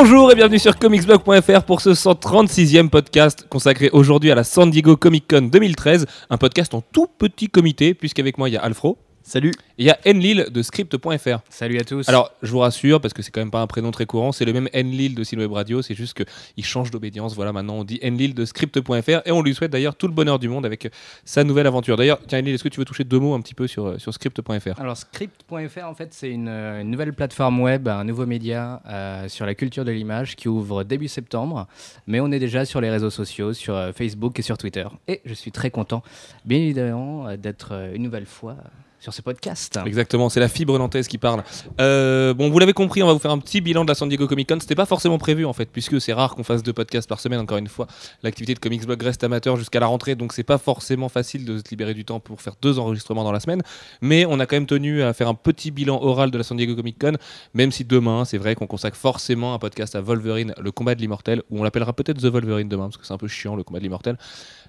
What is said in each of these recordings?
Bonjour et bienvenue sur comicsblog.fr pour ce 136e podcast consacré aujourd'hui à la San Diego Comic Con 2013, un podcast en tout petit comité puisqu'avec moi il y a Alfro. Salut. Il y a Enlil de script.fr. Salut à tous. Alors, je vous rassure, parce que c'est quand même pas un prénom très courant, c'est le même Enlil de Sinweb Radio, c'est juste qu'il change d'obédience. Voilà, maintenant on dit Enlil de script.fr et on lui souhaite d'ailleurs tout le bonheur du monde avec sa nouvelle aventure. D'ailleurs, tiens, Enlil, est-ce que tu veux toucher deux mots un petit peu sur, euh, sur script.fr Alors, script.fr, en fait, c'est une, euh, une nouvelle plateforme web, un nouveau média euh, sur la culture de l'image qui ouvre début septembre. Mais on est déjà sur les réseaux sociaux, sur euh, Facebook et sur Twitter. Et je suis très content, bien évidemment, euh, d'être euh, une nouvelle fois euh, sur ce podcast. Exactement, c'est la fibre nantaise qui parle. Euh, bon, vous l'avez compris, on va vous faire un petit bilan de la San Diego Comic Con. C'était pas forcément prévu en fait, puisque c'est rare qu'on fasse deux podcasts par semaine. Encore une fois, l'activité de Comics Blog reste amateur jusqu'à la rentrée, donc c'est pas forcément facile de se libérer du temps pour faire deux enregistrements dans la semaine. Mais on a quand même tenu à faire un petit bilan oral de la San Diego Comic Con, même si demain, c'est vrai qu'on consacre forcément un podcast à Wolverine, le combat de l'immortel, ou on l'appellera peut-être The Wolverine demain, parce que c'est un peu chiant le combat de l'immortel.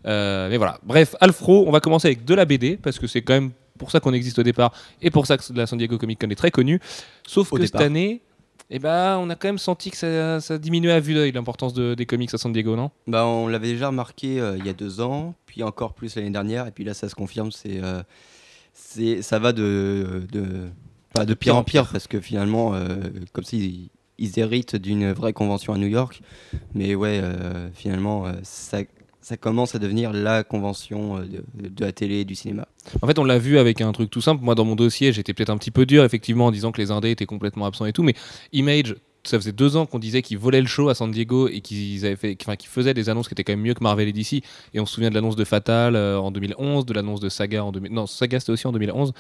Euh, mais voilà. Bref, Alfro, on va commencer avec de la BD, parce que c'est quand même pour ça qu'on existe au départ et pour ça que la San Diego Comic Con est très connue. Sauf Au que départ. cette année, eh ben, on a quand même senti que ça, ça diminuait à vue d'œil l'importance de- des comics à San Diego, non? Bah, on l'avait déjà remarqué euh, il y a deux ans, puis encore plus l'année dernière, et puis là ça se confirme, c'est, euh, c'est, ça va de, de, pas de pire en pire, parce que finalement, euh, comme s'ils ils héritent d'une vraie convention à New York, mais ouais, finalement, ça, ça commence à devenir la convention euh, de, la télé et du cinéma. En fait, on l'a vu avec un truc tout simple. Moi, dans mon dossier, j'étais peut-être un petit peu dur, effectivement, en disant que les Indés étaient complètement absents et tout, mais Image. Ça faisait deux ans qu'on disait qu'ils volaient le show à San Diego et qu'ils faisaient des annonces qui étaient quand même mieux que Marvel et DC. Et on se souvient de l'annonce de Fatal euh, en 2011, de l'annonce de Saga en 2000. Non, Saga c'était aussi en 2011.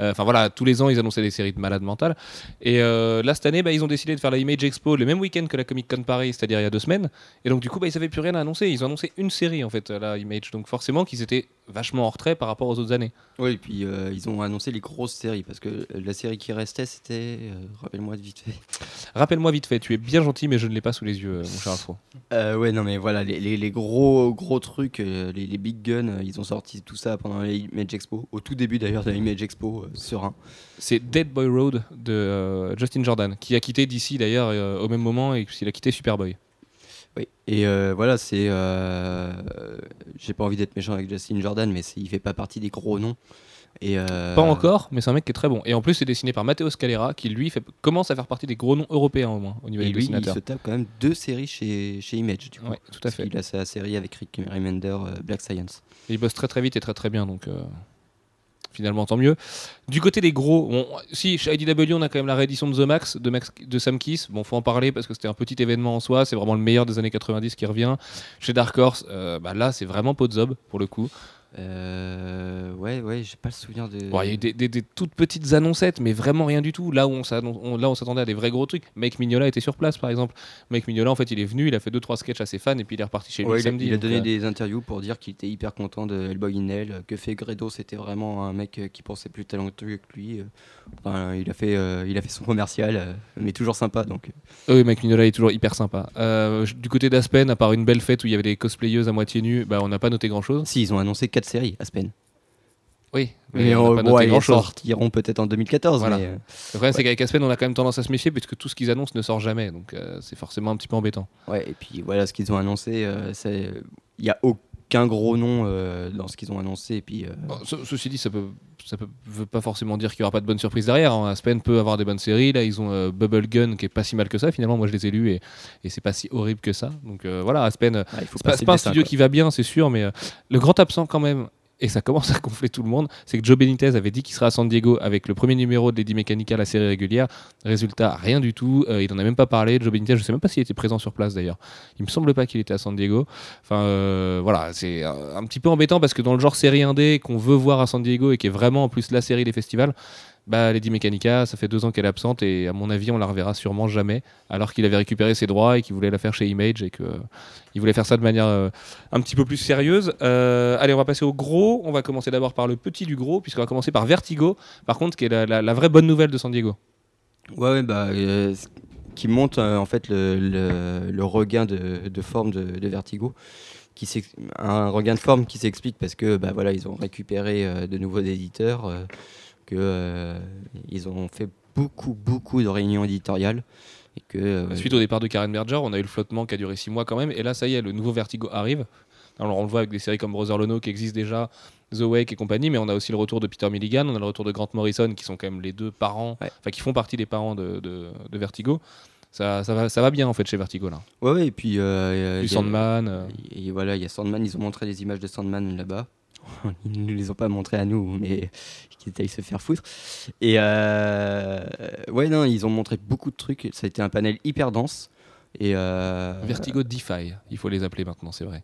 Euh, Enfin voilà, tous les ans ils annonçaient des séries de malades mentales. Et euh, là cette année, bah, ils ont décidé de faire la Image Expo le même week-end que la Comic Con Paris, c'est-à-dire il y a deux semaines. Et donc du coup, bah, ils savaient plus rien à annoncer. Ils ont annoncé une série en fait, la Image. Donc forcément qu'ils étaient vachement en retrait par rapport aux autres années. Oui, et puis euh, ils ont annoncé les grosses séries, parce que la série qui restait, c'était, euh, rappelle-moi vite fait. Rappelle-moi vite fait, tu es bien gentil, mais je ne l'ai pas sous les yeux, euh, mon cher Alfro. Euh, ouais, non, mais voilà, les, les- les gros, gros trucs, les, les big guns, ils ont sorti tout ça pendant la Image Expo, au tout début d'ailleurs de la Image Expo, serein. C'est Dead Boy Road de Justin Jordan, qui a quitté DC d'ailleurs au même moment et qu'il a quitté Superboy. Oui. Et euh, voilà, c'est. euh, J'ai pas envie d'être méchant avec Justin Jordan, mais c'est- il fait pas partie des gros noms. Et, euh, Pas encore, mais c'est un mec qui est très bon. Et en plus, c'est dessiné par Matteo Scalera, qui lui fait, commence à faire partie des gros noms européens au moins, au niveau Et des lui, il dessinateurs. se tape quand même deux séries chez, chez Image, du coup. Ouais, tout à fait. Il a sa série avec Rick Remender, euh, Black Science. Et il bosse très très vite et très très bien, donc euh, finalement tant mieux. Du côté des gros, bon, si chez IDW on a quand même la réédition de The Max de, Max, de Sam Kiss. Bon, faut en parler parce que c'était un petit événement en soi. C'est vraiment le meilleur des années 90 qui revient. Chez Dark Horse, euh, bah là c'est vraiment Podzob pour le coup. Euh, ouais, ouais, j'ai pas le souvenir de. Bon, il y a eu des, des- des toutes petites annoncettes, mais vraiment rien du tout. Là où on s'annon- on- là, on s'attendait à des vrais gros trucs. Mike Mignola était sur place, par exemple. Mike Mignola, en fait, il est venu, il a fait deux trois sketchs à ses fans et puis il est reparti chez lui Ouais, le samedi. il a donné euh, des interviews pour dire qu'il était hyper content de Hellboy in Hell, que fait Gredo, c'était vraiment un mec euh, qui pensait plus talentueux que lui. Enfin, il a fait, euh, il a fait son commercial, euh, mais toujours sympa. Donc, Oui, Mike Mignola est toujours hyper sympa. Euh, du côté d'Aspen, à part une belle fête où il y avait des cosplayeuses à moitié nues, bah, on n'a pas noté grand chose. si ils ont annoncé quatre séries, Aspen. Oui, mais, Mais on n'a pas noté grand chose. sortiront peut-être en 2014. Voilà. mais, Le problème, c'est qu'avec Aspen, on a quand même tendance à se méfier puisque tout ce qu'ils annoncent ne sort jamais. Donc, c'est forcément un petit peu embêtant. ouais, et puis voilà ce qu'ils ont annoncé. c'est- Il n'y a aucun gros nom euh, dans ce qu'ils ont annoncé. Et puis, euh, Bon, ce- ceci dit, ça peut, ça peut, veut pas forcément dire qu'il y aura pas de bonnes surprises derrière. hein. Aspen peut avoir des bonnes séries. Là, ils ont euh, Bubble Gun qui est pas si mal que ça. Finalement, moi, je les ai lus et, et c'est pas si horrible que ça. Donc euh, voilà, Aspen, faut c'est pas, pas un studio quoi. qui va bien, c'est sûr, mais euh, le grand absent quand même. Et ça commence à gonfler tout le monde. C'est que Joe Benitez avait dit qu'il serait à San Diego avec le premier numéro de Lady Mechanica, la série régulière. Résultat, rien du tout. Euh, il en a même pas parlé. Joe Benitez, je sais même pas s'il était présent sur place d'ailleurs. Il me semble pas qu'il était à San Diego. Enfin, euh, voilà, c'est un, un petit peu embêtant parce que dans le genre série indé qu'on veut voir à San Diego et qui est vraiment en plus la série des festivals, bah, Lady Mechanica, ça fait deux ans qu'elle est absente et à mon avis, on la reverra sûrement jamais. Alors qu'il avait récupéré ses droits et qu'il voulait la faire chez Image et qu'il voulait faire ça de manière euh, un petit peu plus sérieuse. Euh, allez, on va passer au gros. On va commencer d'abord par le petit du gros, puisqu'on va commencer par Vertigo, par contre, qui est la, vraie bonne nouvelle de San Diego. Ouais, ouais, bah, euh, qui montre euh, en fait le, regain de, forme de, Vertigo, qui un regain de forme qui s'explique parce que bah voilà, ils ont récupéré euh, de nouveaux éditeurs, euh, que euh, ils ont fait beaucoup beaucoup de réunions éditoriales Et que, euh, Suite au départ de Karen Berger, on a eu le flottement qui a duré 6 mois quand même. Et là, ça y est, le nouveau Vertigo arrive. Alors on le voit avec des séries comme Brother Lono qui existent déjà, The Wake et compagnie, mais on a aussi le retour de Peter Milligan, on a le retour de Grant Morrison qui sont quand même les deux parents, Ouais. enfin qui font partie des parents de, de- de Vertigo. Ça, ça, va, ça va bien en fait chez Vertigo là. Ouais, ouais, et puis. euh, Du il y a- Sandman. euh, Et voilà, il y a Sandman, ils ont montré des images de Sandman là-bas. Ils ne les ont pas montrées à nous, mais qui étaient se faire foutre. Et euh, ouais, non, ils ont montré beaucoup de trucs. Ça a été un panel hyper dense. Et euh, Vertigo DeFi, il faut les appeler maintenant, c'est vrai.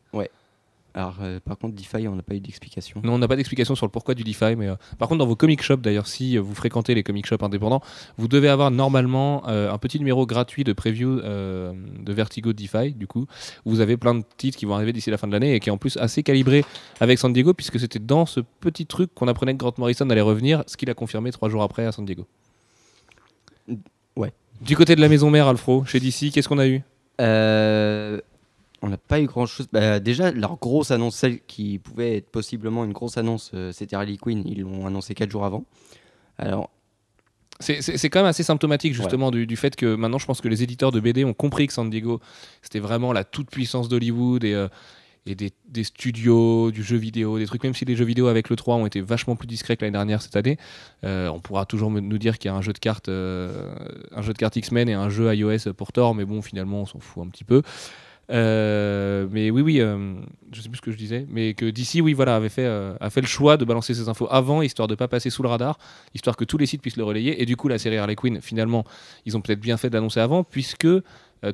Alors, euh, par contre, DeFi, on n'a pas eu d'explication. Non, on n'a pas d'explication sur le pourquoi du DeFi, mais euh, par contre, dans vos comic shops, d'ailleurs, si euh, vous fréquentez les comic shops indépendants, vous devez avoir normalement euh, un petit numéro gratuit de preview de Vertigo DeFi, du coup, où vous avez plein de titres qui vont arriver d'ici la fin de l'année et qui est en plus assez calibré avec San Diego, puisque c'était dans ce petit truc qu'on apprenait que Grant Morrison allait revenir, ce qu'il a confirmé trois jours après à San Diego. Ouais. Du côté de la maison mère, Alfro, chez DC, qu'est-ce qu'on a eu? Euh, on n'a pas eu grand-chose. Bah, déjà, leur grosse annonce, celle qui pouvait être possiblement une grosse annonce, euh, c'était Harley Quinn. Ils l'ont annoncé 4 jours avant. Alors, C'est- quand même assez symptomatique justement du, du fait que maintenant je pense que les éditeurs de BD ont compris que San Diego c'était vraiment la toute puissance d'Hollywood et, euh, et des, des studios, du jeu vidéo, des trucs, même si les jeux vidéo avec le 3 ont été vachement plus discrets que l'année dernière cette année, euh, on pourra toujours nous dire qu'il y a un jeu de cartes, euh, un jeu de cartes X-Men et un jeu iOS pour Thor, mais bon finalement on s'en fout un petit peu. Euh, mais oui, oui, euh, je sais plus ce que je disais, mais que DC, oui, voilà, avait fait, euh, a fait le choix de balancer ces infos avant, histoire de pas passer sous le radar, histoire que tous les sites puissent le relayer. Et du coup, la série Harley Quinn, finalement, ils ont peut-être bien fait d'annoncer avant, puisque euh,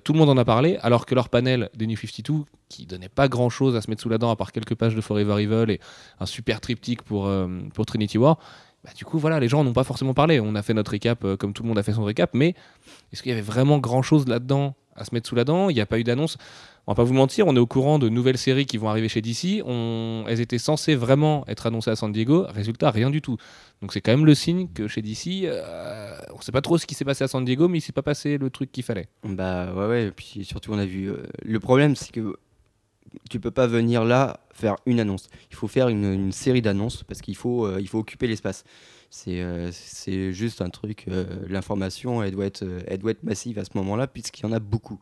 tout le monde en a parlé, alors que leur panel des New 52, qui donnait pas grand-chose à se mettre sous la dent, à part quelques pages de Forever Evil et un super triptyque pour, pour Trinity War, bah, du coup, voilà, les gens n'ont pas forcément parlé. On a fait notre récap euh, comme tout le monde a fait son récap, mais est-ce qu'il y avait vraiment grand-chose là-dedans à se mettre sous la dent? Il n'y a pas eu d'annonce. On va pas vous mentir, on est au courant de nouvelles séries qui vont arriver chez DC. On... Elles étaient censées vraiment être annoncées à San Diego. Résultat, rien du tout. Donc c'est quand même le signe que chez DC, euh, on sait pas trop ce qui s'est passé à San Diego, mais il s'est pas passé le truc qu'il fallait. Bah ouais, ouais, et puis surtout on a vu. euh, le problème c'est que tu peux pas venir là faire une annonce. Il faut faire une, série d'annonces parce qu'il faut, euh, il faut occuper l'espace. C'est euh, c'est juste un truc, euh, l'information elle, doit être, elle doit être massive à ce moment-là puisqu'il y en a beaucoup.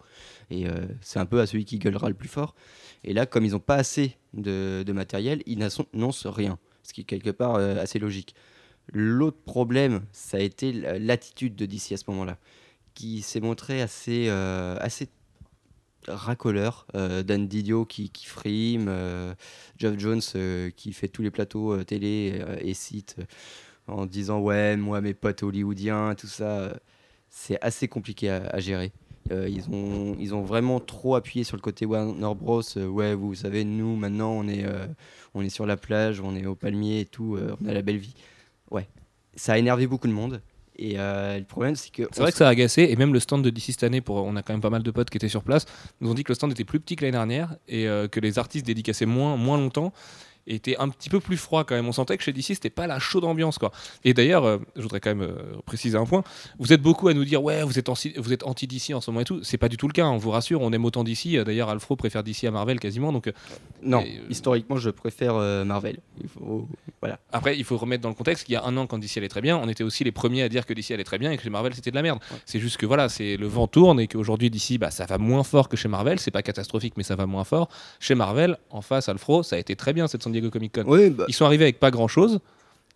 Et c'est un peu à celui qui gueulera le plus fort. Et là, comme ils n'ont pas assez de, de matériel, ils n'annoncent rien. Ce qui est quelque part assez logique. L'autre problème, ça a été la- l'attitude de DC à ce moment-là, qui s'est montré assez, assez racoleur. Euh, Dan Didio qui, frime, euh, Geoff Jones euh, qui fait tous les plateaux euh, télé euh, et sites euh, en disant ouais, moi mes potes hollywoodiens, tout ça, euh, c'est assez compliqué à, gérer. Euh, ils, ont, ils ont vraiment trop appuyé sur le côté Warner Bros. Euh, ouais, vous savez, nous maintenant on est, euh, on est sur la plage, on est au palmier et tout, euh, on a la belle vie. Ouais, ça a énervé beaucoup de monde. Et euh, le problème, c'est que. C'est vrai que ça a agacé, et même le stand de DC cette année, pour, on a quand même pas mal de potes qui étaient sur place, nous ont dit que le stand était plus petit que l'année dernière et euh, que les artistes dédicaçaient moins, moins longtemps et étaient un petit peu plus froids quand même. On sentait que chez DC, c'était pas la chaude ambiance quoi. Et d'ailleurs, euh, je voudrais quand même euh, préciser un point. Vous êtes beaucoup à nous dire ouais, vous êtes anti, vous êtes anti DC en ce moment et tout. C'est pas du tout le cas. On vous rassure, on aime autant DC. D'ailleurs, Alfro préfère DC à Marvel quasiment. Donc euh, Non, Et, historiquement, je préfère Marvel. Il faut... Voilà. Après, il faut remettre dans le contexte qu'il y a un an, quand DC allait très bien, on était aussi les premiers à dire que DC allait très bien et que chez Marvel c'était de la merde. C'est juste que voilà, c'est le vent tourne et qu'aujourd'hui DC, bah, ça va moins fort que chez Marvel. C'est pas catastrophique, mais ça va moins fort. Chez Marvel, en face, Alfro, ça a été très bien cette Diego Comic Con. Oui, bah, Ils sont arrivés avec pas grand chose.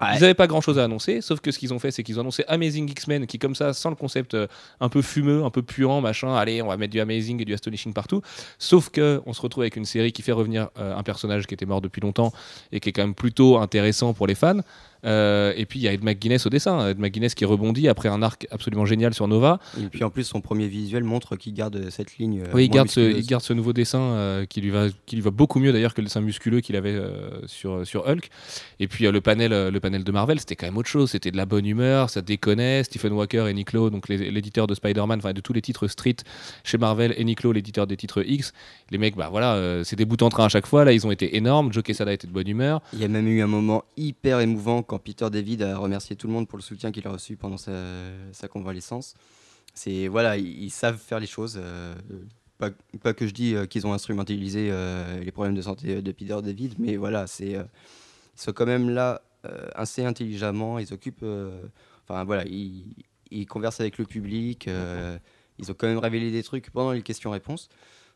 Ouais. Ils n'avaient pas grand chose à annoncer, sauf que ce qu'ils ont fait, c'est qu'ils ont annoncé Amazing X-Men, qui, comme ça, sans le concept euh, un peu fumeux, un peu puant, machin, allez, on va mettre du Amazing et du Astonishing partout. Sauf que on se retrouve avec une série qui fait revenir euh, un personnage qui était mort depuis longtemps et qui est quand même plutôt intéressant pour les fans. Euh, et puis il y a Ed McGuinness au dessin, Ed McGuinness qui rebondit après un arc absolument génial sur Nova. Et puis en plus, son premier visuel montre qu'il garde cette ligne. euh, Oui, il garde, ce, musculeuse. il garde ce nouveau dessin euh, qui, lui va, qui lui va beaucoup mieux d'ailleurs que le dessin musculeux qu'il avait euh, sur, sur Hulk. Et puis le, panel, le panel de Marvel, c'était quand même autre chose. C'était de la bonne humeur, ça déconnait. Stephen Walker et Nick Lowe, donc l'éditeur de Spider-Man, enfin de tous les titres Street chez Marvel, et Nick Lowe, l'éditeur des titres X. Les mecs, bah voilà, c'est des bouts en train à chaque fois. Là, ils ont été énormes. Joe Quesada était de bonne humeur. Il y a même eu un moment hyper émouvant quand Peter David a remercié tout le monde pour le soutien qu'il a reçu pendant sa, convalescence. C'est voilà, ils, savent faire les choses. euh, pas, que je dis euh, qu'ils ont instrumentalisé euh, les problèmes de santé de Peter David, mais voilà, c'est ils sont quand même là assez intelligemment. Ils occupent, enfin voilà, ils, conversent avec le public. ils ont quand même révélé des trucs pendant les questions-réponses.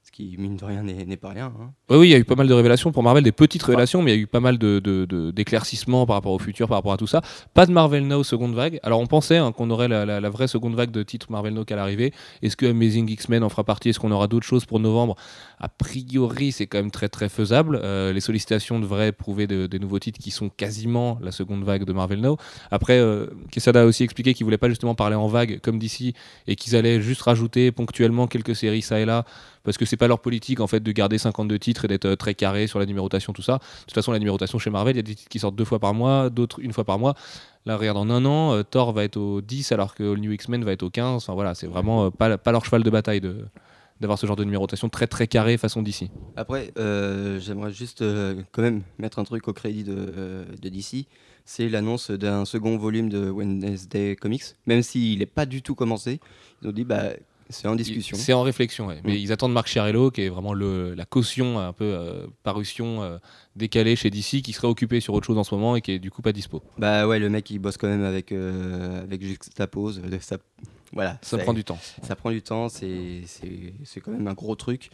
Ce qui, mine de rien, n'est pas rien. Hein. Oui, oui, il y a eu pas mal de révélations pour Marvel, des petites révélations, mais il y a eu pas mal d'éclaircissements de, de, par rapport au futur, par rapport à tout ça. Pas de Marvel Now seconde vague. Alors on pensait hein, qu'on aurait la, la, vraie seconde vague de titres Marvel Now qu'à l'arrivée. Est-ce que Amazing X-Men en fera partie? Est-ce qu'on aura d'autres choses pour novembre? A priori, c'est quand même très très faisable. Euh, les sollicitations devraient prouver des nouveaux titres qui sont quasiment la seconde vague de Marvel Now. Après, euh, Quesada a aussi expliqué qu'il voulait pas justement parler en vague comme d'ici et qu'ils allaient juste rajouter ponctuellement quelques séries ça et là parce que c'est pas leur politique en fait de garder 52 titres et d'être euh, très carré sur la numérotation, tout ça. De toute façon, la numérotation chez Marvel, il y a des titres qui sortent deux fois par mois, d'autres une fois par mois. Là, regarde, en un an, euh, Thor va être au 10 alors que All New X-Men va être au 15. Enfin voilà, c'est vraiment pas, pas leur cheval de bataille de d'avoir ce genre de numérotation très très carré façon DC. Après, j'aimerais juste quand même mettre un truc au crédit de, de DC. C'est l'annonce d'un second volume de Wednesday Comics, même s'il n'est pas du tout commencé. Ils ont dit bah c'est en discussion. C'est en réflexion, Mais mm. ils attendent Marc Chiarello, qui est vraiment le, la caution, un peu euh, parution euh, décalée chez DC, qui serait occupé sur autre chose en ce moment et qui est du coup pas dispo. Bah ouais, le mec il bosse quand même avec, euh, avec Juxtapose. Ça, voilà, ça prend du temps. Ça prend du temps, c'est quand même un gros truc.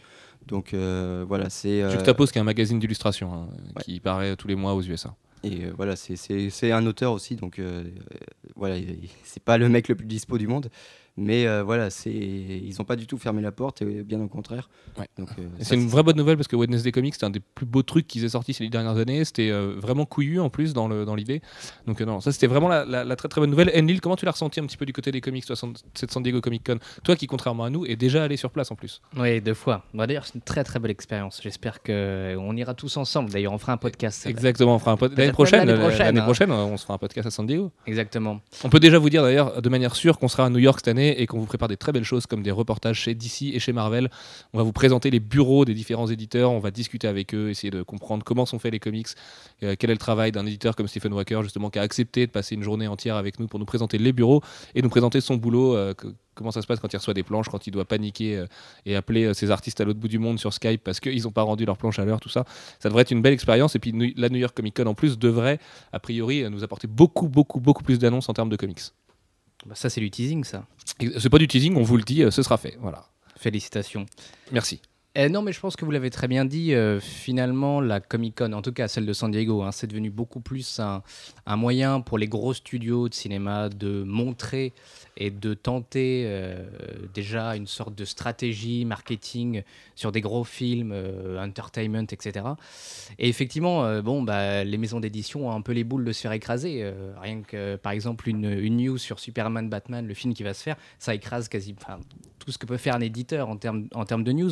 Donc voilà, c'est. Juxtapose qui est un magazine d'illustration hein, qui paraît tous les mois aux USA. Et voilà, c'est un auteur aussi, donc voilà, c'est pas le mec le plus dispo du monde. Mais euh, voilà, c'est ils n'ont pas du tout fermé la porte, bien au contraire. Euh, c'est une vraie bonne nouvelle parce que Wednesday Comics, c'était un des plus beaux trucs qu'ils aient sorti ces dernières années. C'était euh, vraiment couillu en plus dans l'idée. Dans Donc non, ça c'était vraiment la, très très bonne nouvelle. Enlil, comment tu l'as ressenti un petit peu du côté des comics, toi, cette San Diego Comic Con? Toi qui, contrairement à nous, est déjà allé sur place en plus. Oui, deux fois. D'ailleurs, c'est une très très belle expérience. J'espère qu'on ira tous ensemble. D'ailleurs, on fera un podcast. Exactement, on fera un podcast l'année prochaine. L'année hein. prochaine, on se fera un podcast à San Diego. Exactement. On peut déjà vous dire d'ailleurs de manière sûre qu'on sera à New York cette année et qu'on vous prépare des très belles choses comme des reportages chez DC et chez Marvel. On va vous présenter les bureaux des différents éditeurs, on va discuter avec eux, essayer de comprendre comment sont faits les comics, euh, quel est le travail d'un éditeur comme Stephen Walker justement qui a accepté de passer une journée entière avec nous pour nous présenter les bureaux et nous présenter son boulot. Euh, comment ça se passe quand il reçoit des planches, quand il doit paniquer euh, et appeler ses artistes à l'autre bout du monde sur Skype parce qu'ils n'ont pas rendu leur planche à l'heure, tout ça. Ça devrait être une belle expérience. Et puis la New York Comic Con en plus devrait, a priori, nous apporter beaucoup, beaucoup, beaucoup plus d'annonces en termes de comics. Bah, ça, c'est du teasing, ça. C'est pas du teasing, on vous le dit, euh, ce sera fait. Voilà. Félicitations. Merci. Eh non, mais je pense que vous l'avez très bien dit. Euh, finalement, la Comic Con, en tout cas celle de San Diego, hein, c'est devenu beaucoup plus un, moyen pour les gros studios de cinéma de montrer et de tenter euh, déjà une sorte de stratégie marketing sur des gros films, euh, entertainment, etc. Et effectivement, bon, bah, les maisons d'édition ont un peu les boules de se faire écraser. rien que, par exemple, une, news sur Superman, Batman, le film qui va se faire, ça écrase quasi tout ce que peut faire un éditeur en termes de news.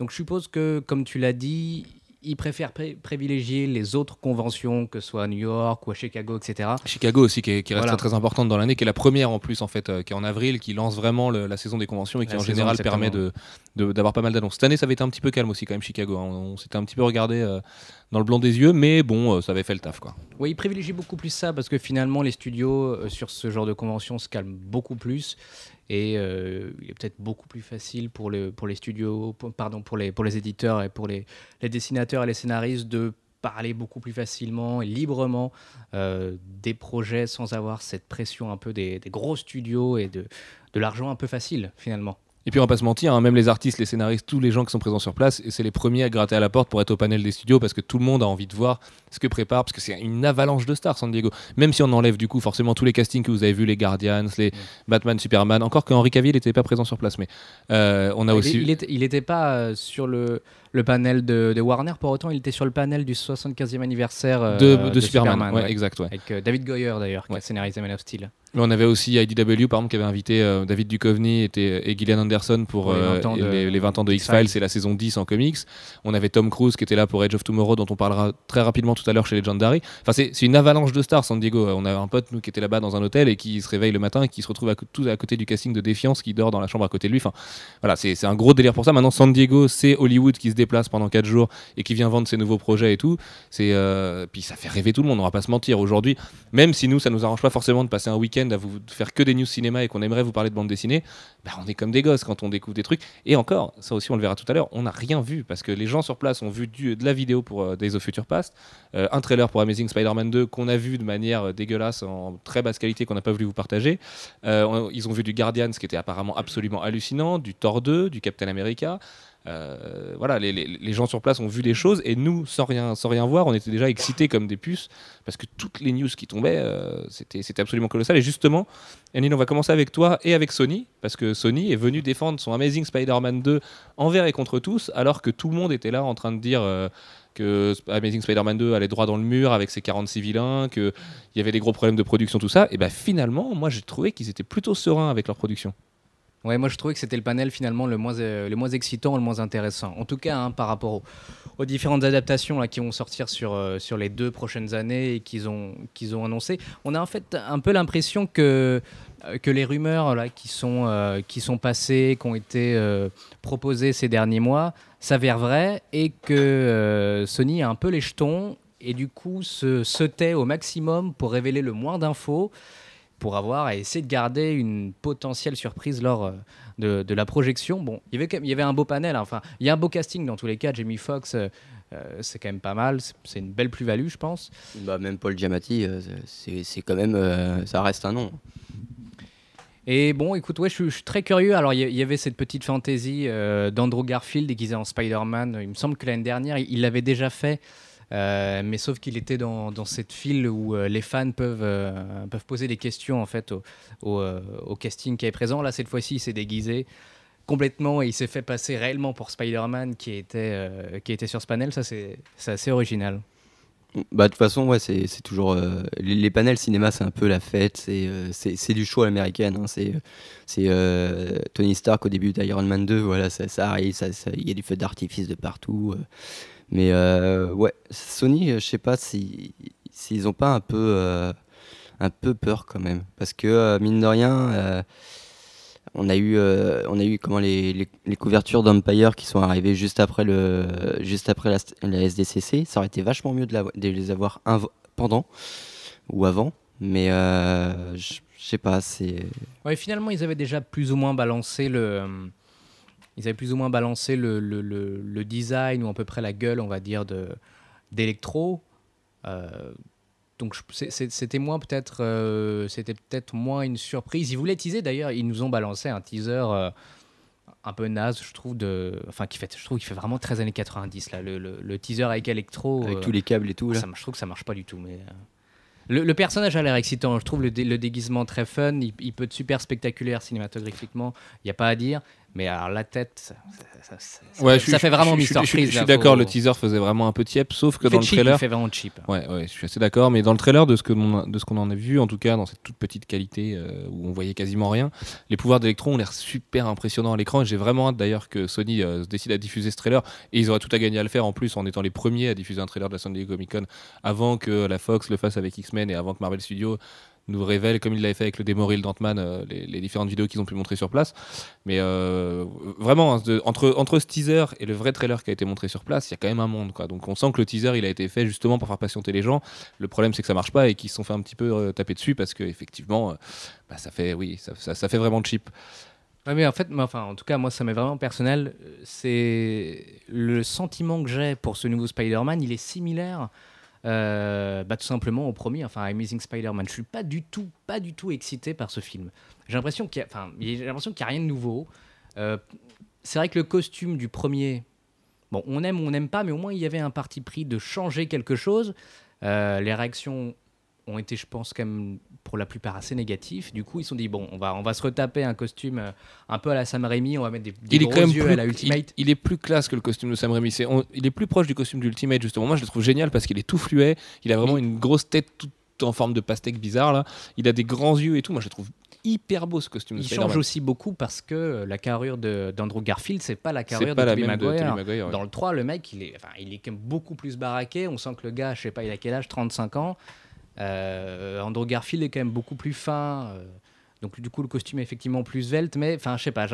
Donc je suppose que, comme tu l'as dit, ils préfèrent privilégier les autres conventions, que ce soit à New York ou à Chicago, etc. Chicago aussi, qui, reste très, importante dans l'année, qui est la première en plus, en fait, euh, qui est en avril, qui lance vraiment la saison des conventions et qui en général permet d'avoir pas mal d'annonces. Cette année, ça avait été un petit peu calme aussi, quand même, Chicago. Hein. On, s'était un petit peu regardé euh, dans le blanc des yeux, mais bon, euh, ça avait fait le taf, quoi. Oui, ils privilégient beaucoup plus ça parce que finalement, les studios sur ce genre de convention se calment beaucoup plus. Et euh, il est peut-être beaucoup plus facile pour, pour les studios, pardon, pour les, pour les éditeurs et pour les, les dessinateurs et les scénaristes de parler beaucoup plus facilement et librement euh, des projets sans avoir cette pression un peu des, des gros studios et de, de l'argent un peu facile finalement. Et puis on va pas se mentir, hein, même les artistes, les scénaristes, tous les gens qui sont présents sur place, c'est les premiers à gratter à la porte pour être au panel des studios parce que tout le monde a envie de voir ce que prépare, parce que c'est une avalanche de stars San Diego. Même si on enlève du coup forcément tous les castings que vous avez vus, les Guardians, les Batman, Superman, encore que Henry Cavill n'était pas présent sur place, mais euh, on a aussi. Il, il, était, pas euh, sur le le panel de, Warner. Pour autant, il était sur le panel du 75e anniversaire euh, de, Superman. exact, Avec David Goyer d'ailleurs, qui a scénarisé Man of Steel. Mais on avait aussi IDW, par exemple, qui avait invité euh, David Duchovny et, et, Gillian Anderson pour, les, 20 euh, ans de, X-Files, c'est la saison 10 en comics. On avait Tom Cruise qui était là pour Age of Tomorrow, dont on parlera très rapidement tout à l'heure chez Legendary. Enfin, c'est une avalanche de stars, San Diego. On avait un pote, nous, qui était là-bas dans un hôtel et qui se réveille le matin et qui se retrouve à, tout à côté du casting de Défiance, qui dort dans la chambre à côté de lui. Enfin, voilà, c'est un gros délire pour ça. Maintenant, San Diego, c'est Hollywood qui se déplace pendant 4 jours et qui vient vendre ses nouveaux projets et tout. C'est euh, puis ça fait rêver tout le monde. On va pas se mentir. Aujourd'hui, même si nous, ça nous arrange pas forcément de passer un week-end à vous faire que des news cinéma et qu'on aimerait vous parler de bande dessinée, bah, on est comme des gosses quand on découvre des trucs. Et encore, ça aussi, on le verra tout à l'heure. On n'a rien vu parce que les gens sur place ont vu de la vidéo pour euh, Days of Future Past, euh, un trailer pour Amazing Spider-Man 2 qu'on a vu de manière euh, dégueulasse en très basse qualité qu'on n'a pas voulu vous partager. Euh, ils ont vu du Guardians qui était apparemment absolument hallucinant, du Thor 2, du Captain America. Voilà, les, les- les gens sur place ont vu des choses et nous, sans rien, sans rien voir, on était déjà excités comme des puces parce que toutes les news qui tombaient, c'était absolument colossal. Et justement, Yannick, on va commencer avec toi et avec Sony parce que Sony est venu défendre son Amazing Spider-Man 2 envers et contre tous, alors que tout le monde était là en train de dire. Que Amazing Spider-Man 2 allait droit dans le mur avec ses 46 vilains, qu'il y avait des gros problèmes de production, tout ça, et ben finalement, moi j'ai trouvé qu'ils étaient plutôt sereins avec leur production. Ouais, moi je trouvais que c'était le panel finalement le moins, euh, le moins excitant, le moins intéressant. En tout cas, hein, par rapport aux, différentes adaptations qui vont sortir sur, euh, sur les deux prochaines années et qu'ils ont, qu'ils ont annoncé, on a en fait un peu l'impression que, euh, que les rumeurs là, qui, sont, qui sont passées, qui ont été proposées ces derniers mois, s'avèrent vraies et que euh, Sony a un peu les jetons et du coup se, se tait au maximum pour révéler le moins d'infos pour avoir et essayer de garder une potentielle surprise lors euh, de, la projection. Bon, il y avait, il y avait un beau panel, hein. enfin, il y a un beau casting dans tous les cas. Jamie Foxx, euh, c'est quand même pas mal, c'est- une belle plus-value, je pense. Bah, même Paul Giamatti, euh, c'est quand même. ça reste un nom. Et bon, écoute, ouais, je, suis- très curieux. Alors, il y, avait cette petite fantaisie euh, d'Andrew Garfield déguisé en Spider-Man. Il me semble que l'année dernière, il l'avait déjà fait. Euh, mais sauf qu'il était dans, cette file où euh, les fans peuvent, peuvent poser des questions en fait au, casting qui est présent. Là, cette fois-ci, il s'est déguisé complètement et il s'est fait passer réellement pour Spider-Man qui était, qui était sur ce panel. Ça, c'est assez original. Bah, de toute façon, ouais, c'est toujours. euh, les, panels cinéma, c'est un peu la fête. C'est euh, du show à l'américaine. hein, c'est euh, Tony Stark au début d'Iron Man 2. Voilà, ça, ça arrive. Il y a du feu d'artifice de partout. euh. mais ouais, Sony, je sais pas si s'ils ont pas un peu, un peu peur quand même. Parce que, mine de rien. Euh, on a eu, comment les, couvertures d'Empire qui sont arrivées juste après le, juste après la, SDCC. Ça aurait été vachement mieux de, les avoir pendant ou avant, mais euh, je sais pas, c'est finalement, ils avaient déjà plus ou moins balancé le. Ils avaient plus ou moins balancé le, design ou à peu près la gueule, on va dire, d'électro. Euh, donc c'était moins peut-être, euh, c'était peut-être moins une surprise. Ils voulaient teaser d'ailleurs. Ils nous ont balancé un teaser euh, un peu naze, je trouve, de, enfin qui fait, je trouve fait vraiment très années 90 là. Le, le- le teaser avec électro. avec euh, tous les câbles et tout là. ça, je trouve que ça marche pas du tout. Mais le, le personnage a l'air excitant. Je trouve le, dé- le déguisement très fun. Il, il peut être super spectaculaire cinématographiquement. Il n'y a pas à dire. Mais alors la tête, ça, ça- ça- ça- Ouais, ça je suis- fait vraiment je je. Je suis d'accord, faut- le teaser faisait vraiment un peu tiep, sauf que il fait dans le trailer. Il fait vraiment cheap. Ouais, ouais, je suis assez d'accord, mais dans le trailer de ce que l'on- de ce qu'on en a vu, en tout cas dans cette toute petite qualité euh, où on voyait quasiment rien, les pouvoirs d'Electron ont l'air super impressionnants à l'écran. Et j'ai vraiment hâte d'ailleurs que Sony euh, décide à diffuser ce trailer. Et ils auraient tout à gagner à le faire en plus en étant les premiers à diffuser un trailer de la San Diego Comic Con avant que la Fox le fasse avec X-Men et avant que Marvel Studios nous révèle, comme il l'avait fait avec le démo reel d'Ant-Man, euh, les, les différentes vidéos qu'ils ont pu montrer sur place. Mais euh, vraiment, hein, entre, entre ce teaser et le vrai trailer qui a été montré sur place, il y a quand même un monde. Quoi. Donc on sent que le teaser, il a été fait justement pour faire patienter les gens. Le problème, c'est que ça marche pas et qu'ils se sont fait un petit peu euh, taper dessus parce que effectivement, bah, ça fait, oui, ça, ça- fait vraiment cheap. Mais en fait, moi, enfin, en tout cas, moi, ça m'est vraiment personnel. C'est le sentiment que j'ai pour ce nouveau Spider-Man. Il est similaire, euh, bah, tout simplement au premier, enfin, Amazing Spider-Man. Je suis pas du tout, pas du tout excité par ce film. J'ai l'impression qu'il y a, j'ai l'impression qu'il y a rien de nouveau. Euh, c'est vrai que le costume du premier, bon, on aime ou on n'aime pas, mais au moins il y avait un parti pris de changer quelque chose. Euh, les réactions ont été, je pense, quand même pour la plupart assez négatifs. Du coup, ils se sont dit bon, on va, on va se retaper un costume euh, un peu à la Sam Raimi, on va mettre des, des il est quand même yeux plus, à la Ultimate. Il, il est plus classe que le costume de Sam Raimi. On- il est plus proche du costume d'Ultimate justement. Moi, je le trouve génial parce qu'il est tout fluet. Il a vraiment une grosse tête toute en forme de pastèque bizarre là. Il a des grands yeux et tout. Moi, je le trouve hyper beau ce costume. Il change aussi beaucoup parce que euh, la carrure d'Andrew Garfield, c'est pas la carrure pas de la de Maguire, ouais. Dans le 3, le mec, il est, enfin, il est quand même beaucoup plus baraqué. On sent que le gars, je sais pas, il a quel âge? 35 ans. Euh, Andrew Garfield est quand même beaucoup plus fin. euh, Donc du coup, le costume est effectivement plus svelte, mais enfin, je sais pas.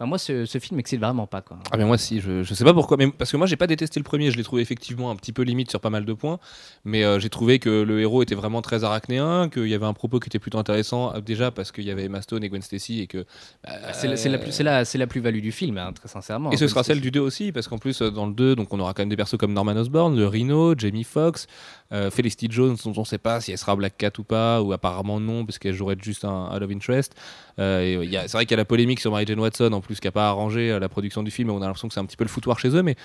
moi, ce, ce film m'excite vraiment pas, quoi. Ah mais moi si, je, je sais pas pourquoi, mais parce que moi j'ai pas détesté le premier, je l'ai trouvé effectivement un petit peu limite sur pas mal de points, mais euh, j'ai trouvé que le héros était vraiment très arachnéen, qu'il y avait un propos qui était plutôt intéressant, déjà parce qu'il y avait Emma Stone et Gwen Stacy et que... Bah, c'est la, plus, c'est la, c'est la plus-value du film, hein, très sincèrement. Et ce Gwen sera celle du 2 aussi, parce qu'en plus, dans le 2, donc on aura quand même des persos comme Norman Osborn, le Rhino, Jamie Foxx, euh, Felicity Jones, dont on ne sait pas si elle sera Black Cat ou pas, ou apparemment non, parce qu'elle jouerait juste un, Love Interest. Euh, c'est vrai qu'il y a la polémique sur Mary Jane Watson, en plus, qui n'a pas arrangé euh, la production du film, et on a l'impression que c'est un petit peu le foutoir chez eux, mais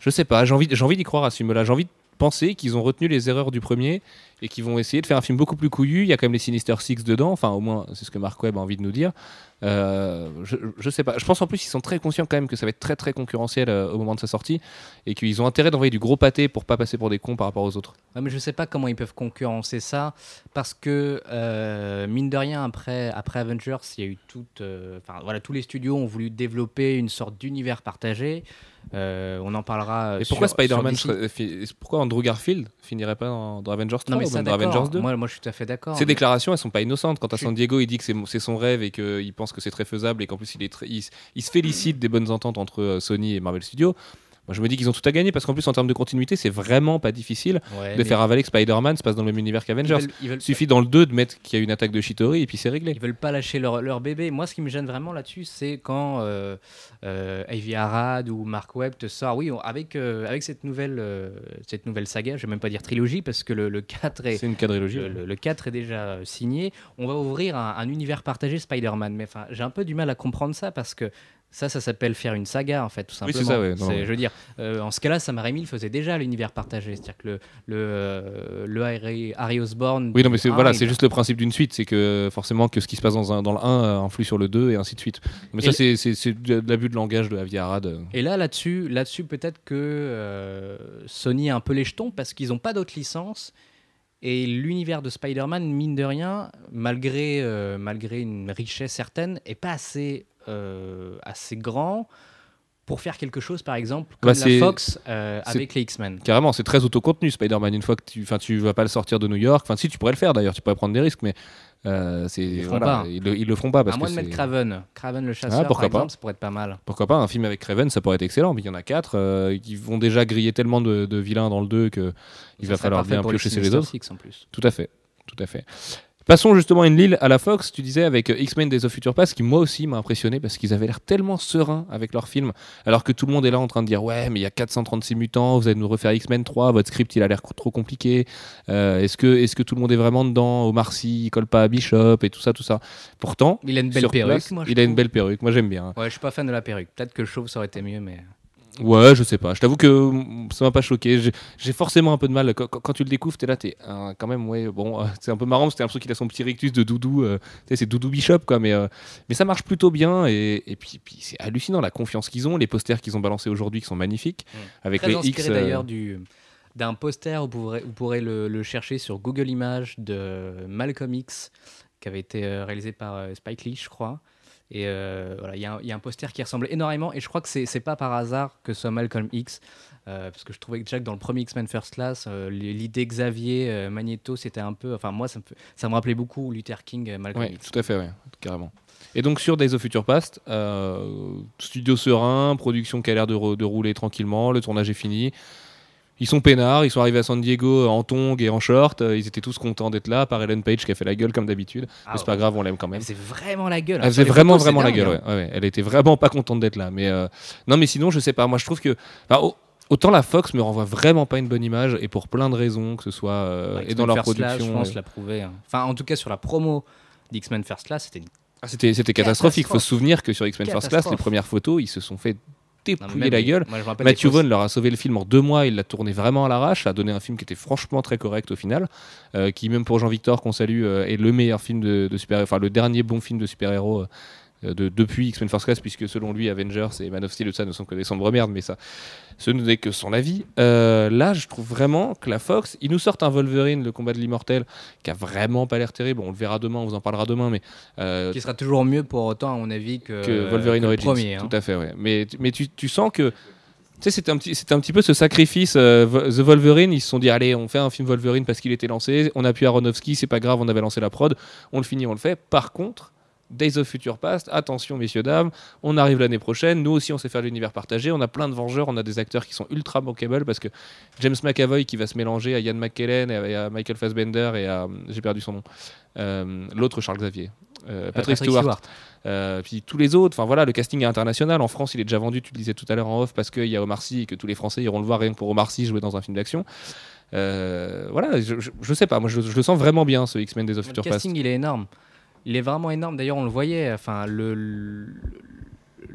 je sais pas, j'ai envie, envie d'y croire à ce film-là. J'ai envie penser qu'ils ont retenu les erreurs du premier et qu'ils vont essayer de faire un film beaucoup plus couillu. Il y a quand même les Sinister Six dedans, enfin, au moins, c'est ce que Mark Webb a envie de nous dire. Euh, je, je sais pas. Je pense en plus qu'ils sont très conscients quand même que ça va être très très concurrentiel euh, au moment de sa sortie et qu'ils ont intérêt d'envoyer du gros pâté pour pas passer pour des cons par rapport aux autres. Ouais, mais je sais pas comment ils peuvent concurrencer ça parce que euh, mine de rien après après Avengers il y a eu toute enfin voilà tous les studios ont voulu développer une sorte d'univers partagé on en parlera Et pourquoi Spider-Man, pourquoi Andrew Garfield finirait pas dans, dans Avengers 3 non mais ou ça dans. Avengers 2 moi, moi je suis tout à fait d'accord Ces mais- déclarations, elles sont pas innocentes. Quand à San Diego, il dit que c'est son rêve et qu'il pense que c'est très faisable et qu'en plus il, est très- il se félicite des bonnes ententes entre euh, Sony et Marvel Studios. Moi, je me dis qu'ils ont tout à gagner parce qu'en plus, en termes de continuité, c'est vraiment pas difficile Ouais, de faire avaler que Spider-Man se passe dans le même univers qu'Avengers. Il suffit dans le 2 de mettre qu'il y a une attaque de Shitori et puis c'est réglé. Ils veulent pas lâcher leur, leur bébé. Moi, ce qui me gêne vraiment là-dessus, c'est quand euh, euh, Ivy Arad ou Mark Webb te sort, oui, on- avec, euh, avec cette, nouvelle, euh, cette nouvelle saga, je vais même pas dire trilogie, parce que le, le 4 est, C'est une quadrilogie. le, le- le 4 est déjà signé. On va ouvrir un, un univers partagé Spider-Man. Mais enfin, j'ai un peu du mal à comprendre ça parce que ça, ça s'appelle faire une saga en fait, tout Oui, simplement. c'est ça, ouais, non, C'est- ouais. Je veux dire, euh, en ce cas-là, Sam Raimi le faisait déjà l'univers partagé, c'est-à-dire que le le, euh, le Harry, Harry Osborn. Oui, non, mais c'est voilà, il- c'est juste le principe d'une suite, c'est que forcément que ce qui se passe dans, un, dans le 1 euh, influe sur le 2 et ainsi de suite. Mais Et ça, c'est- c'est c'est de l'abus de langage de Avi Arad. Et là, là-dessus, là-dessus peut-être que euh, Sony a un peu les jetons parce qu'ils n'ont pas d'autres licences. Et l'univers de Spider-Man, mine de rien, malgré, euh, une richesse certaine, est pas assez, euh, assez grand pour faire quelque chose, par exemple, comme Bah, c'est- la Fox euh, avec les X-Men. Carrément, c'est très autocontenu Spider-Man. Une fois que tu, tu vas pas le sortir de New York. Enfin, si tu pourrais le faire d'ailleurs, tu pourrais prendre des risques, mais euh, Ils le feront voilà, pas. ils, le, ils le feront pas parce à que moins de mettre Craven. Craven le chasseur, Ah, pourquoi par pas. exemple, ça pourrait être pas mal. pourquoi pas un film avec Craven, ça pourrait être excellent. Mais il y en a quatre euh, qui vont déjà griller tellement de, de vilains dans le 2 que il va falloir bien piocher chez les Sinister autres. Six, en plus. Tout à fait, tout à fait. Passons justement à une Lille à la Fox, tu disais avec euh, X-Men Days of Future Past, qui moi aussi m'a impressionné parce qu'ils avaient l'air tellement sereins avec leur film, alors que tout le monde est là en train de dire ouais mais il y a 436 mutants, vous allez nous refaire X-Men 3, votre script il a l'air trop compliqué, Euh, est-ce que, est que tout le monde est vraiment dedans, Omar Sy il colle pas à Bishop et tout ça, tout ça. Pourtant, Il a une belle perruque, place, moi, il a une belle perruque, moi j'aime bien. Ouais, je suis pas fan de la perruque. Peut-être que le chauve, ça aurait été mieux, mais. Ouais, je sais pas. Je t'avoue que mm, ça m'a pas choqué. J'ai- forcément un peu de mal. Quand, tu le découvres, t'es là, t'es euh, quand même, ouais, bon, euh, c'est un peu marrant parce que t'as l'impression qu'il a son petit rictus de doudou. euh, c'est doudou Bishop, quoi. Mais, euh, mais ça marche plutôt bien. Et, et puis, puis c'est hallucinant la confiance qu'ils ont. Les posters qu'ils ont balancés aujourd'hui qui sont magnifiques. Avec Très les inspiré d'ailleurs du d'un poster, vous pourrez, vous pourrez le, le chercher sur Google Images de Malcolm X, qui avait été réalisé par Spike Lee, je crois. Et euh, voilà, il y, a un- il y a un poster qui ressemble énormément, et je crois que c'est pas par hasard que ce soit Malcolm X, euh, parce que je trouvais que que dans le premier X-Men First Class, euh, l'idée Xavier Magneto, c'était un peu, enfin moi ça me, ça me rappelait beaucoup Luther King, Malcolm Ouais, X. tout à fait, ouais, carrément. Et donc sur Days of Future Past, studio serein, production qui a l'air de rouler tranquillement, le tournage est fini. Ils sont peinards, ils sont arrivés à San Diego en tongs et en short, euh, ils étaient tous contents d'être là, par Ellen Page qui a fait la gueule comme d'habitude. Ah mais c'est pas grave, on l'aime quand Elle même. faisait vraiment la gueule. hein. Elle faisait vraiment, photos, vraiment la gueule. hein. Ouais, ouais, ouais. Elle était vraiment pas contente d'être là. Mais euh, non, mais sinon, je sais pas. Moi, je trouve que enfin, autant la Fox me renvoie vraiment pas une bonne image et pour plein de raisons, que ce soit euh, Ouais, et dans leur First Class, production. je pense, euh, l'a prouvé. hein. Enfin, en tout cas, sur la promo d'X-Men First Class, c'était une ah, c'était c'était catastrophique. Faut se souvenir que sur X-Men First Class, les premières photos, ils se sont fait Même la gueule. Moi, Matthew Vaughn leur a sauvé le film en deux mois, il l'a tourné vraiment à l'arrache, a donné un film qui était franchement très correct au final, euh, qui même pour Jean-Victor qu'on salue euh, est le meilleur film de, de super enfin le dernier bon film de super-héros euh, de, depuis X-Men First Class, puisque selon lui Avengers et Man of Steel tout ça ne sont que des sombres merdes, mais ça ce n'est que son avis. Euh, là je trouve vraiment que la Fox, ils nous sortent un Wolverine, le combat de l'immortel, qui a vraiment pas l'air terrible, on le verra demain, on vous en parlera demain, mais euh, Qui sera toujours mieux pour autant, à mon avis, que, que Wolverine que le Origins. premier. hein. Tout à fait, ouais. Mais, mais tu, tu sens que. Tu sais, c'était un, petit, un petit peu ce sacrifice. euh, The Wolverine, ils se sont dit allez, on fait un film Wolverine parce qu'il était lancé. On appuie Aronofsky, c'est pas grave, on avait lancé la prod. On le finit, on le fait. Par contre, Days of Future Past, attention messieurs dames, on arrive l'année prochaine, nous aussi on sait faire l'univers partagé, on a plein de vengeurs, on a des acteurs qui sont ultra bankable parce que James McAvoy qui va se mélanger à Ian McKellen et à Michael Fassbender et à j'ai perdu son nom, euh, l'autre Charles Xavier. Euh, Patrick, Stewart. Euh, puis tous les autres, enfin voilà, le casting est international. En France, il est déjà vendu, tu le disais tout à l'heure en off, parce qu'il y a Omar Sy et que tous les Français iront le voir rien que pour Omar Sy jouer dans un film d'action. voilà, je, sais pas, moi je, le sens vraiment bien ce X-Men des of Future Past. Le casting, il est énorme. Il est vraiment énorme. D'ailleurs, on le voyait. Enfin, le,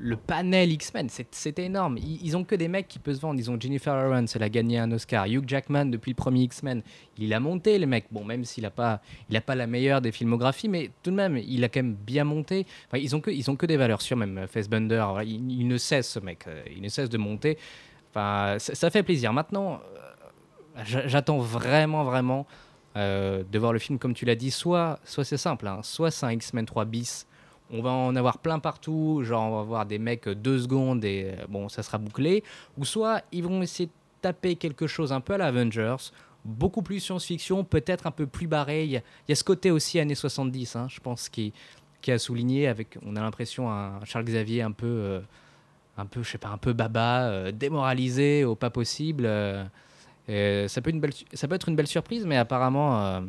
le panel X-Men, c'était énorme. Ils, ont que des mecs qui peuvent se vendre. Ils ont Jennifer Lawrence, elle a gagné un Oscar. Hugh Jackman, depuis le premier X-Men, il a monté, les mecs. Bon, même s'il n'a pas, il pas la meilleure des filmographies, mais tout de même, il a quand même bien monté. ils, ont que, ils ont que des valeurs sûres, même Fassbender. Il, ne cesse, ce mec. Euh, il ne cesse de monter. Enfin, ça, fait plaisir. Maintenant, euh, j'attends vraiment, vraiment euh, de voir le film, comme tu l'as dit. Soit, soit c'est simple, hein. soit c'est un X-Men 3 bis on va en avoir plein partout, genre on va avoir des mecs deux secondes et euh, bon, ça sera bouclé. Ou soit ils vont essayer de taper quelque chose un peu à l'Avengers, beaucoup plus science-fiction, peut-être un peu plus barré. Il y, a, ce côté aussi années 70, hein, je pense, qui, a souligné avec, on a l'impression, un Charles Xavier un peu, euh, un peu, je sais pas, un peu baba, euh, démoralisé au pas possible. Ça, peut être une belle surprise, mais apparemment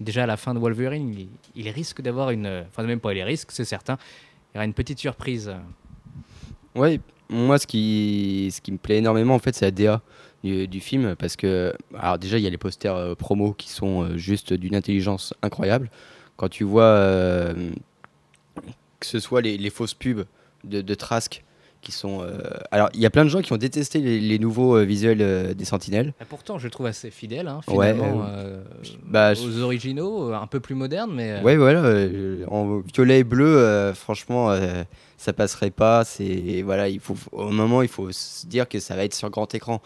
déjà à la fin de Wolverine, il, risque d'avoir une. Enfin, même pas les risques, c'est certain. Il y aura une petite surprise. Ouais, moi, ce qui, me plaît énormément, en fait, c'est la DA du, film. Parce que, alors, déjà, il y a les posters euh, promo qui sont euh, juste d'une intelligence incroyable. Quand tu vois euh, que ce soit les, fausses pubs de Trask qui sont. Euh, alors, il y a plein de gens qui ont détesté les, nouveaux euh, visuels euh, des Sentinelles. Et pourtant, je le trouve assez fidèle, hein, finalement, bah, aux originaux, un peu plus modernes, mais. Ouais, voilà, en violet et bleu, franchement, ça passerait pas. C'est voilà, il faut au moment, il faut se dire que ça va être sur grand écran.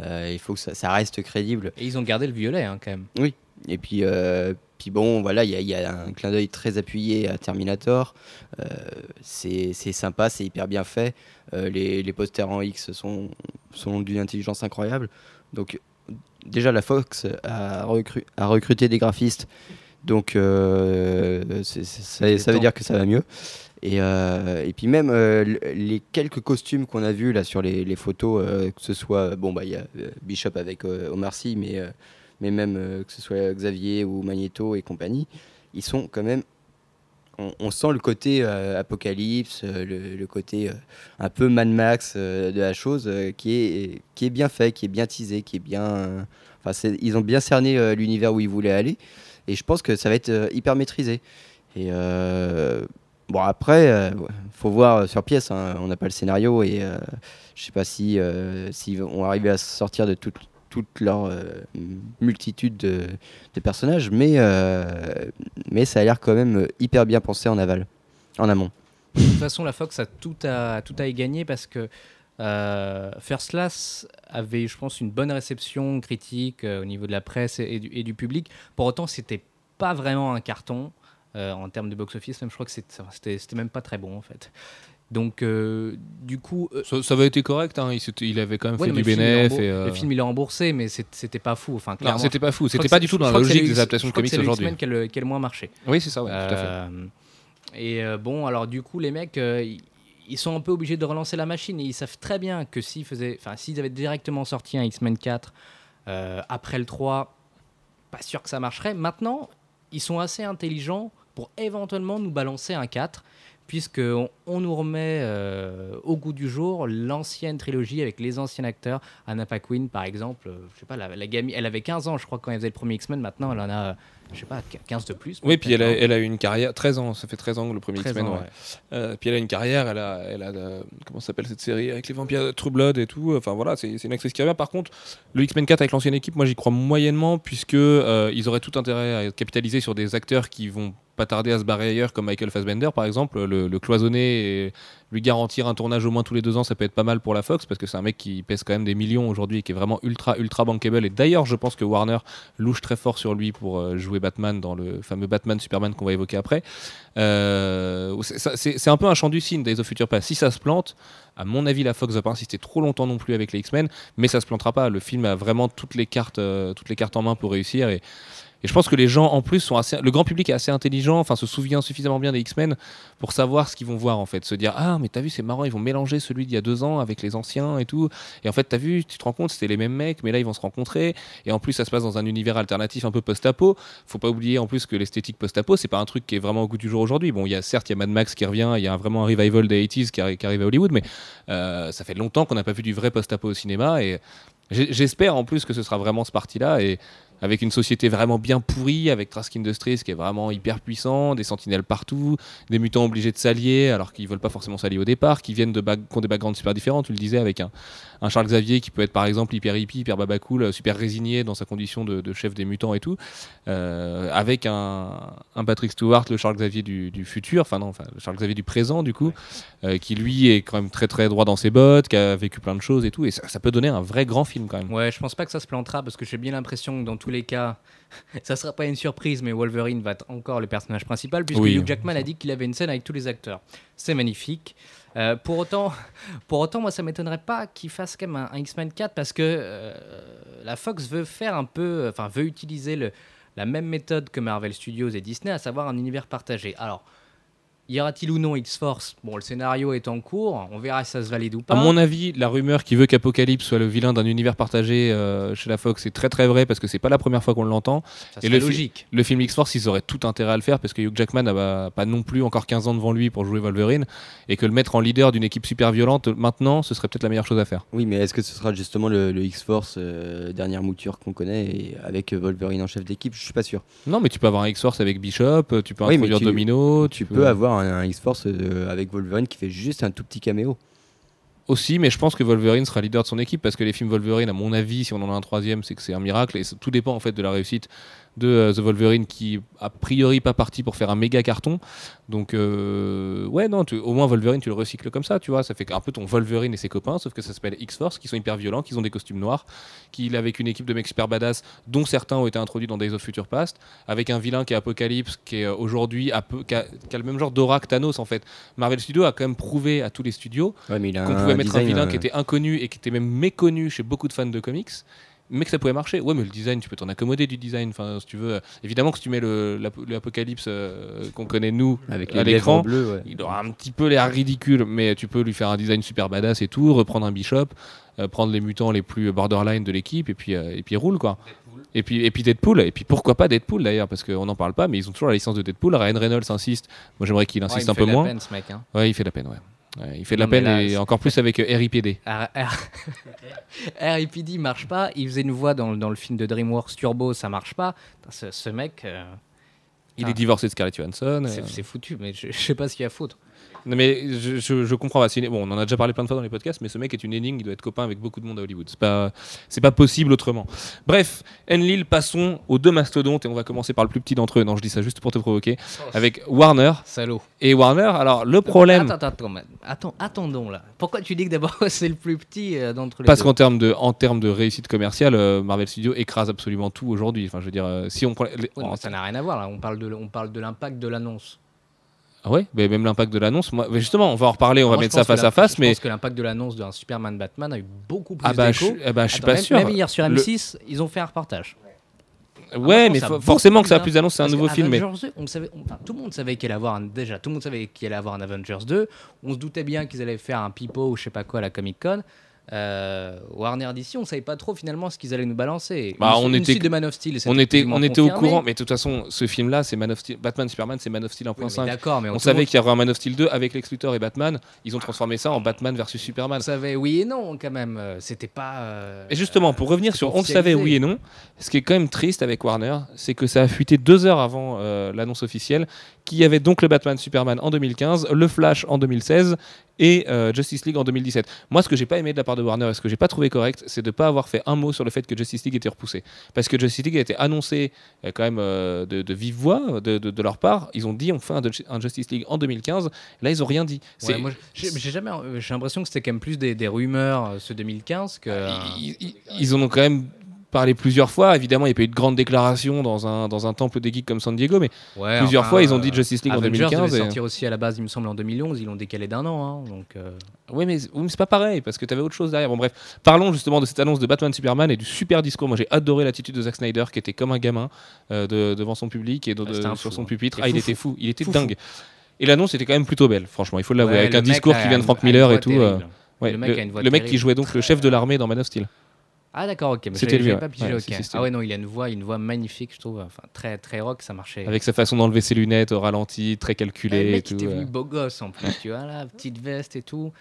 il faut que ça, ça, reste crédible. Et ils ont gardé le violet, hein, quand même. Oui. Et puis, puis bon, voilà, il y, a un clin d'œil très appuyé à Terminator. Euh, c'est sympa, c'est hyper bien fait. Euh, les, posters en X sont, sont d'une intelligence incroyable. Donc, déjà, la Fox a, recruté des graphistes. Donc, euh, ça, veut dire que ça va mieux. Et, puis même les quelques costumes qu'on a vus là sur les, photos, que ce soit, bon, bah il y a Bishop avec Omar Sy, mais mais même euh, que ce soit Xavier ou Magneto et compagnie, ils sont quand même. On, sent le côté euh, apocalypse, euh, le, côté un peu Mad Max de la chose qui, est, qui est bien fait, qui est bien teasé, qui est bien. Enfin, ils ont bien cerné l'univers où ils voulaient aller. Et je pense que ça va être hyper maîtrisé. Et bon, après, faut voir sur pièce. Hein. on n'a pas le scénario et je sais pas si, si on arriver à sortir de toute toute leur euh, multitude de, personnages, mais, euh, mais ça a l'air quand même hyper bien pensé en aval, en amont. De toute façon, la Fox a tout à, tout à y gagner parce que euh, First Class avait, je pense, une bonne réception critique au niveau de la presse et, du, public. Pour autant, c'était pas vraiment un carton. en termes de box-office, même je crois que c'était même pas très bon en fait. Donc, euh, du coup. Euh, ça, ça, avait été correct, hein. il, avait quand même fait du bénéfice. Le, euh, film, il a remboursé, mais c'était pas fou. Enfin, non, c'était pas fou. C'était pas du tout dans la logique des adaptations de comics aujourd'hui. C'est le qui a le moins marché. Oui, c'est ça, ouais, tout à fait. Et bon, alors, du coup, les mecs. ils sont un peu obligés de relancer la machine et ils savent très bien que s'ils faisaient, enfin s'ils avaient directement sorti un X-Men 4 après le 3, pas sûr que ça marcherait. Maintenant, ils sont assez intelligents pour éventuellement nous balancer un 4 puisqu'on on nous remet euh, au goût du jour l'ancienne trilogie avec les anciens acteurs. Anna Paquin, par exemple, euh, je sais pas, la, gamine, elle avait 15 ans, je crois, quand elle faisait le premier X-Men. Maintenant, elle en a, je sais pas, 15 de plus. Oui, puis elle a, elle a, eu une carrière, 13 ans, ça fait 13 ans que le premier X-Men. Ouais. Euh, puis elle a une carrière, elle a, elle a comment s'appelle cette série avec les vampires True Blood et tout. Enfin voilà, c'est une actrice qui revient. Par contre, le X-Men 4 avec l'ancienne équipe, moi j'y crois moyennement, puisque ils auraient tout intérêt à capitaliser sur des acteurs qui vont pas tarder à se barrer ailleurs, comme Michael Fassbender par exemple, le, le cloisonner et lui garantir un tournage au moins tous les deux ans, ça peut être pas mal pour la Fox parce que c'est un mec qui pèse quand même des millions aujourd'hui et qui est vraiment ultra ultra bankable. Et d'ailleurs, je pense que Warner louche très fort sur lui pour euh, jouer Batman dans le fameux Batman Superman qu'on va évoquer après. Euh, c'est un peu un champ du signe Days of Future Past. Si ça se plante, à mon avis, la Fox va pas insister trop longtemps non plus avec les X-Men, mais ça se plantera pas. Le film a vraiment toutes les cartes, euh, toutes les cartes en main pour réussir et Et je pense que les gens, en plus, sont assez. Le grand public est assez intelligent, enfin, se souvient suffisamment bien des X-Men pour savoir ce qu'ils vont voir, en fait. Se dire, ah, mais t'as vu, c'est marrant, ils vont mélanger celui d'il y a deux ans avec les anciens et tout. Et en fait, t'as vu, tu te rends compte, c'était les mêmes mecs, mais là, ils vont se rencontrer. Et en plus, ça se passe dans un univers alternatif un peu post-apo. Faut pas oublier, en plus, que l'esthétique post-apo, c'est pas un truc qui est vraiment au goût du jour aujourd'hui. Bon, il y a certes, il y a Mad Max qui revient, il y a vraiment un revival des 80s qui, arri- qui arrive à Hollywood, mais euh, ça fait longtemps qu'on n'a pas vu du vrai post-apo au cinéma. Et j'espère en plus que ce sera vraiment ce parti-là. Et avec une société vraiment bien pourrie, avec Trask Industries qui est vraiment hyper puissant, des sentinelles partout, des mutants obligés de s'allier alors qu'ils veulent pas forcément s'allier au départ, qui viennent de qui ont des backgrounds super différents. Tu le disais avec un, un Charles Xavier qui peut être par exemple hyper hippie, hyper babacool, super résigné dans sa condition de, de chef des mutants et tout, euh, avec un, un Patrick Stewart, le Charles Xavier du, du futur, enfin non, enfin le Charles Xavier du présent du coup, euh, qui lui est quand même très très droit dans ses bottes, qui a vécu plein de choses et tout, et ça, ça peut donner un vrai grand film quand même. Ouais, je pense pas que ça se plantera parce que j'ai bien l'impression que dans tous les cas, ça sera pas une surprise, mais Wolverine va être encore le personnage principal puisque Oui. Hugh Jackman a dit qu'il avait une scène avec tous les acteurs. C'est magnifique. Euh, pour autant, moi, ça m'étonnerait pas qu'il fasse quand même un, X-Men 4 parce que euh, la Fox veut faire un peu, enfin, veut utiliser la même méthode que Marvel Studios et Disney, à savoir un univers partagé. Alors. Y aura-t-il ou non X-Force Bon, le scénario est en cours, on verra si ça se valide ou pas. À mon avis, la rumeur qui veut qu'Apocalypse soit le vilain d'un univers partagé euh, chez la Fox est très très vrai parce que c'est pas la première fois qu'on l'entend. ça et le fi- logique. Le film X-Force, ils auraient tout intérêt à le faire parce que Hugh Jackman n'a pas non plus encore 15 ans devant lui pour jouer Wolverine et que le mettre en leader d'une équipe super violente maintenant, ce serait peut-être la meilleure chose à faire. Oui, mais est-ce que ce sera justement le, le X-Force, euh, dernière mouture qu'on connaît, et avec euh, Wolverine en chef d'équipe? Je suis pas sûr. Non, mais tu peux avoir un X-Force avec Bishop, tu peux Oui, introduire tu- Domino, Tu peux avoir un, X-Force euh, avec Wolverine qui fait juste un tout petit caméo. aussi, mais je pense que Wolverine sera leader de son équipe parce que les films Wolverine, à mon avis, si on en a un troisième, c'est que c'est un miracle et tout dépend en fait de la réussite de euh, The Wolverine qui a priori pas parti pour faire un méga carton. Donc euh, ouais, non, tu- au moins Wolverine, tu le recycles comme ça, tu vois, ça fait un peu ton Wolverine et ses copains, sauf que ça s'appelle X-Force, qui sont hyper violents, qui ont des costumes noirs, qui avec une équipe de mecs super badass, dont certains ont été introduits dans Days of Future Past, avec un vilain qui est Apocalypse, qui est euh, aujourd'hui qui a, qui a le même genre d'aura que Thanos en fait. Marvel Studios a quand même prouvé à tous les studios Ouais, qu'on un pouvait mettre un vilain euh, qui était inconnu et qui était même méconnu chez beaucoup de fans de comics mais que ça pouvait marcher. Ouais, mais le design, tu peux t'en accommoder du design. Enfin, si tu veux, évidemment que si tu mets l'apocalypse euh, qu'on connaît nous avec à l'écran. Ouais. il aura un petit peu l'air ridicule, mais tu peux lui faire un design super badass et tout, reprendre un bishop, euh, prendre les mutants les plus borderline de l'équipe et puis euh, et puis roule quoi. Et puis, et puis Deadpool, et puis pourquoi pas Deadpool d'ailleurs, parce qu'on n'en parle pas, mais ils ont toujours la licence de Deadpool. Ryan Reynolds insiste, moi j'aimerais qu'il Ouais, insiste il un fait peu moins. peine, ce mec, hein. Ouais, il fait la peine, ouais. Ouais, il fait de la peine là, et encore plus avec euh, RIPD. R- R- RIPD marche pas. Il faisait une voix dans, le- dans le film de DreamWorks Turbo, ça marche pas. Ce, ce mec, euh, Il est divorcé de Scarlett Johansson. c'est euh. c'est foutu, mais je, je sais pas ce qu'il y a à foutre. Non, mais je, je- je comprends pas. Une- Bon, on en a déjà parlé plein de fois dans les podcasts, mais ce mec est une énigme. Il doit être copain avec beaucoup de monde à Hollywood. C'est pas, c'est pas possible autrement. Bref, Enlil, passons aux deux mastodontes et on va commencer par le plus petit d'entre eux. Non, je dis ça juste pour te provoquer. Avec Warner. Salaud. Et Warner, alors le problème, Attends, attends, attends, attends, attendons là. Pourquoi tu dis que d'abord c'est le plus petit euh, d'entre les parce qu'en termes de, en termes de réussite commerciale, euh, Marvel Studios écrase absolument tout aujourd'hui. Enfin, je veux dire, euh, si on prend. les- Oui, mais ça n'a rien à voir là. On parle de, on parle de l'impact de l'annonce. Ah ouais, mais même l'impact de l'annonce. Moi, mais justement, on va en reparler, on va Moi, mettre ça face à face, Je mais pense que l'impact de l'annonce d'un Superman Batman a eu beaucoup plus ah bah, je, d'écho. ah bah, je suis Attends, pas même, sûr. Même hier sur Le- M6, ils ont fait un reportage. Ouais, Ah, mais fo- forcément que ça a plus d'annonces, c'est un nouveau film. Mais... Avengers 2, on savait, on- enfin, tout le monde savait qu'il allait avoir un, déjà, tout le monde savait qu'il allait avoir un Avengers 2. On se doutait bien qu'ils allaient faire un pipeau ou je sais pas quoi à la Comic Con. Euh, Warner DC, on savait pas trop finalement ce qu'ils allaient nous balancer. Bah, on était- de Man of Steel. On était, on était au courant, mais de toute façon, ce film-là, c'est Man of Steel, Batman Superman, c'est Man of Steel Oui, mais 1.5. D'accord, mais on savait qu'il y aurait un Man of Steel 2 avec Lex Luthor et Batman. Ils ont transformé ça en Batman versus Superman. on savait oui et non quand même. Euh, C'était pas. euh, Et justement, pour revenir sur on le savait oui et non, ce qui est quand même triste avec Warner, c'est que ça a fuité deux heures avant euh, l'annonce officielle, qu'il y avait donc le Batman Superman en 2015, le Flash en 2016 et euh, Justice League en 2017. Moi, ce que j'ai pas aimé de la part de Warner et ce que j'ai pas trouvé correct, c'est de pas avoir fait un mot sur le fait que Justice League était repoussé. Parce que Justice League a été annoncé euh, quand même euh, de, de vive voix de, de- de leur part. Ils ont dit on fait un, un Justice League en 2015. Là, ils ont rien dit. Ouais, C'est- moi, j'ai jamais, j'ai l'impression que c'était quand même plus des, des rumeurs ce 2015 que. ils, ils- ils en ont quand même parlé plusieurs fois. Évidemment, il n'y a pas eu de grande déclaration dans un, dans un temple des geeks comme San Diego, mais Ouais, plusieurs enfin, fois, ils ont dit euh, Justice League en Avengers 2015. devait et- sortir aussi à la base, il me semble, en 2011. Ils l'ont décalé d'un an. hein, donc, euh, Oui, mais, oui, mais c'est pas pareil, parce que tu avais autre chose derrière. Bon, bref, parlons justement de cette annonce de Batman Superman et du super discours. Moi, j'ai adoré l'attitude de Zack Snyder, qui était comme un gamin euh, de- devant son public et de- Ah, de- sur fou, son hein. pupitre. Il Ah, il était fou, il était Fou, dingue. Et l'annonce était quand même plutôt belle, franchement, il faut l'avouer, ouais, avec un discours qui vient de Frank Miller et tout. euh, ouais, le mec le mec qui jouait donc le chef de l'armée dans Man of Steel. Ah d'accord, ok. C'était lui, ouais. pas pigé, Ouais, ah ouais, non, il a une voix, une voix magnifique, je trouve. Enfin, très, très rock, ça marchait. Avec sa façon d'enlever ses lunettes au ralenti, très Ouais, calculé le et mec tout. était ouais. venu beau gosse en plus, tu vois, là, petite veste et tout.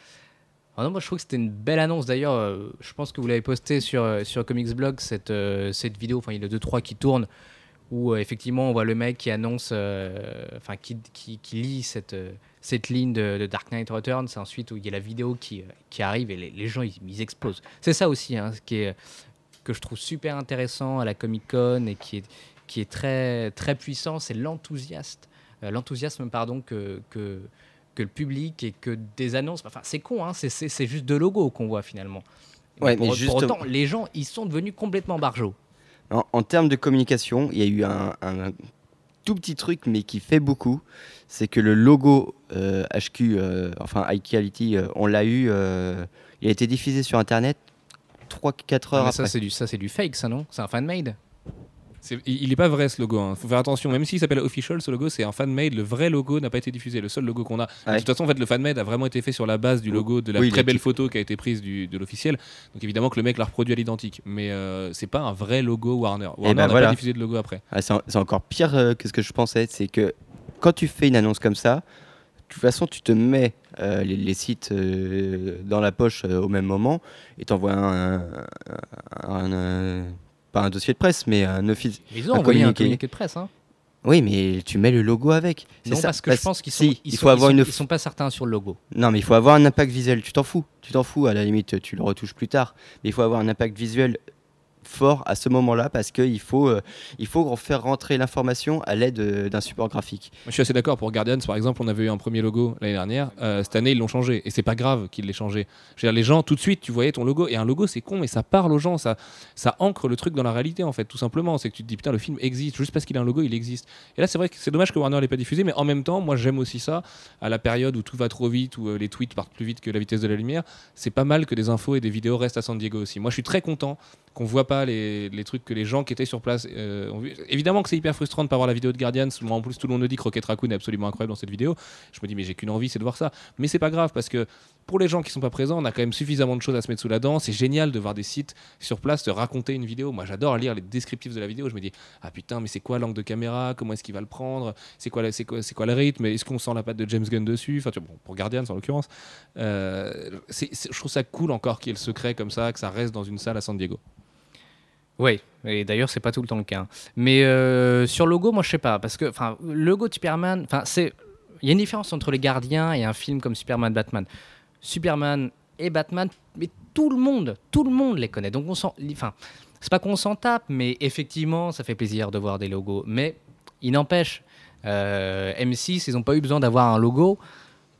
Ah non, moi je trouve que c'était une belle annonce. D'ailleurs, euh, je pense que vous l'avez posté sur, euh, sur Comics Blog, cette, euh, cette vidéo, enfin il y en a deux, trois qui tournent, où euh, effectivement on voit le mec qui annonce, euh, enfin qui, qui, qui lit cette, euh, cette ligne de, de Dark Knight Returns, et ensuite où il y a la vidéo qui, qui arrive et les, les gens ils, ils explosent. C'est ça aussi, hein, ce qui est, que je trouve super intéressant à la Comic Con et qui est, qui est très, très puissant, c'est l'enthousiaste, euh, l'enthousiasme pardon que, que, que le public et que des annonces. Enfin, c'est con, hein, c'est- c'est c'est juste de logo qu'on voit finalement. Ouais, pour, mais pour autant, les gens, ils sont devenus complètement barjots. En, en termes de communication, il y a eu un, un tout petit truc, mais qui fait beaucoup. C'est que le logo euh, HQ, euh, enfin High Quality, euh, on l'a eu. euh, il a été diffusé sur Internet 3-4 heures Ah, mais après. ça, c'est du, ça, c'est du fake, ça, non? C'est un fan-made? Il il est pas vrai ce logo, il faut faire attention. Même s'il s'appelle Official, ce logo c'est un fan-made. Le vrai logo n'a pas été diffusé. Le seul logo qu'on a. Ouais. De toute façon, en fait, le fan-made a vraiment été fait sur la base du logo de la Oui, très belle photo qui a été prise du, de l'officiel. Donc évidemment que le mec l'a reproduit à l'identique. Mais euh, c'est pas un vrai logo Warner. Warner ben n'a voilà. pas diffusé de logo après. Ah, c'est en- c'est encore pire euh, que ce que je pensais. C'est que quand tu fais une annonce comme ça, de toute façon, tu te mets euh, les, les sites euh, dans la poche euh, au même moment et t'envoies un, un- un, pas un dossier de presse, mais un office. Ils ont Un envoyé un communiqué. de presse. Hein. Oui, mais tu mets le logo avec. C'est Non, ça. parce que je pense qu'ils sont, si, ils il sont- faut avoir ils sont- une. ils sont pas certains sur le logo. Non, mais il faut avoir un impact visuel. Tu t'en fous. Tu t'en fous. À la limite, tu le retouches plus tard. Mais il faut avoir un impact visuel fort à ce moment-là parce qu'il faut, euh, faut faire rentrer l'information à l'aide euh, d'un support graphique. Je suis assez d'accord. Pour Guardians, par exemple, on avait eu un premier logo l'année dernière. Euh, cette année, ils l'ont changé. Et c'est pas grave qu'ils l'aient changé. Dire, les gens, tout de suite, tu voyais ton logo. Et un logo, c'est con, mais ça parle aux gens. Ça, ça ancre le truc dans la réalité, en fait, tout simplement. C'est que tu te dis, putain, le film existe. Juste parce qu'il a un logo, il existe. Et là, c'est vrai que c'est dommage que Warner l'ait pas diffusé. Mais en même temps, moi, j'aime aussi ça. À la période où tout va trop vite, où les tweets partent plus vite que la vitesse de la lumière, c'est pas mal que des infos et des vidéos restent à San Diego aussi. Moi, je suis très content qu'on voit pas les, trucs que les gens qui étaient sur place euh, ont vu. Évidemment que c'est hyper frustrant de pas voir la vidéo de Guardians. Moi, en plus, tout le monde me dit que Rocket Raccoon est absolument incroyable dans cette vidéo. Je me dis, mais j'ai qu'une envie, c'est de voir ça. Mais c'est pas grave parce que pour les gens qui sont pas présents, on a quand même suffisamment de choses à se mettre sous la dent. C'est génial de voir des sites sur place te raconter une vidéo. Moi, j'adore lire les descriptifs de la vidéo. Je me dis, ah putain, mais c'est quoi l'angle de caméra? Comment est-ce qu'il va le prendre? C'est quoi, c'est quoi, quoi le rythme? Est-ce qu'on sent la patte de James Gunn dessus? Enfin, tu vois, bon, pour Guardians en l'occurrence. Euh, je trouve ça cool encore qu'il y ait le secret comme ça, que ça reste dans une salle à San Diego. Oui, et d'ailleurs, c'est pas tout le temps le cas. hein. Mais euh, sur logo, moi, je sais pas. Parce que, enfin, logo de Superman, c'est. Il y a une différence entre les gardiens et un film comme Superman Batman. Superman et Batman, mais tout le monde, tout le monde les connaît. Donc on s'en. Enfin, c'est pas qu'on s'en tape, mais effectivement, ça fait plaisir de voir des logos. Mais il n'empêche, euh, M6, ils n'ont pas eu besoin d'avoir un logo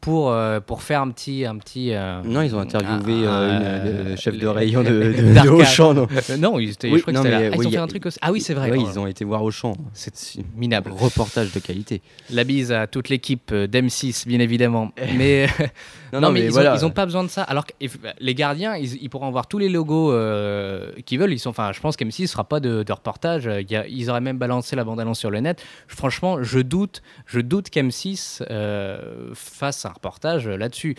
pour, euh, pour faire un petit. Un petit euh, Non, ils ont interviewé un- euh, une euh, chef de rayon de, de, de Auchan. Non, non, ils étaient, Oui, je crois non, que là. Ah, oui, ils ont fait a- un truc aussi. Ah oui, c'est vrai. Oh, ils ont été voir Auchan. C'est minable. Reportage de qualité. La bise à toute l'équipe euh, d'M6, bien évidemment. Mais non, mais, ils, voilà. ont, ils ont pas besoin de ça. Alors que if- les gardiens, ils, ils pourront avoir tous les logos qu'ils veulent. Ils sont, enfin, je pense qu'M6 fera pas de, de reportage. Il y a- ils auraient même balancé la bande-annonce sur le net. Franchement, je doute, je doute qu'M6 euh, fasse un reportage là-dessus.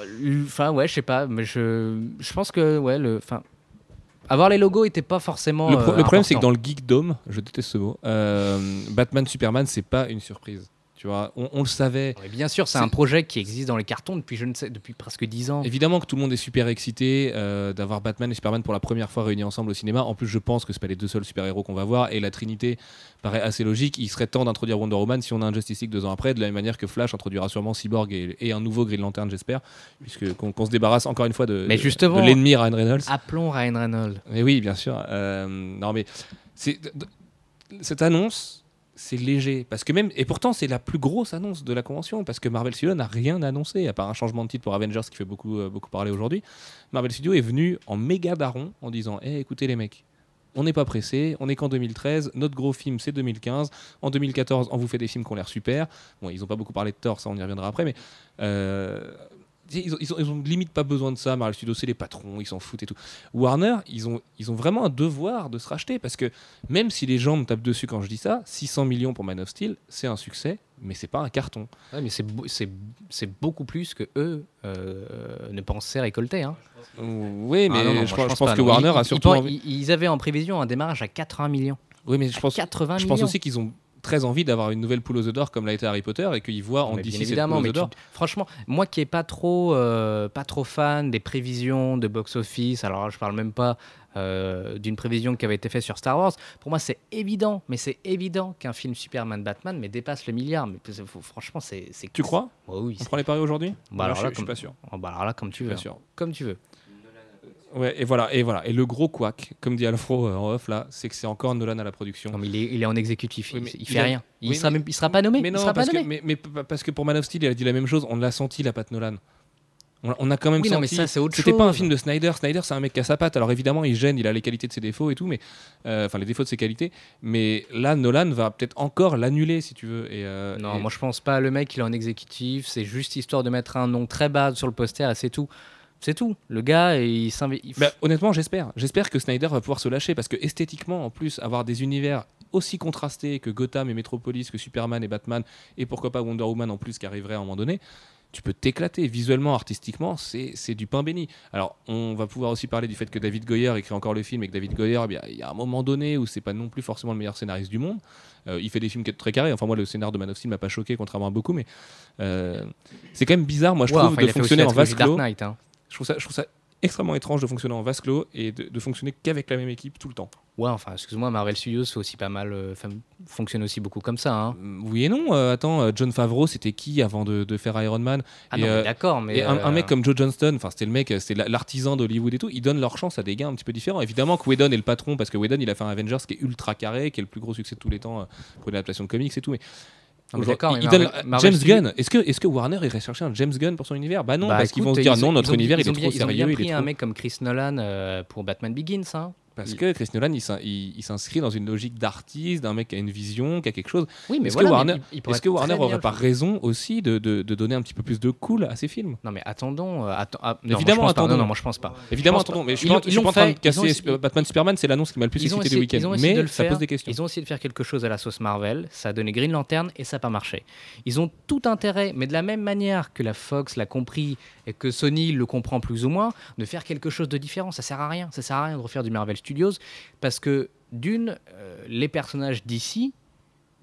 Euh, Enfin, ouais, je sais pas, mais je, je pense que, ouais, le, enfin, avoir les logos était pas forcément. Le, pro- euh, le problème, c'est que dans le Geekdom, je déteste ce mot, euh, Batman Superman, c'est pas une surprise. Tu vois, on, on le savait. Bien sûr, c'est un projet qui existe dans les cartons depuis, je ne sais, depuis presque 10 ans. Évidemment que tout le monde est super excité euh, d'avoir Batman et Superman pour la première fois réunis ensemble au cinéma. En plus, je pense que c'est pas les deux seuls super-héros qu'on va voir et la Trinité paraît assez logique. Il serait temps d'introduire Wonder Woman si on a un Justice League deux ans après, de la même manière que Flash introduira sûrement Cyborg et, et un nouveau Green Lantern, j'espère, puisque qu'on se débarrasse encore une fois de, Mais de- justement- de l'ennemi Ryan Reynolds. Appelons Ryan Reynolds. Mais oui, bien sûr. Euh, non, mais c'est cette annonce, c'est léger. Parce que même, et pourtant, c'est la plus grosse annonce de la convention, parce que Marvel Studios n'a rien annoncé, à part un changement de titre pour Avengers qui fait beaucoup, euh, beaucoup parler aujourd'hui. Marvel Studios est venu en méga daron en disant Eh, écoutez les mecs, on n'est pas pressé, on est qu'en 2013, notre gros film c'est 2015, en 2014 on vous fait des films qui ont l'air super. Bon, ils n'ont pas beaucoup parlé de Thor, ça on y reviendra après, mais euh, ils, ont, ils, ont, ils ont limite pas besoin de ça. Marvel Studios, c'est les patrons, ils s'en foutent et tout. Warner, ils ont, ils ont vraiment un devoir de se racheter parce que même si les gens me tapent dessus quand je dis ça, 600 millions pour Man of Steel, c'est un succès, mais c'est pas un carton. Ouais, mais c'est beau- c'est c'est beaucoup plus que eux euh, ne pensaient récolter. Hein. Oui, mais Ah non, non, je, moi, pense, je pas, pense que non. Warner Ils- a surtout ils, envie. ils- ils avaient en prévision un démarrage à 80 millions. Oui, mais je pense, 80 je millions. pense aussi qu'ils ont très envie d'avoir une nouvelle poule aux œufs d'or comme l'a été Harry Potter et qu'ils voient en Mais DC bien cette évidemment, poule aux d'or. franchement, moi qui est pas trop, euh, pas trop fan des prévisions de box-office, alors là, je parle même pas euh, d'une prévision qui avait été faite sur Star Wars. Pour moi, c'est évident, mais c'est évident qu'un film Superman-Batman mais dépasse le milliard. Mais faut- franchement, c'est, Tu crois? Ouais, Oui. On prend les paris aujourd'hui? Bah alors je, là, je suis comme- pas sûr. Oh, bah alors là, comme tu veux, suis pas sûr. comme tu veux. Ouais, et voilà, et voilà. Et le gros couac, comme dit Alfro euh, en off là, c'est que c'est encore Nolan à la production. Non, mais il est, il est en exécutif, Oui, il, mais il il fait a- rien. Il oui, sera mais- même, il sera pas nommé. Mais il non, sera pas parce que, nommé. mais, mais parce que pour Man of Steel, il a dit la même chose. On l'a senti la patte Nolan. On, a quand même Oui, non, mais senti. ça, c'est autre C'était pas un film de Snyder. Snyder, c'est un mec qui a sa patte. Alors évidemment, il gêne, il a les qualités de ses défauts et tout, mais euh, enfin les défauts de ses qualités. Mais là, Nolan va peut-être encore l'annuler si tu veux. Et, euh, Non, et- moi je pense pas. Le mec, il est en exécutif. C'est juste histoire de mettre un nom très bas sur le poster et c'est tout. C'est tout. Le gars, il s'investit. Bah, honnêtement, j'espère. J'espère que Snyder va pouvoir se lâcher parce que esthétiquement, en plus, avoir des univers aussi contrastés que Gotham et Metropolis, que Superman et Batman, et pourquoi pas Wonder Woman en plus qui arriverait à un moment donné, tu peux t'éclater. Visuellement, artistiquement, c'est c'est du pain béni. Alors, on va pouvoir aussi parler du fait que David Goyer écrit encore le film et que David Goyer, eh bien, il y a un moment donné où c'est pas non plus forcément le meilleur scénariste du monde. Euh, il fait des films qui sont très carrés. Enfin, moi, le scénar de Man of Steel m'a pas choqué, contrairement à beaucoup, mais euh, c'est quand même bizarre, moi, je Ouais, trouve, enfin, de fonctionner en vase trilogie Dark clos. Knight, hein. Je trouve ça, je trouve ça extrêmement étrange de fonctionner en vase clos et de, de fonctionner qu'avec la même équipe tout le temps. Ouais, enfin, excuse-moi, Marvel Studios fait aussi pas mal, euh, fonctionne aussi beaucoup comme ça. Hein. Mm, Oui et non. euh, attends, euh, John Favreau, c'était qui avant de, de faire Iron Man? Ah Et, non, euh, d'accord, mais Et un, un euh, mec comme Joe Johnston, enfin c'était le mec, c'était la- l'artisan d'Hollywood et tout, ils donnent leur chance à des gars un petit peu différents. Évidemment que Whedon est le patron parce que Whedon il a fait un Avengers qui est ultra carré, qui est le plus gros succès de tous les temps euh, pour une adaptation de comics et tout. Mais, Non, mais aujourd'hui, d'accord, il mais donne Marvel- Marvel James Gunn. Est-ce que, est que Warner irait chercher un James Gunn pour son univers? Bah non, bah, parce qu'ils vont se dire ils non, ont- notre ils ont- univers ils il est ont trop bien- Ils ont sérieux, bien il est pris un mec comme Chris Nolan euh, pour Batman Begins. Hein. Parce Il- que Chris Nolan il s'in- il il s'inscrit dans une logique d'artiste, d'un mec qui a une vision, qui a quelque chose. Oui, mais Est-ce voilà, que mais Warner, est-ce que Warner aurait pas raison aussi de, de- de donner un petit peu plus de cool à ses films? Non, mais attendons. euh, atten- ah, non, moi, Évidemment, je pense pas. attendons. Non, non, moi je pense pas. Évidemment, pense pas. attendons, mais je suis Ils pas, je suis pas en train de casser ont Batman Superman, c'est l'annonce qui m'a le plus excité du week-end. essayé de Mais le ça faire. pose des questions. Ils ont essayé de faire quelque chose à la sauce Marvel. Ça a donné Green Lantern et ça n'a pas marché. Ils ont tout intérêt, mais de la même manière que la Fox l'a compris et que Sony le comprend plus ou moins, de faire quelque chose de différent. Ça sert à rien. Ça sert à rien de refaire du Marvel Studios parce que d'une, euh, les personnages d'ici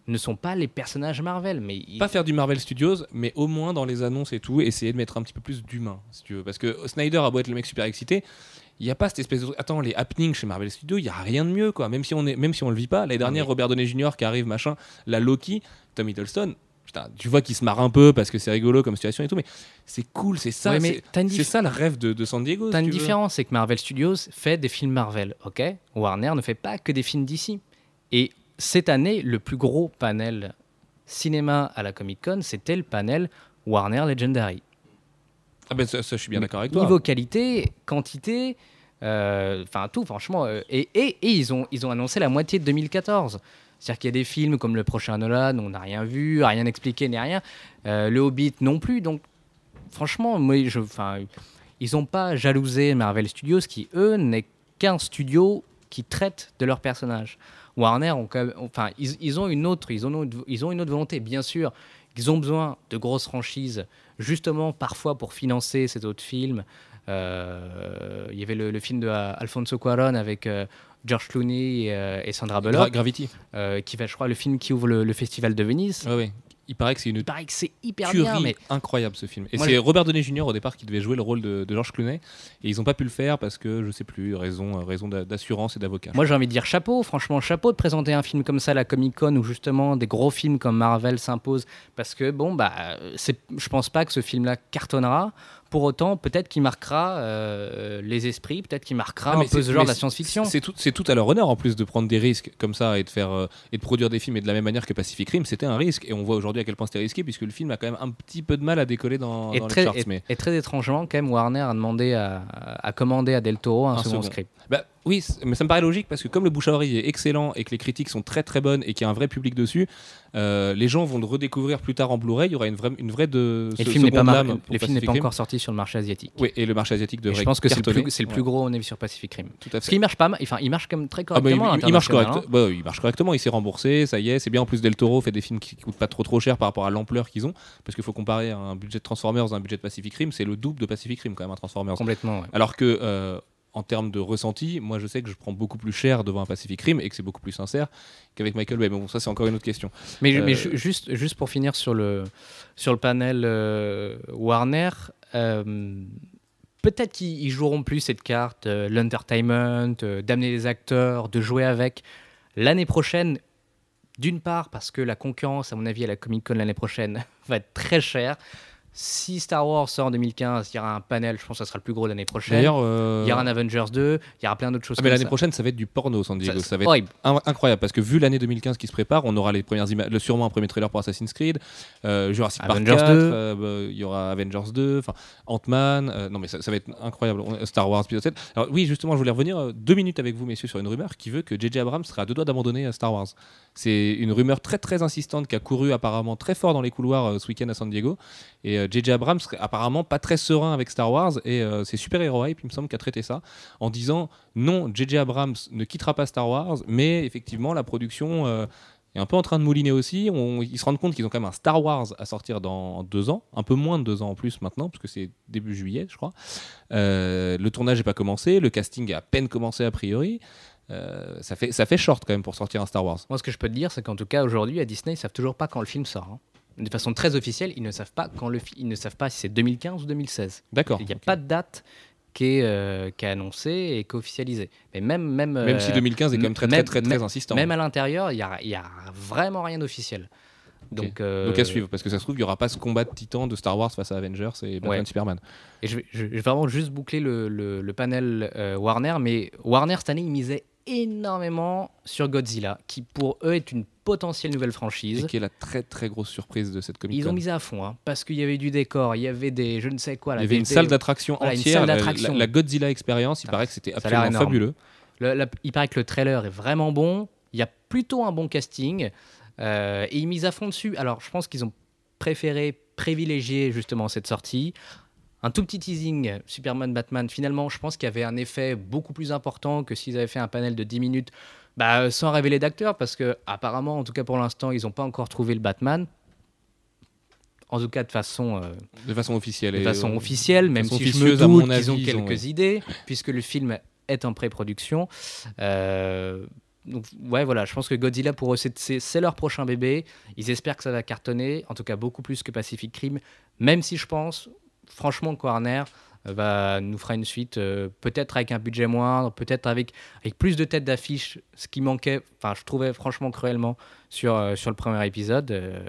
ne sont pas les personnages Marvel, mais ils- Pas faire du Marvel Studios, mais au moins dans les annonces et tout, essayer de mettre un petit peu plus d'humain, si tu veux. Parce que Snyder a beau être le mec super excité, il n'y a pas cette espèce de. Attends, les happenings chez Marvel Studios, il n'y a rien de mieux, quoi. Même si on, est, même si on le vit pas. L'année dernière, mais- Robert Downey Jr. qui arrive, machin, la Loki, Tom Hiddleston. Putain, tu vois qu'il se marre un peu parce que c'est rigolo comme situation et tout, mais c'est cool, c'est ça, Ouais, c'est- ça le rêve de, de San Diego. T'as si une tu différence, c'est que Marvel Studios fait des films Marvel, ok? Warner ne fait pas que des films d'ici. Et cette année, le plus gros panel cinéma à la Comic Con, c'était le panel Warner Legendary. Ah ben ça, ça, je suis bien d'accord avec toi. Niveau qualité, quantité, euh, enfin tout, franchement. euh, et et- et ils, ont, ils ont annoncé la moitié de 2014. C'est-à-dire qu'il y a des films comme le prochain Nolan, on n'a rien vu, rien expliqué, ni rien. Euh, le Hobbit non plus. Donc, franchement, moi, je, ils n'ont pas jalousé Marvel Studios, qui eux n'est qu'un studio qui traite de leurs personnages. Warner, enfin, ils, ont une autre, ils ont ils ont une autre volonté, bien sûr. Ils ont besoin de grosses franchises, justement parfois pour financer ces autres films. Euh, il y avait le, film de euh, Alfonso Cuarón avec euh, George Clooney et, euh, et Sandra Gra- Bullock, Gravity. euh, qui va, je crois, le film qui ouvre le, le festival de Venise. Ouais, ouais. Il paraît que c'est une paraît que c'est hyper tuerie bien, mais incroyable ce film. Et c'est je- Robert Downey Jr. au départ qui devait jouer le rôle de, de George Clooney et ils n'ont pas pu le faire parce que je sais plus raison raison d'a- d'assurance et d'avocat. Moi, j'ai envie de dire chapeau, franchement, chapeau de présenter un film comme ça à la Comic Con où justement des gros films comme Marvel s'imposent. Parce que, bon, bah, c'est, je pense pas que ce film-là cartonnera. Pour autant, peut-être qu'il marquera euh, les esprits, peut-être qu'il marquera Ah, un peu ce genre de la science-fiction. C'est tout, à leur honneur en plus de prendre des risques comme ça et de faire euh, et de produire des films et de la même manière que Pacific Rim, c'était un risque et on voit aujourd'hui à quel point c'était risqué puisque le film a quand même un petit peu de mal à décoller dans, Et dans très, les charts. et- mais et très étrangement, quand même, Warner a demandé à, à commander à Del Toro un, Un second second. script. Bah, oui, mais ça me paraît logique parce que comme le bouche à oreille est excellent et que les critiques sont très très bonnes et qu'il y a un vrai public dessus, euh, les gens vont le redécouvrir plus tard en Blu-ray. Il y aura une vraie, une vraie de. Et le se- film n'est pas, seconde mar- lame pour le film n'est pas encore sorti sur le marché asiatique. Oui, et le marché asiatique Et devrait je pense que c'est le, plus, le gros au niveau sur Pacific Rim. Tout à Parce fait. qu'il marche pas mal, enfin, il marche quand même très Ah bah, il, correctement. il- marche correct. bah, il marche correctement. Il s'est remboursé, ça y est. C'est bien. En plus, Del Toro fait des films qui coûtent pas trop trop cher par rapport à l'ampleur qu'ils ont, parce qu'il faut comparer un budget de Transformers à un budget de Pacific Rim, c'est le double de Pacific Rim quand même un hein. Transformers. Complètement, ouais. Alors que euh, en termes de ressenti, moi je sais que je prends beaucoup plus cher devant un Pacific Rim et que c'est beaucoup plus sincère qu'avec Michael Bay. Mais bon, ça c'est encore une autre question. Mais, Euh, ju- juste, juste pour finir sur le, sur le panel euh, Warner, euh, peut-être qu'ils ils joueront plus cette carte, l'entertainment, d'amener les acteurs, de jouer avec. L'année prochaine, d'une part parce que la concurrence, à mon avis, à la Comic Con l'année prochaine va être très chère. Si Star Wars sort en 2015, il y aura un panel, je pense que ça sera le plus gros l'année prochaine. D'ailleurs, euh, Il y aura un Avengers 2, il y aura plein d'autres choses ah, mais l'année prochaine ça va être du porno San Diego. Ça- Ça, va être horrible. in- incroyable parce que vu l'année 2015 qui se prépare, on aura les premières images, sûrement un premier trailer pour Assassin's Creed, euh, Jurassic Park Avengers 4, 2. euh, bah, il y aura Avengers 2, enfin Ant-Man, euh, non mais ça, ça va être incroyable. Star Wars épisode 7. Alors oui, justement, je voulais revenir deux minutes avec vous messieurs sur une rumeur qui veut que J.J. Abrams serait à deux doigts d'abandonner Star Wars. C'est une rumeur très très insistante qui a couru apparemment très fort dans les couloirs ce week-end à San Diego et J.J. Abrams apparemment pas très serein avec Star Wars et euh, c'est Super Hero Hype, il me semble, qui a traité ça en disant non, J.J. Abrams ne quittera pas Star Wars, mais effectivement, la production euh, est un peu en train de mouliner aussi. Ils se rendent compte qu'ils ont quand même un Star Wars à sortir dans deux ans, un peu moins de deux ans en plus maintenant, parce que c'est début juillet, je crois. Euh, le tournage n'est pas commencé, le casting a à peine commencé a priori. Euh, ça, fait, ça fait short quand même pour sortir un Star Wars. Moi, ce que je peux te dire, c'est qu'en tout cas, aujourd'hui, à Disney, ils savent toujours pas quand le film sort. hein. De façon très officielle, ils ne savent pas quand le ils ne savent pas si c'est 2015 ou 2016. D'accord. Il n'y a pas de date qui est, euh, qui est annoncée et qui est officialisée. Mais même, même, Même euh, si 2015 est quand même très, très, même- très, très, insistant. même à l'intérieur, il n'y a, il y a vraiment rien d'officiel. Donc, euh, Donc à suivre, parce que ça se trouve, il n'y aura pas ce combat de titans de Star Wars face à Avengers et Batman Ouais. Superman. Et je vais, je vais vraiment juste boucler le, le- le panel euh, Warner, mais Warner cette année, ils misaient énormément sur Godzilla, qui pour eux est une potentielle nouvelle franchise. Et qui est la très très grosse surprise de cette Comic Ils ont misé à fond, hein, parce qu'il y avait du décor, il y avait des je ne sais quoi. Il là, y avait une salle d'attraction voilà, entière, salle la- la, la Godzilla Experience. Il Ah, paraît que c'était absolument fabuleux. Le- la- il paraît que le trailer est vraiment bon. Il y a plutôt un bon casting. euh, et ils misent à fond dessus. Alors, je pense qu'ils ont préféré privilégier justement cette sortie. Un tout petit teasing Superman Batman. Finalement, je pense qu'il y avait un effet beaucoup plus important que s'ils avaient fait un panel de 10 minutes bah, sans révéler d'acteurs. Parce que, apparemment, en tout cas pour l'instant, ils n'ont pas encore trouvé le Batman. En tout cas, de façon. euh, De façon officielle. de façon euh, officielle, même façon si je me doute qu'ils ont avis, ils ont, quelques idées, puisque le film est en pré-production. Euh, donc, ouais, voilà, je pense que Godzilla, pour eux, c'est- leur prochain bébé. Ils espèrent que ça va cartonner, en tout cas beaucoup plus que Pacific Rim, même si je pense, franchement, que Warner euh, va, nous fera une suite, euh, peut-être avec un budget moindre, peut-être avec, avec plus de têtes d'affiche, ce qui manquait, enfin, je trouvais franchement cruellement sur, euh, sur le premier épisode. euh,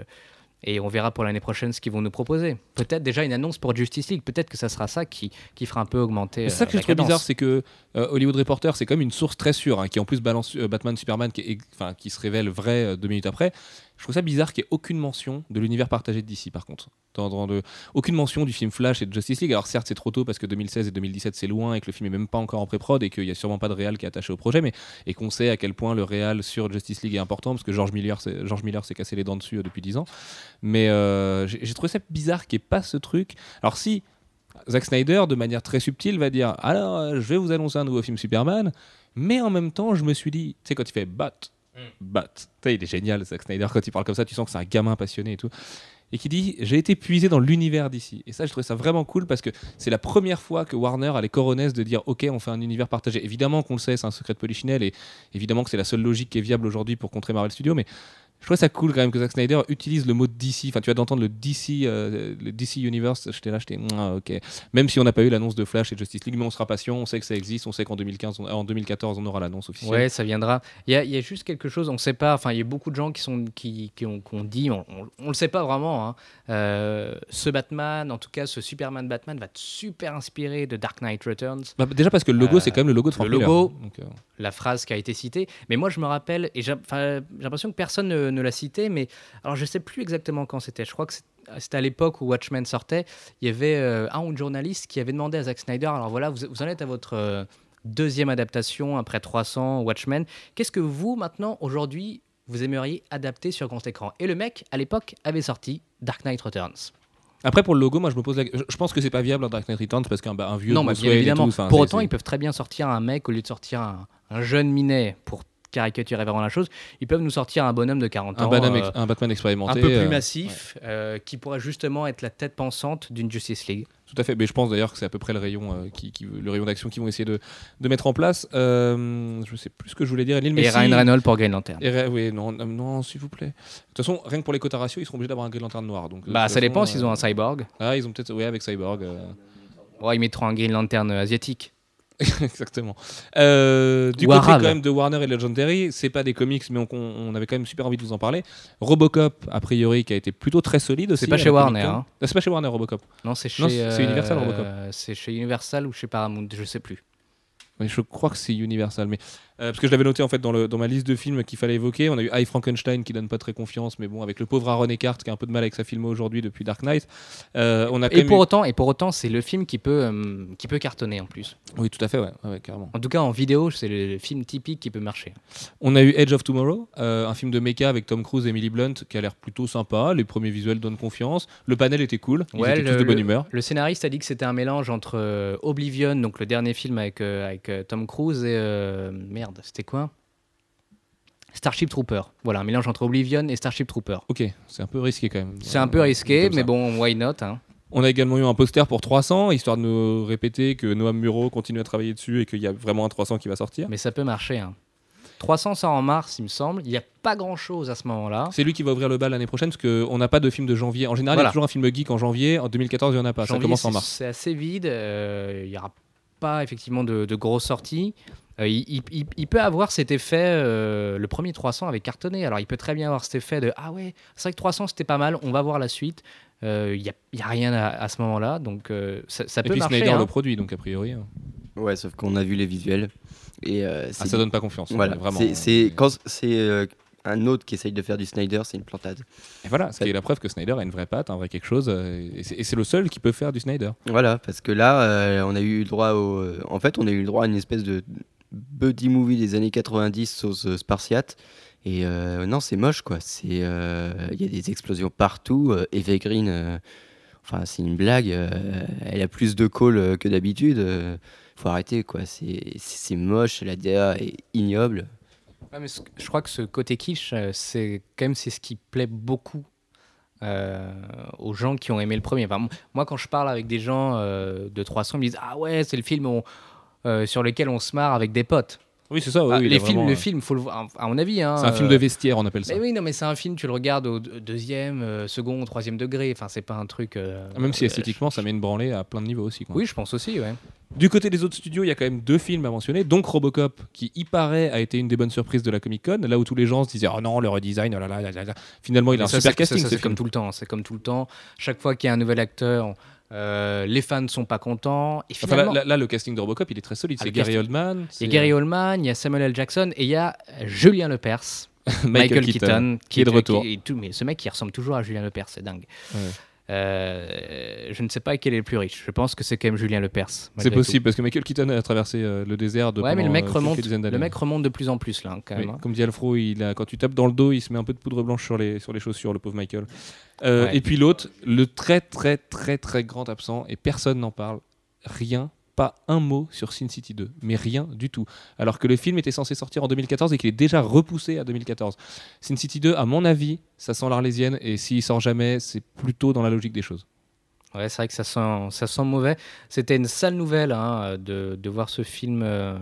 et on verra pour l'année prochaine ce qu'ils vont nous proposer. Peut-être déjà une annonce pour Justice League. Peut-être que ça sera ça qui, qui fera un peu augmenter. C'est ça que je trouve bizarre, c'est que Hollywood Reporter, c'est comme une source très sûre, hein, qui en plus balance Batman Superman, qui, est- enfin, qui se révèle vrai deux minutes après. Je trouve ça bizarre qu'il n'y ait aucune mention de l'univers partagé de DC, par contre. Aucune mention du film Flash et de Justice League. Alors certes, c'est trop tôt parce que 2016 et 2017 c'est loin et que le film est même pas encore en pré-prod et qu'il n'y a sûrement pas de réal qui est attaché au projet, mais et qu'on sait à quel point le réal sur Justice League est important parce que George Miller, George Miller s'est cassé les dents dessus euh, depuis 10 ans. Mais euh, j'ai trouvé ça bizarre qu'il n'y ait pas ce truc. Alors si Zack Snyder, de manière très subtile, va dire Alors, euh, je vais vous annoncer un nouveau film Superman, mais en même temps, je me suis dit, tu sais, quand il fait But, Tu sais, il est génial, Zack Snyder, quand il parle comme ça, tu sens que c'est un gamin passionné et tout. Et qui dit J'ai été puisé dans l'univers d'ici. Et ça, je trouvais ça vraiment cool parce que c'est la première fois que Warner a les coronesses de dire Ok, on fait un univers partagé. Évidemment qu'on le sait, c'est un secret de Polichinelle et évidemment que c'est la seule logique qui est viable aujourd'hui pour contrer Marvel Studios, mais Je trouve ça cool quand même que Zack Snyder utilise le mot DC. Enfin, tu vas d'entendre le DC, euh, le DC Universe. J'étais là, j'étais, ah, ok. Même si on n'a pas eu l'annonce de Flash et Justice League, mais on sera patient. On sait que ça existe. On sait qu'en 2015, on- en 2014, on aura l'annonce officielle. Ouais, ça viendra. Il y a, il y a juste quelque chose, on ne sait pas. Enfin, il y a beaucoup de gens qui, sont, qui, qui ont, qui ont dit, on ne le sait pas vraiment. hein. Euh, ce Batman, en tout cas, ce Superman Batman va être super inspiré de Dark Knight Returns. Bah, déjà parce que le logo, Euh, c'est quand même le logo de Frank le Miller. logo. Donc, la phrase qui a été citée. Mais moi, je me rappelle, et j'ai l'impression que personne ne, ne l'a cité, mais alors je sais plus exactement quand c'était. Je crois que c'était à l'époque où Watchmen sortait. Il y avait euh, un journaliste qui avait demandé à Zack Snyder alors voilà, vous, vous en êtes à votre euh, deuxième adaptation après 300 Watchmen. Qu'est-ce que vous, maintenant, aujourd'hui, vous aimeriez adapter sur grand écran? Et le mec, à l'époque, avait sorti Dark Knight Returns. Après, pour le logo, moi, je me pose la... Je je pense que c'est pas viable en Dark Knight Returns parce qu'un bah, un vieux non, bien et évidemment. tout, Pour autant, ils peuvent très bien sortir un mec au lieu de sortir un, un jeune minet pour caricaturer vraiment la chose. Ils peuvent nous sortir un bonhomme de 40 un, ans. Euh, un Batman un expérimenté. peu plus euh, massif, euh, qui pourrait justement être la tête pensante d'une Justice League. Tout à fait, mais je pense d'ailleurs que c'est à peu près le rayon, euh, qui, qui- le rayon d'action qu'ils vont essayer de, de mettre en place. Je sais plus ce que je voulais dire. Et Messi- Ryan Reynolds pour Green Lantern. Et oui, non, non, s'il vous plaît. De toute façon, rien que pour les quotas ratios, ils seront obligés d'avoir un Green Lantern noir. Donc, Bah, ça dépend façon, s'ils ont un cyborg. Ah, ils ont peut-être, oui, avec Cyborg. Ouais, ils mettront un Green Lantern asiatique. Exactement. Euh, du côté quand même de Warner et Legendary, c'est pas des comics, mais on, on avait quand même super envie de vous en parler. Robocop, a priori, qui a été plutôt très solide. C'est pas chez Warner, hein. Ah, c'est pas chez Warner Robocop. Non, c'est chez. Non, euh, Universal, Robocop. C'est chez Universal ou chez Paramount, je sais plus. Oui, je crois que c'est Universal, mais euh, parce que je l'avais noté en fait dans, le, dans ma liste de films qu'il fallait évoquer. On a eu High Frankenstein qui donne pas très confiance, mais bon, avec le pauvre Aaron Eckhart qui a un peu de mal avec sa filmo aujourd'hui depuis Dark Knight. Euh, on a quand Et pour eu- autant, et pour autant, c'est le film qui peut, euh, qui peut cartonner en plus. Oui, tout à fait, ouais, ouais, carrément. En tout cas, en vidéo, c'est le film typique qui peut marcher. On a eu Edge of Tomorrow, un film de mecha avec Tom Cruise et Emily Blunt qui a l'air plutôt sympa. Les premiers visuels donnent confiance. Le panel était cool. Ils Ouais, étaient tous de bonne le- humeur. Le scénariste a dit que c'était un mélange entre Oblivion, donc le dernier film avec, avec Tom Cruise, et euh, merde, c'était quoi? Starship Trooper. Voilà, un mélange entre Oblivion et Starship Trooper. Ok, c'est un peu risqué quand même. C'est un peu risqué, mais ça. bon, why not hein? On a également eu un poster pour 300, histoire de nous répéter que Noam Muro continue à travailler dessus et qu'il y a vraiment un 300 qui va sortir. Mais ça peut marcher. hein. 300 sort en mars, il me semble. Il n'y a pas grand-chose à ce moment-là. C'est lui qui va ouvrir le bal l'année prochaine parce qu'on n'a pas de film de janvier. En général, il y a toujours un film geek en janvier. En 2014, il n'y en a pas. ça Janvier, commence en mars. C'est assez vide. euh, Il n'y aura pas effectivement de, de grosses sorties. Euh, il, il- il- il peut avoir cet effet. euh, le premier 300 avait cartonné. Alors il peut très bien avoir cet effet de Ah ouais, c'est vrai que 300 c'était pas mal, on va voir la suite. Euh, Il n'y a, il y a rien à, à ce moment-là. Donc euh, ça, ça Et peut puis marcher. Snyder hein. le produit, donc a priori. hein. Ouais, sauf qu'on a vu les visuels. Et euh, Ah, c'est ça donne pas confiance. voilà, vraiment. c'est- c'est quand c'est euh, un autre qui essaye de faire du Snyder, c'est une plantade. Et voilà, ce qui est la preuve que Snyder a une vraie patte, un vrai quelque chose. et c'est- et c'est le seul qui peut faire du Snyder. Voilà, parce que là, euh, on a eu le droit au. En fait, on a eu le droit à une espèce de buddy movie des années 90 sauce euh, spartiate. Et euh, non, c'est moche, quoi. Euh, il y a des explosions partout. Euh, Eva Green, euh, enfin, c'est une blague. elle a plus de calls que d'habitude. faut arrêter, quoi. C'est, moche. La DA est ignoble. Je crois que ce côté quiche, c'est quand même ce qui plaît beaucoup aux gens qui ont aimé le premier. Moi, quand je parle avec des gens de 300, ils me disent Ah ouais, c'est le film euh, sur lequel on se marre avec des potes. Oui, c'est ça. Ah, les films, le film, faut le voir. À mon avis, hein, C'est un film euh, de vestiaire, on appelle ça. mais oui, non, mais c'est un film, tu le regardes au deux- deuxième, euh, second, troisième degré. Enfin, c'est pas un truc. euh, Même si euh, esthétiquement, ça met une branlée à plein de niveaux aussi. quoi. Oui, je pense aussi, ouais. Du côté des autres studios, il y a quand même deux films à mentionner. Donc Robocop, qui y paraît a été une des bonnes surprises de la Comic Con, là où tous les gens se disaient oh non le redesign, oh là là, là là là. finalement il a Mais un ça, super casting. c'est comme tout le temps. C'est comme tout le temps. Chaque fois qu'il y a un nouvel acteur, euh, les fans ne sont pas contents. Et Enfin, finalement, là, là, là, le casting de Robocop, il est très solide. Ah, C'est Gary. Oldman, il y c'est, a Gary Oldman, il y a Samuel L. Jackson et il y a Julien Lepers, euh, Michael, Keaton, qui est de retour. qui- tout, mais ce mec qui ressemble toujours à Julien Lepers, c'est dingue. Ouais. Euh, je ne sais pas quel est le plus riche. Je pense que c'est quand même Julien Lepers. C'est possible parce que Michael Keaton a traversé euh, le désert de. Ouais, mais le mec euh, remonte. Le mec remonte de plus en plus là, hein, Oui, hein. Comme dit Alfro, il a, quand tu tapes dans le dos, il se met un peu de poudre blanche sur les, sur les chaussures, le pauvre Michael. Ouais. Et puis l'autre, le très très très très grand absent, et personne n'en parle, rien, pas un mot sur Sin City 2, mais rien du tout. Alors que le film était censé sortir en 2014 et qu'il est déjà repoussé à 2014. Sin City 2, à mon avis, ça sent l'arlésienne, et s'il sort jamais, c'est plutôt dans la logique des choses. Ouais, c'est vrai que ça sent, ça sent mauvais. C'était une sale nouvelle hein, de, de voir ce film euh,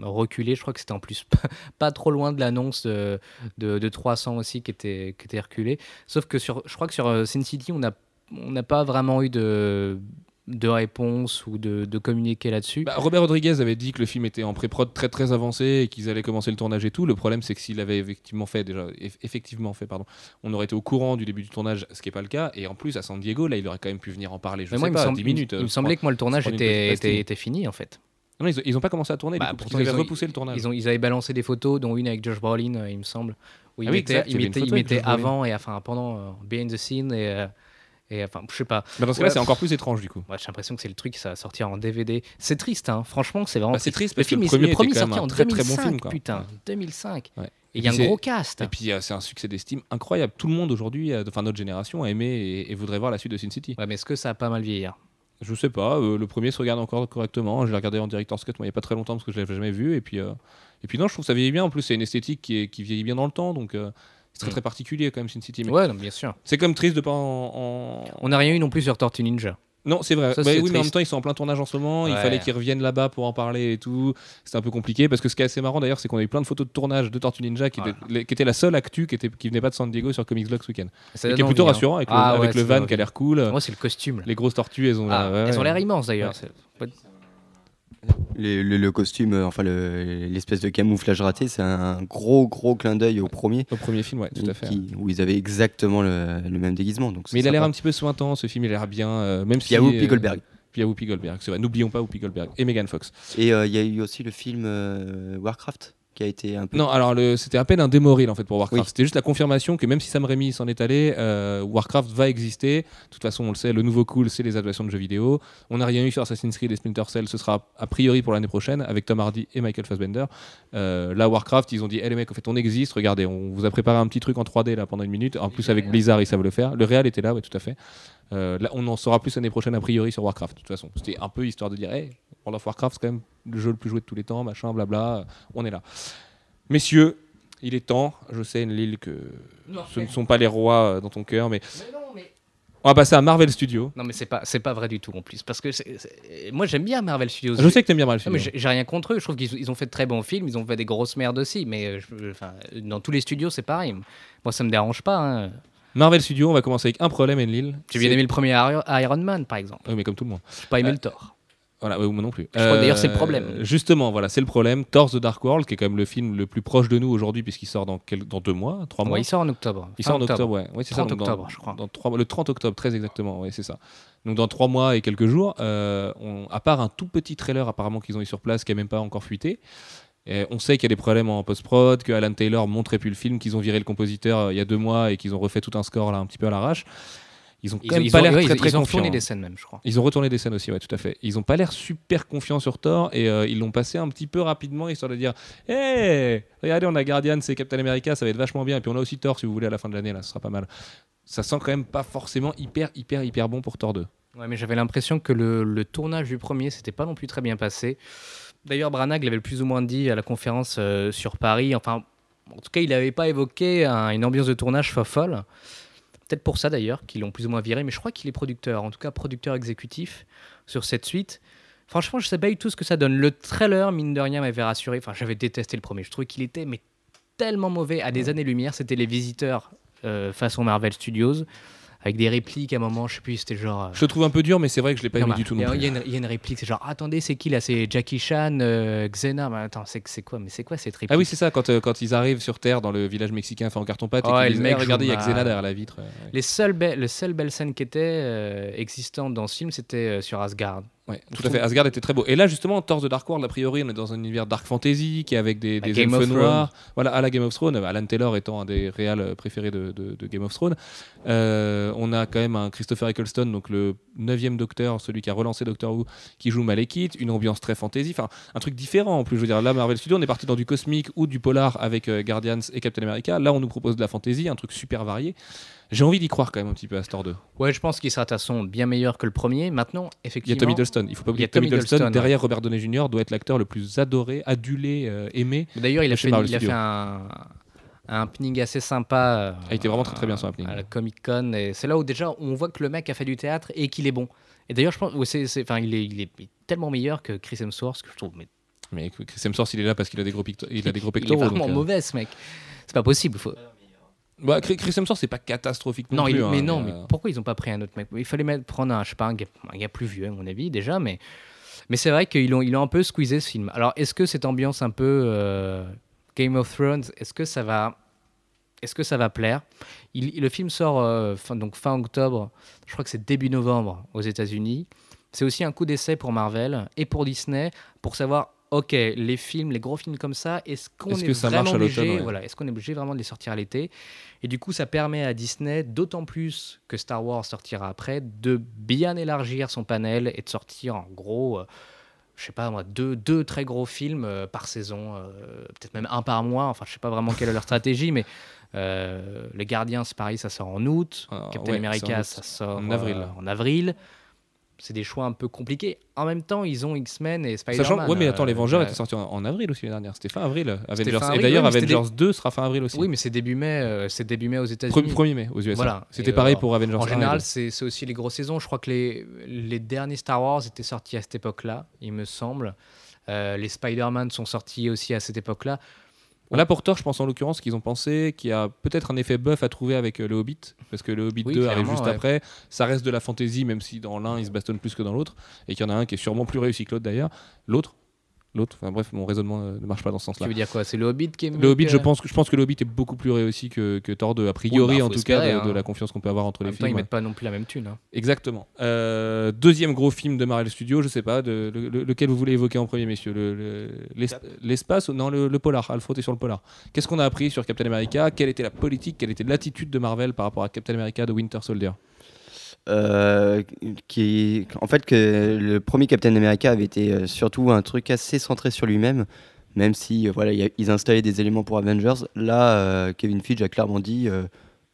reculer. Je crois que c'était en plus pas, trop loin de l'annonce de, de, de 300 aussi qui était, qui était reculé. Sauf que sur, je crois que sur euh, Sin City, on n'a on n'a pas vraiment eu de, de réponse ou de, de communiqué là-dessus. Bah, Robert Rodriguez avait dit que le film était en pré-prod très très avancé et qu'ils allaient commencer le tournage et tout. Le problème, c'est que s'il avait effectivement fait déjà, eff- effectivement fait, pardon, on aurait été au courant du début du tournage, ce qui est pas le cas. Et en plus, à San Diego, là, il aurait quand même pu venir en parler. Je Mais sais moi, il me, pas, semble- 10 il me- minutes. il me semblait que moi, le tournage était, était, était fini en fait. Non, ils, ils ont pas commencé à tourner. Bah, coup, pourtant, ils avaient ont- repoussé le tournage. Ils, ont, ils avaient balancé des photos, dont une avec Josh Brolin, euh, il me semble. Où il Ah oui, mettait, exact, il une mettait, il avant et enfin pendant euh, behind the scene et, euh, et enfin je sais pas. Bah, dans ce cas-là, Ouais. c'est encore plus étrange du coup. J'ai l'impression que c'est le truc, ça va sortir en DVD. C'est triste, hein. franchement, c'est vraiment. Bah, c'est triste le parce que film, le il- premier le premier était sorti en très, très bon 2005, film, quoi. putain, Ouais. 2005. Ouais. Et il y a un gros cast. Et puis euh, c'est un succès d'estime incroyable. Tout le monde aujourd'hui, euh, enfin notre génération, a aimé et, et voudrait voir la suite de Sin City. Ouais, mais est-ce que ça a pas mal vieilli Je sais pas, euh, le premier se regarde encore correctement. Je l'ai regardé en director's cut moi, il y a pas très longtemps parce que je l'avais jamais vu. Et puis, euh, et puis non, je trouve que ça vieillit bien. En plus, c'est une esthétique qui, est- qui vieillit bien dans le temps. Donc euh, c'est très Mm. très particulier quand même Sin City. Mais Ouais, non, bien sûr. c'est même triste de pas en. en- On n'a rien eu non plus sur Tortue Ninja. Non, c'est vrai. Ça, Bah oui, mais en même temps, ils sont en plein tournage en ce moment. Il fallait qu'ils reviennent là-bas pour en parler et tout. C'était un peu compliqué parce que ce qui est assez marrant d'ailleurs, c'est qu'on a eu plein de photos de tournage de Tortue Ninja qui, Ouais. était, les- qui était la seule actu qui, était, qui venait pas de San Diego sur Comics Blog ce week-end. Qui est plutôt envie, hein. rassurant avec le, Ah ouais, avec le ça van qui a l'air cool. Moi, c'est le costume. Les grosses tortues, elles ont Ah, l'air- ouais, immenses d'ailleurs. Le, le- le costume, euh, enfin le- l'espèce de camouflage raté, c'est un gros gros clin d'œil au premier, Au premier film, ouais, tout à fait. qui- où ils avaient exactement le, même déguisement. Donc Mais il a l'air un petit peu sointant, ce film, il a l'air bien. euh, même si, Whoopi euh, Goldberg. Il y a Whoopi Goldberg, c'est vrai. N'oublions pas Whoopi Goldberg et Megan Fox. Et euh, il y a eu aussi le film Warcraft qui a été un peu. Non, alors c'était à peine un démo reel en fait pour Warcraft. Oui. C'était juste la confirmation que même si Sam Raimi s'en est allé, euh, Warcraft va exister. De toute façon, on le sait, le nouveau cool, c'est les adaptations de jeux vidéo. On n'a rien eu sur Assassin's Creed et Splinter Cell. Ce sera a priori pour l'année prochaine avec Tom Hardy et Michael Fassbender. Euh, là, Warcraft, ils ont dit, hé les mecs, en fait, on existe. Regardez, on vous a préparé un petit truc en 3D là pendant une minute. En plus, avec Blizzard, ils savent le faire. Le réel était là, ouais, tout à fait. Euh, là, on en saura plus l'année prochaine a priori sur Warcraft. De toute façon, c'était un peu histoire de dire, hey, World of Warcraft, c'est quand même le jeu le plus joué de tous les temps, machin, blabla. On est là. Messieurs, il est temps. Je sais, Enlil, que ce ne sont pas les rois euh, dans ton cœur, mais on va passer à Marvel Studios. Non, mais c'est pas, c'est pas vrai du tout en plus. Parce que c'est- c'est- moi, j'aime bien Marvel Studios. Je sais que t'aimes bien Marvel Non, mais Studios. j'ai j'ai rien contre eux. Je trouve qu'ils ils ont fait de très bons films. Ils ont fait des grosses merdes aussi. Mais euh, je- enfin, dans tous les studios, c'est pareil. Moi, ça me dérange pas. hein. Marvel Studios, on va commencer avec un problème, Enlil. J'ai bien aimé le premier Iron Man, par exemple. Oui, mais comme tout le monde. J'ai pas aimé Euh, le Thor. Voilà, ouais, moi non plus. Euh, Je crois d'ailleurs, c'est le problème. Justement, voilà, c'est le problème. Thor The Dark World, qui est quand même le film le plus proche de nous aujourd'hui, puisqu'il sort dans, quel- dans deux mois, trois mois. Ouais, il sort en octobre. Il sort en octobre, ouais. Ouais, c'est ça, 30 donc dans- octobre, je crois. dans le 30 octobre, très exactement, ouais, c'est ça. Donc dans trois mois et quelques jours, euh, on- à part un tout petit trailer apparemment qu'ils ont eu sur place, qui n'est même pas encore fuité, on sait qu'il y a des problèmes en post-prod, que Alan Taylor montrait plus le film, qu'ils ont viré le compositeur euh, il y a deux mois et qu'ils ont refait tout un score là un petit peu à l'arrache. Ils ont Ils, quand même ils pas l'air ouais, très ils- très ils ont confiants. tourné des scènes même, je crois. Ils ont retourné des scènes aussi, ouais, tout à fait. Ils ont pas l'air super confiants sur Thor et euh, ils l'ont passé un petit peu rapidement histoire de dire Hé, regardez, on a Guardian, c'est Captain America, ça va être vachement bien. Et puis on a aussi Thor si vous voulez à la fin de l'année, là, ce sera pas mal. Ça sent quand même pas forcément hyper, hyper, hyper bon pour Thor 2. Ouais, mais j'avais l'impression que le, le tournage du premier, c'était pas non plus très bien passé. D'ailleurs, Branagh l'avait plus ou moins dit à la conférence euh, sur Paris. Enfin, en tout cas, il n'avait pas évoqué un- une ambiance de tournage folle. Peut-être pour ça d'ailleurs qu'ils l'ont plus ou moins viré, mais je crois qu'il est producteur, en tout cas producteur exécutif sur cette suite. Franchement, je sais pas du tout ce que ça donne. Le trailer, mine de rien, m'avait rassuré. Enfin, j'avais détesté le premier. Je trouvais qu'il était mais tellement mauvais à des années-lumière. C'était les visiteurs euh, façon Marvel Studios, avec des répliques à un moment, je sais plus, c'était genre. euh, Je le trouve un peu dur, mais c'est vrai que je l'ai pas non, aimé bah, du tout Il y, non plus. il y a une- il y a une réplique, c'est genre attendez, c'est qui là C'est Jackie Chan, euh, Xena. Mais attends, c'est quoi Mais c'est quoi cette réplique Ah oui, c'est ça, quand, euh, quand ils arrivent sur Terre dans le village mexicain fait en carton-pâte et Ouais, qu'ils le disent mec Eh, regardez, il y a Xena derrière la vitre. ouais. Les seules belles, les seules belles scènes qui étaient euh, existantes dans ce film, c'était sur Asgard. Ouais, tout à fait. Asgard était très beau. Et là, justement, Thor The Dark World, a priori, on est dans un univers dark fantasy qui est avec des, des elfes noirs. Voilà, à la Game of Thrones. Alan Taylor étant un des réals préférés de, de- de Game of Thrones. Euh, on a quand même un Christopher Eccleston, donc le neuvième Docteur, celui qui a relancé Doctor Who, qui joue Malekith. Une ambiance très fantasy. Enfin, un truc différent en plus. Je veux dire, là, Marvel Studios, on est parti dans du cosmique ou du polar avec euh, Guardians et Captain America. Là, on nous propose de la fantasy, un truc super varié. J'ai envie d'y croire quand même un petit peu à Thor 2. Ouais, je pense qu'il sera de toute façon bien meilleur que le premier. Maintenant, Il y a effectivement. Tom Hiddleston. Il faut pas oublier Tom Hiddleston, derrière Robert Downey Jr., doit être l'acteur le plus adoré, adulé, euh, aimé. D'ailleurs, il a fait, il a fait un, un assez sympa. Ah, il était vraiment très, très bien, son happening. À la Comic Con. Et c'est là où déjà on voit que le mec a fait du théâtre et qu'il est bon. Et d'ailleurs, je pense, ouais, c'est, c'est- enfin, il est, il est tellement meilleur que Chris Hemsworth que je trouve. Mais Mais Chris Hemsworth, il est là parce qu'il a des gros, picto- il a des gros il est pectoraux. vraiment euh, mauvais, ce mec. C'est pas possible. Faut... bah, Chris Hemsworth, c'est pas catastrophique non, Non, il- hein, mais non, euh, mais pourquoi ils ont pas pris un autre mec? Il fallait mettre, prendre un, je sais pas, un gars, un gars plus vieux, à mon avis, déjà, mais, mais c'est vrai qu'ils ont, ils ont un peu squeezé ce film. Alors, est-ce que cette ambiance un peu euh, Game of Thrones, est-ce que ça va, est-ce que ça va plaire? Il- Le film sort euh, fin, donc fin octobre, je crois que c'est début novembre aux États-Unis. C'est aussi un coup d'essai pour Marvel et pour Disney pour savoir. Ok, les films, les gros films comme ça, est-ce qu'on est, que ça vraiment obligé, ouais. voilà, est-ce qu'on est obligé vraiment de les sortir à l'été et du coup, ça permet à Disney, d'autant plus que Star Wars sortira après, de bien élargir son panel et de sortir en gros, euh, je sais pas moi, deux, deux très gros films euh, par saison, euh, peut-être même un par mois. Enfin, je sais pas vraiment quelle est leur stratégie, mais euh, Les Gardiens, c'est pareil, ça sort en août. Ah, Captain ouais, America, ça sort En avril. en avril. C'est des choix un peu compliqués. En même temps, ils ont X-Men et Spider-Man. Sachant, ouais, mais attends, les euh, Vengeurs euh, étaient sortis en, en avril aussi l'année dernière. C'était fin avril, Avengers. fin Et d'ailleurs, oui, Avengers 2 sera fin avril aussi. Oui, mais c'est début mai, euh, c'est début mai aux États-Unis. 1er mai aux USA. Voilà. C'était pareil euh, pour Avengers 1 En général, 2. c'est aussi les grosses saisons. Je crois que les, les derniers Star Wars étaient sortis à cette époque-là, il me semble. Euh, les Spider-Man sont sortis aussi à cette époque-là. Là, pour Thor, je pense en l'occurrence qu'ils ont pensé qu'il y a peut-être un effet buff à trouver avec euh, le Hobbit, parce que le Hobbit Oui, 2 arrive juste ouais. après. Ça reste de la fantasy, même si dans l'un, il se bastonne plus que dans l'autre, et qu'il y en a un qui est sûrement plus réussi que l'autre d'ailleurs. L'autre L'autre Enfin bref, mon raisonnement euh, ne marche pas dans ce Tu sens-là. veux dire quoi? C'est le Hobbit qui est mieux Le Hobbit, que- je pense, que, je pense que le Hobbit est beaucoup plus réussi que, que Thor 2, a priori, Oui, bah, en tout cas, espérer, de, de hein. la confiance qu'on peut avoir entre En les même temps, ils films. mettent pas non plus la même thune. hein. Exactement. Euh, deuxième gros film de Marvel Studios, je sais pas, de, le- le- lequel vous voulez évoquer en premier, messieurs? Le- le- l'es- L'espace? Ou non, le, le polar, Alfred est sur le polar. Qu'est-ce qu'on a appris sur Captain America? Quelle était la politique, quelle était l'attitude de Marvel par rapport à Captain America de Winter Soldier? Euh, qui, en fait, que le premier Captain America avait été euh, surtout un truc assez centré sur lui-même, même si euh, voilà, ils installaient des éléments pour Avengers. Là, Kevin Feige a clairement dit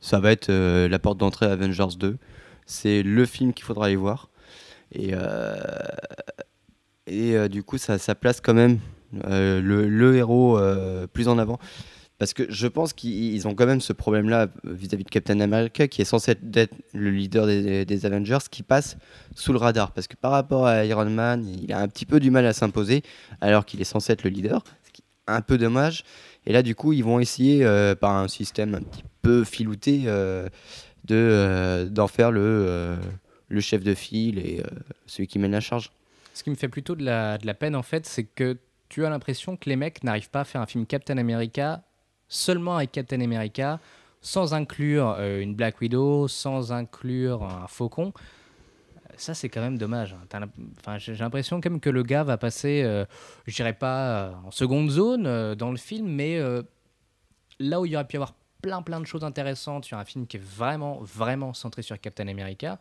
ça va être la porte d'entrée à Avengers 2. C'est le film qu'il faudra aller voir. Et, et du coup, ça, place quand même le, héros plus en avant. Parce que je pense qu'ils ils ont quand même ce problème-là vis-à-vis de Captain America, qui est censé être le leader des, Avengers, qui passe sous le radar. Parce que par rapport à Iron Man, il a un petit peu du mal à s'imposer, alors qu'il est censé être le leader, ce qui est un peu dommage. Et là, du coup, ils vont essayer, euh, par un système un petit peu filouté, euh, de, euh, d'en faire le, le chef de file et celui qui mène la charge. Ce qui me fait plutôt de la, de la peine, en fait, c'est que tu as l'impression que les mecs n'arrivent pas à faire un film Captain America seulement avec Captain America, sans inclure euh, une Black Widow, sans inclure un Faucon. Ça, c'est quand même dommage. hein. J'ai l'impression quand même que le gars va passer, euh, je dirais pas euh, en seconde zone euh, dans le film, mais là où il y aurait pu y avoir plein plein de choses intéressantes sur un film qui est vraiment vraiment centré sur Captain America.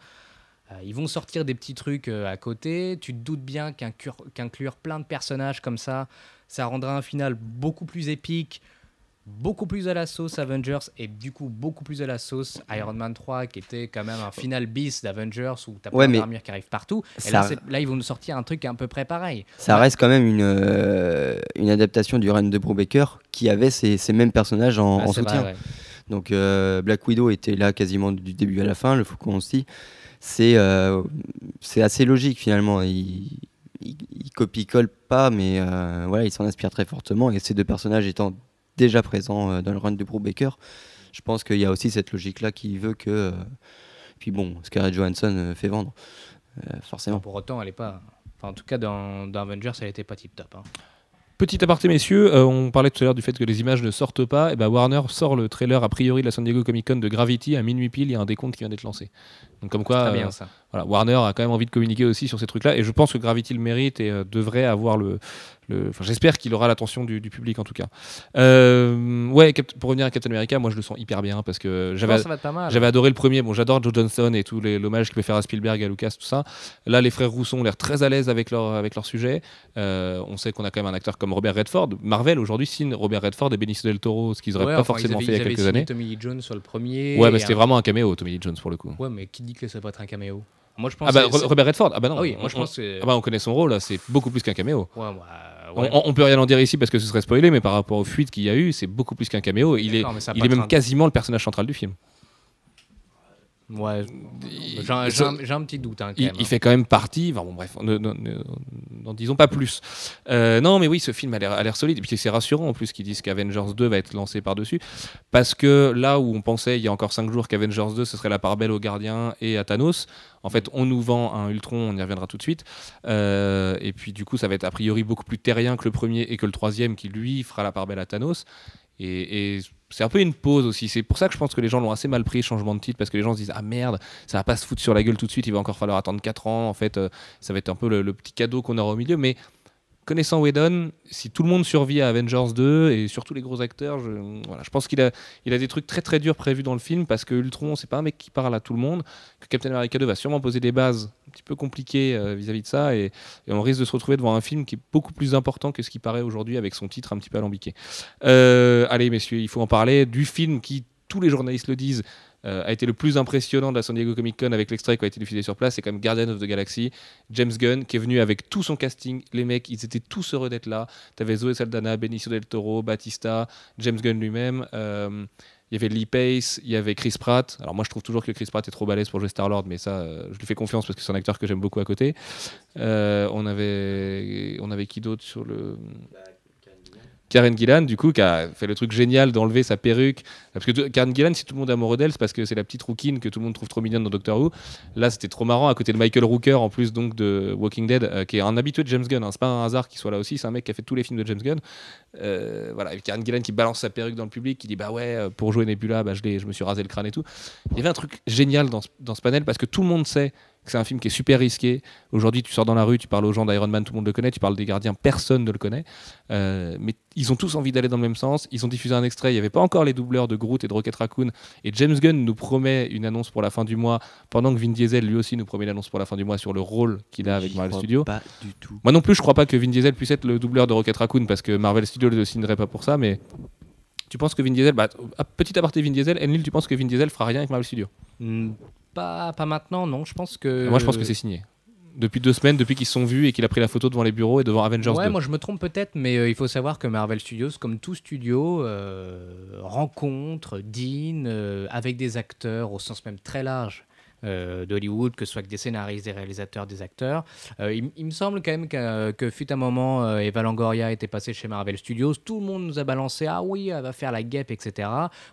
ils vont sortir des petits trucs à côté. Tu te doutes bien qu'inclure qu'inclure plein de personnages comme ça, ça rendra un final beaucoup plus épique, beaucoup plus à la sauce Avengers et du coup beaucoup plus à la sauce Iron Man 3 qui était quand même un final bis d'Avengers où t'as Ouais, plein qui arrivent partout. Et ça- là, ils vont nous sortir un truc à peu près pareil. Ça Ouais. reste quand même une, euh, une adaptation du run de Brubaker qui avait ces, ces mêmes personnages en, vrai, soutien. ouais. Donc euh, Black Widow était là quasiment du début à la fin, le Faucon aussi. C'est euh, c'est assez logique finalement. Il, il, il copie-colle pas, mais voilà, il s'en inspire très fortement. Et ces deux personnages étant déjà présents euh, dans le run de Brubaker, je pense qu'il y a aussi cette logique-là qui veut que. euh, puis bon, Scarlett Johansson euh, fait vendre, euh, forcément. Pour autant, elle est pas. Enfin, en tout cas, dans, dans Avengers, elle était pas tip top. hein. Petit aparté, messieurs, euh, on parlait tout à l'heure du fait que les images ne sortent pas. Et ben Warner sort le trailer a priori de la San Diego Comic Con de Gravity à minuit pile. Il y a un décompte qui vient d'être lancé. Donc comme quoi, Très euh, bien ça. Voilà, Warner a quand même envie de communiquer aussi sur ces trucs-là. Et je pense que Gravity le mérite et euh, devrait avoir le. le- Enfin, j'espère qu'il aura l'attention du, du public en tout cas. Euh, ouais, pour revenir à Captain America, moi je le sens hyper bien parce que j'avais. adoré le premier. Bon, j'adore Joe Johnston et tous les l'hommage qu'il peut faire à Spielberg, à Lucas, tout ça. Là, les frères Rousson ont l'air très à l'aise avec leur, avec leur sujet. Euh, on sait qu'on a quand même un acteur comme Robert Redford. Marvel aujourd'hui signe Robert Redford et Benicio del Toro, ce qu'ils n'auraient Ouais, pas enfin, forcément fait il y a quelques années. Tommy Lee Jones sur le premier. Ouais, mais c'était un- vraiment un caméo, Tommy Lee Jones pour le coup. Ouais, mais qui dit que ça peut être un caméo? Moi, je pense. Ah bah que Robert Redford, ah bah non. Ah oui, on, moi je on- pense que. ah bah, on connaît son rôle, c'est beaucoup plus qu'un caméo. Ouais, ouais. On, on peut rien en dire ici parce que ce serait spoilé, mais par rapport aux fuites qu'il y a eu, c'est beaucoup plus qu'un caméo. Il est, il est même quasiment le personnage central du film. Ouais, j'ai un, petit doute hein, quand il, même. il hein. fait quand même partie. Enfin bon, bref, ne- ne- ne- n'en disons pas plus. Euh, non, mais oui, ce film a l'air a l'air solide. Et puis c'est rassurant en plus qu'ils disent qu'Avengers 2 va être lancé par-dessus. Parce que là où on pensait il y a encore 5 jours qu'Avengers 2 ce serait la part belle aux gardiens et à Thanos, en fait, on nous vend un Ultron, on y reviendra tout de suite. Euh, et puis du coup, ça va être a priori beaucoup plus terrien que le premier et que le troisième qui lui fera la part belle à Thanos. Et, c'est un peu une pause aussi. C'est pour ça que je pense que les gens l'ont assez mal pris, changement de titre, parce que les gens se disent Ah merde, ça va pas se foutre sur la gueule tout de suite, il va encore falloir attendre 4 ans. En fait, euh, ça va être un peu le, le petit cadeau qu'on aura au milieu. Mais connaissant Whedon, si tout le monde survit à Avengers 2 et surtout les gros acteurs, je, voilà, je pense qu'il a, il a des trucs très très durs prévus dans le film parce que Ultron, c'est pas un mec qui parle à tout le monde, que Captain America 2 va sûrement poser des bases un petit peu compliquées euh, vis-à-vis de ça et, on risque de se retrouver devant un film qui est beaucoup plus important que ce qui paraît aujourd'hui avec son titre un petit peu alambiqué. Euh, allez messieurs, il faut en parler du film qui, tous les journalistes le disent, euh, a été le plus impressionnant de la San Diego Comic Con avec l'extrait qui a été diffusé sur place, c'est quand même Guardian of the Galaxy. James Gunn qui est venu avec tout son casting. Les mecs, ils étaient tous heureux d'être là. T'avais Zoé Saldana, Benicio del Toro, Batista, James Gunn lui-même. euh, il y avait Lee Pace, il y avait Chris Pratt. Alors moi je trouve toujours que Chris Pratt est trop balèze pour jouer Star-Lord, mais ça euh, je lui fais confiance parce que c'est un acteur que j'aime beaucoup à côté. On, avait, on avait qui d'autre sur le... Karen Gillan, du coup, qui a fait le truc génial d'enlever sa perruque. Parce que Karen Gillan, si tout le monde est amoureux d'elle, c'est parce que c'est la petite rouquine que tout le monde trouve trop mignonne dans Doctor Who. Là, c'était trop marrant, à côté de Michael Rooker, en plus donc de Walking Dead, euh, qui est un habitué de James Gunn. hein. C'est pas un hasard qu'il soit là aussi, c'est un mec qui a fait tous les films de James Gunn. Euh, voilà, avec Karen Gillan qui balance sa perruque dans le public, qui dit Bah ouais, euh, pour jouer Nebula, bah, je, me suis rasé le crâne et tout. Il y avait un truc génial dans dans ce panel parce que tout le monde sait que c'est un film qui est super risqué. Aujourd'hui, tu sors dans la rue, tu parles aux gens d'Iron Man, tout le monde le connaît, tu parles des gardiens, personne ne le connaît. Euh, mais ils ont tous envie d'aller dans le même sens. Ils ont diffusé un extrait. Il n'y avait pas encore les doubleurs de Groot et de Rocket Raccoon. Et James Gunn nous promet une annonce pour la fin du mois, pendant que Vin Diesel lui aussi nous promet une annonce pour la fin du mois sur le rôle qu'il a avec Marvel Studios. Pas du tout. Moi non plus, je crois pas que Vin Diesel puisse être le doubleur de Rocket Raccoon parce que Marvel Studios ne le signerait pas pour ça. Mais tu penses que Vin Diesel, bah, ah, petit aparté Vin Diesel, Enlil, tu penses que Vin Diesel fera rien avec Marvel Studios? Hmm, pas, pas maintenant, non. Je pense que. Moi, je pense que c'est signé. Depuis deux semaines, depuis qu'ils se sont vus et qu'il a pris la photo devant les bureaux et devant Avengers Ouais, 2. moi je me trompe peut-être, mais euh, il faut savoir que Marvel Studios, comme tout studio, euh, rencontre, dîne euh, avec des acteurs au sens même très large d'Hollywood, que ce soit que des scénaristes, des réalisateurs, des acteurs. Il, il me semble quand même que, que fut un moment, Eva Longoria était passée chez Marvel Studios, tout le monde nous a balancé ah oui, elle va faire la guêpe, etc.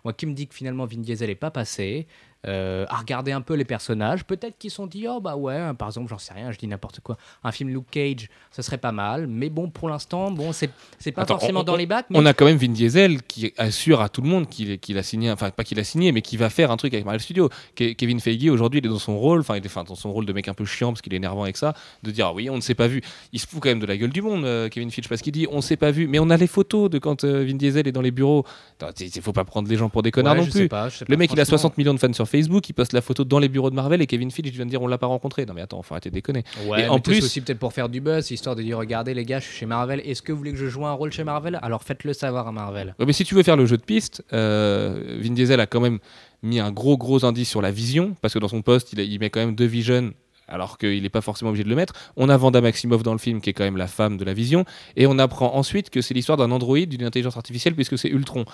Moi qui me dit que finalement Vin Diesel n'est pas passé. Euh, à regarder un peu les personnages, peut-être qu'ils sont dit oh bah ouais, hein, par exemple j'en sais rien, je dis n'importe quoi, un film Luke Cage, ça serait pas mal, mais bon pour l'instant bon c'est c'est pas Attends, forcément on- dans on- les bacs, mais On a quand même Vin Diesel qui assure à tout le monde qu'il qu'il a signé, enfin pas qu'il a signé, mais qu'il va faire un truc avec Marvel Studios. Ke- Kevin Feige aujourd'hui, il est dans son rôle, enfin il est dans son rôle de mec un peu chiant parce qu'il est énervant avec ça, de dire ah oui on ne s'est pas vu. Il se fout quand même de la gueule du monde, euh, Kevin Feige, parce qu'il dit on s'est pas vu, mais on a les photos de quand euh, Vin Diesel est dans les bureaux. Il faut pas prendre les gens pour des connards Ouais, non plus. pas, Le mec, il a franchement. 60 millions de fans sur Facebook, il poste la photo dans les bureaux de Marvel et Kevin Feige vient de dire on l'a pas rencontré. Non mais attends, faut arrêter de déconner. Ouais, Et en plus- aussi peut-être pour faire du buzz, histoire de dire regardez les gars, je suis chez Marvel. Est-ce que vous voulez que je joue un rôle chez Marvel? Alors faites-le savoir à Marvel. Ouais, mais si tu veux faire le jeu de piste, euh, Vin Diesel a quand même mis un gros gros indice sur la vision, parce que dans son poste, il, a- il met quand même deux visions, alors qu'il n'est pas forcément obligé de le mettre. On a Vanda Maximoff dans le film, qui est quand même la femme de la vision, et on apprend ensuite que c'est l'histoire d'un androïde, d'une intelligence artificielle, puisque c'est Ultron.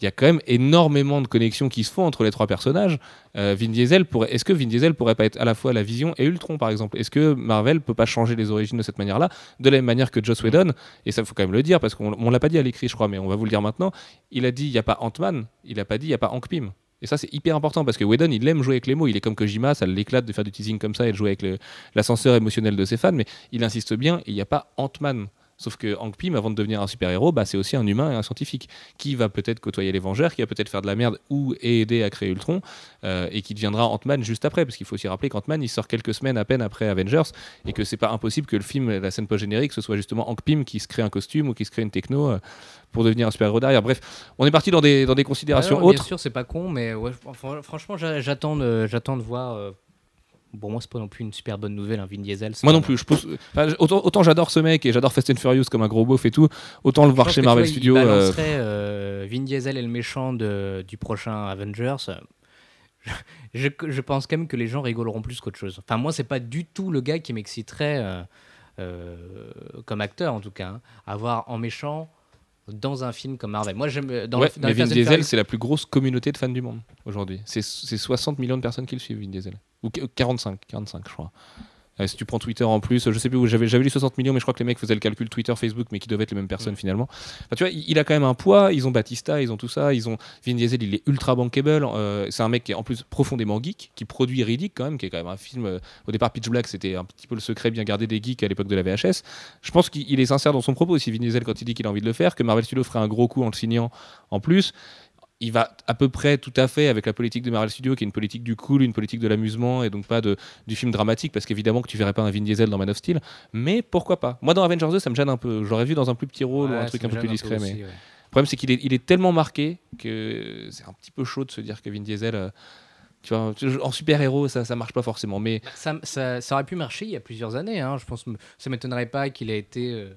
Il y a quand même énormément de connexions qui se font entre les trois personnages. Euh, Vin Diesel pourrait, est-ce que Vin Diesel pourrait pas être à la fois la Vision et Ultron, par exemple? Est-ce que Marvel peut pas changer les origines de cette manière-là, de la même manière que Joss Whedon? Et ça, faut quand même le dire parce qu'on on l'a pas dit à l'écrit, je crois, mais on va vous le dire maintenant. Il a dit il y a pas Ant-Man, il a pas dit il y a pas Hank Pym. Et ça, c'est hyper important parce que Whedon, il aime jouer avec les mots. Il est comme Kojima, ça l'éclate de faire du teasing comme ça et de jouer avec l'ascenseur émotionnel de ses fans, mais il insiste bien, il n'y a pas Ant-Man. Sauf que Hank Pym, avant de devenir un super-héros, bah, c'est aussi un humain et un scientifique qui va peut-être côtoyer les Vengeurs, qui va peut-être faire de la merde ou aider à créer Ultron, euh, et qui deviendra Ant-Man juste après. Parce qu'il faut aussi rappeler qu'Ant-Man, il sort quelques semaines à peine après Avengers, et que c'est pas impossible que le film, la scène post-générique, ce soit justement Hank Pym qui se crée un costume ou qui se crée une techno euh, pour devenir un super-héros derrière. Bref, on est parti dans des, dans des considérations non, autres. Bien sûr, c'est pas con, mais ouais, franchement, j'a- j'attends de, j'attends de voir. Bon, moi, c'est pas non plus une super bonne nouvelle, hein, Vin Diesel. Moi non plus. Je pose- enfin, autant autant j'adore ce mec et j'adore Fast and Furious comme un gros beauf et tout, autant le voir chez Marvel Studios. euh, euh, Vin Diesel est le méchant de- du prochain Avengers. Je, je pense quand même que les gens rigoleront plus qu'autre chose. Enfin, moi, c'est pas du tout le gars qui m'exciterait. euh, euh, comme acteur en tout cas, hein, avoir en méchant dans un film comme Marvel. Moi, j'aime dans Ouais, le- dans mais Vin Diesel, c'est la plus grosse communauté de fans du monde aujourd'hui. C'est c'est 60 millions de personnes qui le suivent, Vin Diesel. Ou qu- 45, 45 je crois. Euh, si tu prends Twitter en plus, je sais plus où j'avais j'avais lu 60 millions, mais je crois que les mecs faisaient le calcul Twitter, Facebook, mais qui devaient être les mêmes personnes finalement. Enfin, tu vois, il, il a quand même un poids. Ils ont Batista, ils ont tout ça. Ils ont Vin Diesel, il est ultra bankable. euh, c'est un mec qui est en plus profondément geek, qui produit Riddick quand même, qui est quand même un film. euh, au départ, Pitch Black, c'était un petit peu le secret bien gardé des geeks à l'époque de la VHS. Je pense qu'il il est sincère dans son propos aussi, Vin Diesel, quand il dit qu'il a envie de le faire, que Marvel Studios ferait un gros coup en le signant en plus. Il va à peu près tout à fait avec la politique de Marvel Studios, qui est une politique du cool, une politique de l'amusement, et donc pas de, du film dramatique, parce qu'évidemment que tu verrais pas un Vin Diesel dans Man of Steel. Mais pourquoi pas Moi, dans Avengers 2, ça me gêne un peu. J'aurais vu dans un plus petit rôle ou un truc un peu plus discret. mais aussi, ouais. le problème, c'est qu'il est, il est tellement marqué que c'est un petit peu chaud de se dire que Vin Diesel. euh, tu vois, en super-héros, ça, ça marche pas forcément. Mais Ça, ça- ça aurait pu marcher il y a plusieurs années. hein. Je pense, ça m'étonnerait pas qu'il ait été euh,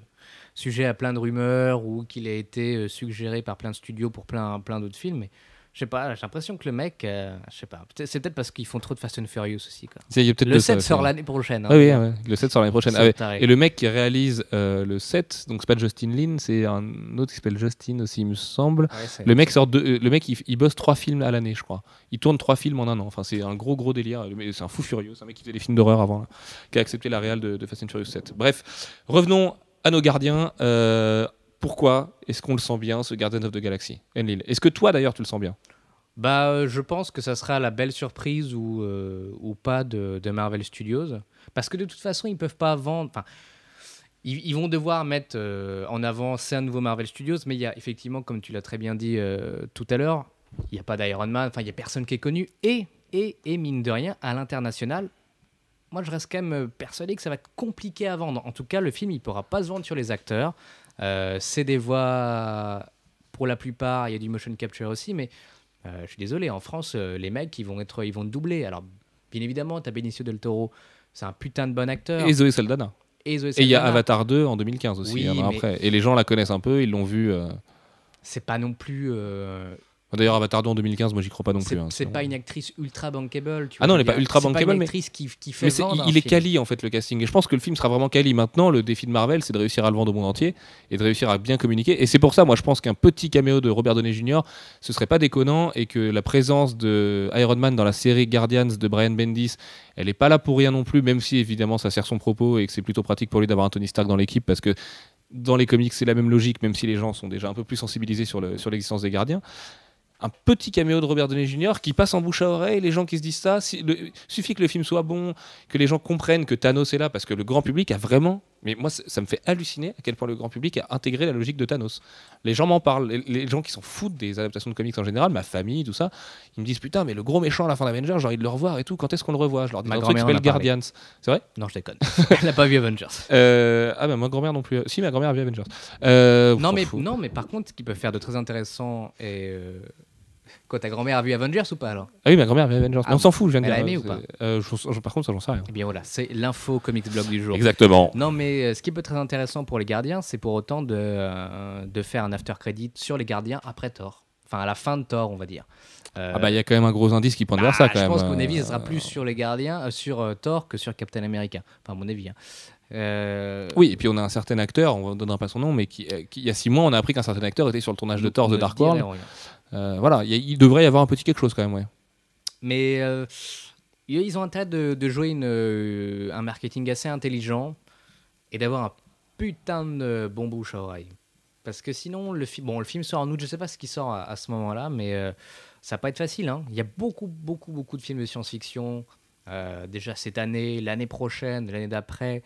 sujet à plein de rumeurs ou qu'il ait été euh, suggéré par plein de studios pour plein, plein d'autres films. Mais je sais pas, j'ai l'impression que le mec, euh, je sais pas, c'est peut-être parce qu'ils font trop de Fast and Furious aussi. Quoi. a Le de ça 7 aussi, sort hein. l'année prochaine. hein. Ah oui, ouais, le 7 sort l'année prochaine. Ah ouais. taré. Et le mec qui réalise euh, le 7, donc c'est pas Justin Lin, c'est un autre qui s'appelle Justin aussi, il me semble. Ouais, Le mec sort de, euh, le mec il, il bosse trois films à l'année, je crois. Il tourne trois films en un an. Enfin, c'est un gros gros délire. C'est un fou furieux. C'est un mec qui faisait des films d'horreur avant, là, qui a accepté la réal de, de Fast and Furious 7. Bref, revenons à nos gardiens. Euh, pourquoi est-ce qu'on le sent bien, ce Guardian of the Galaxy, Enlil? Est-ce que toi d'ailleurs tu le sens bien? Bah, euh, je pense que ça sera la belle surprise ou, euh, ou pas de, Marvel Studios. Parce que de toute façon, ils peuvent pas vendre. Ils, ils vont devoir mettre en avant, c'est un nouveau Marvel Studios, mais il y a effectivement, comme tu l'as très bien dit tout à l'heure, il n'y a pas d'Iron Man, enfin, il n'y a personne qui est connu. Et, et, et mine de rien, à l'international, moi, je reste quand même euh, persuadé que ça va être compliqué à vendre. En tout cas, le film, il ne pourra pas se vendre sur les acteurs. Euh, c'est des voix, pour la plupart, il y a du motion capture aussi, mais euh, je suis désolé, en France, euh, les mecs, ils vont être, ils vont doubler. Alors, bien évidemment, tu as Benicio del Toro, c'est un putain de bon acteur. Et Zoé Saldana. Et il y a Avatar 2 en 2015 aussi, Oui, un an mais- après. Et les gens la connaissent un peu, ils l'ont vu. C'est pas non plus. D'ailleurs, Avatar 2 en 2015, moi j'y crois pas non c'est plus. hein, c'est pas une actrice ultra bankable. Tu Ah vois, non, elle est veux pas ultra C'est bankable, pas une mais- actrice qui, qui fait Mais c'est- vendre il, il est quali en fait le casting. Et je pense que le film sera vraiment quali maintenant. Le défi de Marvel c'est de réussir à le vendre au monde entier et de réussir à bien communiquer. Et c'est pour ça moi je pense qu'un petit caméo de Robert Downey Jr ce serait pas déconnant et que la présence de Iron Man dans la série Guardians de Brian Bendis elle est pas là pour rien non plus même si évidemment ça sert son propos et que c'est plutôt pratique pour lui d'avoir un Tony Stark dans l'équipe parce que dans les comics c'est la même logique même si les gens sont déjà un peu plus sensibilisés sur le- sur l'existence des gardiens un petit caméo de Robert Downey Jr. qui passe en bouche à oreille, les gens qui se disent ça. Si, le- suffit que le film soit bon, que les gens comprennent que Thanos est là, parce que le grand public a vraiment. Mais moi, ça me fait halluciner à quel point le grand public a intégré la logique de Thanos. Les gens m'en parlent. Les, les gens qui sont fous des adaptations de comics en général, ma famille, tout ça, ils me disent Putain, mais le gros méchant à la fin d'Avengers, j'ai envie de le revoir et tout. Quand est-ce qu'on le revoit? Je leur dis Ma un truc qui s'appelle. Guardians. C'est vrai? Non, je déconne. Elle n'a pas vu Avengers. Euh, Ah, bah, ma grand-mère non plus. Si, ma grand-mère a vu Avengers. Euh, Non s'en mais, non, mais par contre, ce qui peut faire de très intéressant et. euh, Quoi, ta grand-mère a vu Avengers ou pas alors? Ah oui, ma grand-mère a vu Avengers. Ah, mais on s'en fout, je viens de elle a dire. aimé ou c'est- pas euh, je- je- Par contre, ça, j'en sais rien. Eh bien voilà, c'est l'info comics blog du jour. Exactement. Non, mais euh, ce qui peut être très intéressant pour les gardiens, c'est pour autant de, euh, de faire un after credit sur les gardiens après Thor. Enfin, à la fin de Thor, on va dire. Euh, Ah bah il y a quand même un gros indice qui pointe vers ça ah, quand je même. pense qu'à mon euh, avis, ça sera plus sur les gardiens, euh, sur euh, Thor que sur Captain America. Enfin, à mon avis. hein. Euh, Oui, et puis on a un certain acteur, on ne donnera pas son nom, mais qui, euh, qui- il y a six mois, on a appris qu'un certain acteur était sur le tournage de Thor ne de Dark World. rien. Euh, voilà, il, devrait y avoir un petit quelque chose quand même, ouais. Mais euh, ils ont intérêt de, de jouer une, euh, un marketing assez intelligent et d'avoir un putain de bon bouche à oreille. Parce que sinon, le, fi- bon, le film sort en août, je sais pas ce qui sort à, ce moment-là, mais euh, ça va pas être facile. hein. Il y a beaucoup, beaucoup, beaucoup de films de science-fiction, déjà cette année, l'année prochaine, l'année d'après.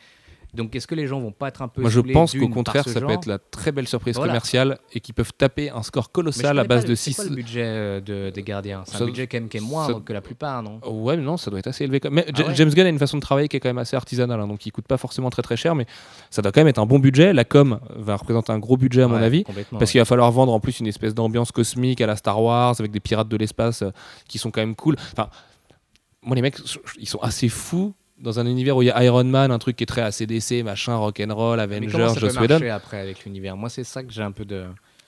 Donc est-ce que les gens vont pas être un peu Moi je pense qu'au contraire, ça peut être la très belle surprise Voilà. commerciale et qu'ils peuvent taper un score colossal à base de le- c'est 6. quoi le budget euh, de, des gardiens? C'est un budget quand même qui est moindre ça- que la plupart, non? Ouais, mais non, ça doit être assez élevé. Mais Ah ouais James Gunn a une façon de travailler qui est quand même assez artisanale, hein, donc il coûte pas forcément très très cher, mais ça doit quand même être un bon budget. La com va représenter un gros budget à mon avis. Parce qu'il va falloir vendre en plus une espèce d'ambiance cosmique à la Star Wars avec des pirates de l'espace euh, qui sont quand même cool. Enfin, moi les mecs, ils sont assez fous dans un univers où il y a Iron Man, un truc qui est très ACDC, machin, rock'n'roll, Mais comment Avengers, ça peut Joss Whedon. marcher après avec l'univers? Moi, c'est ça que j'ai un peu de.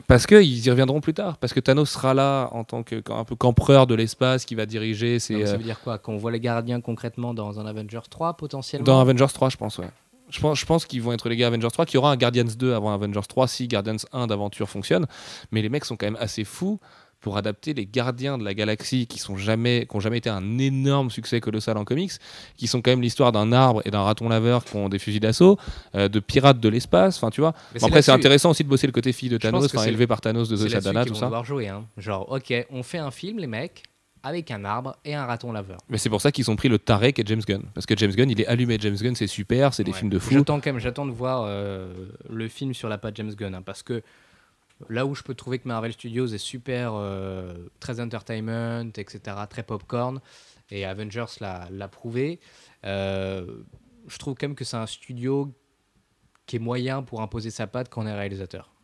Parce qu'ils y reviendront plus tard. Parce que Thanos sera là en tant que un peu qu'empereur de l'espace qui va diriger. Donc, C'est ça euh, veut dire quoi? Qu'on voit les gardiens concrètement dans un Avengers 3 potentiellement? Dans Avengers 3, je pense. Ouais. Je pense, je pense qu'ils vont être les gars Avengers 3, qu'il y aura un Guardians 2 avant Avengers 3 si Guardians 1 d'aventure fonctionne. Mais les mecs sont quand même assez fous pour adapter les gardiens de la galaxie qui sont jamais qui ont jamais été un énorme succès colossal en comics qui sont quand même l'histoire d'un arbre et d'un raton laveur qui ont des fusils d'assaut euh, de pirates de l'espace enfin tu vois Mais Bon, après c'est intéressant aussi de bosser le côté fille de Thanos enfin élevé par Thanos de The qu'ils tout vont ça devoir jouer. hein. Genre, ok, on fait un film, les mecs, avec un arbre et un raton laveur. mais c'est pour ça qu'ils ont pris le Tarek et James Gunn parce que James Gunn il est allumé James Gunn c'est super c'est des Ouais. films de fou J'attends quand même, j'attends de voir euh, le film sur la patte James Gunn, hein, parce que là où je peux trouver que Marvel Studios est super, euh, très entertainment, etc., très popcorn, et Avengers l'a prouvé, euh, je trouve quand même que c'est un studio qui est moyen pour imposer sa patte quand on est réalisateur.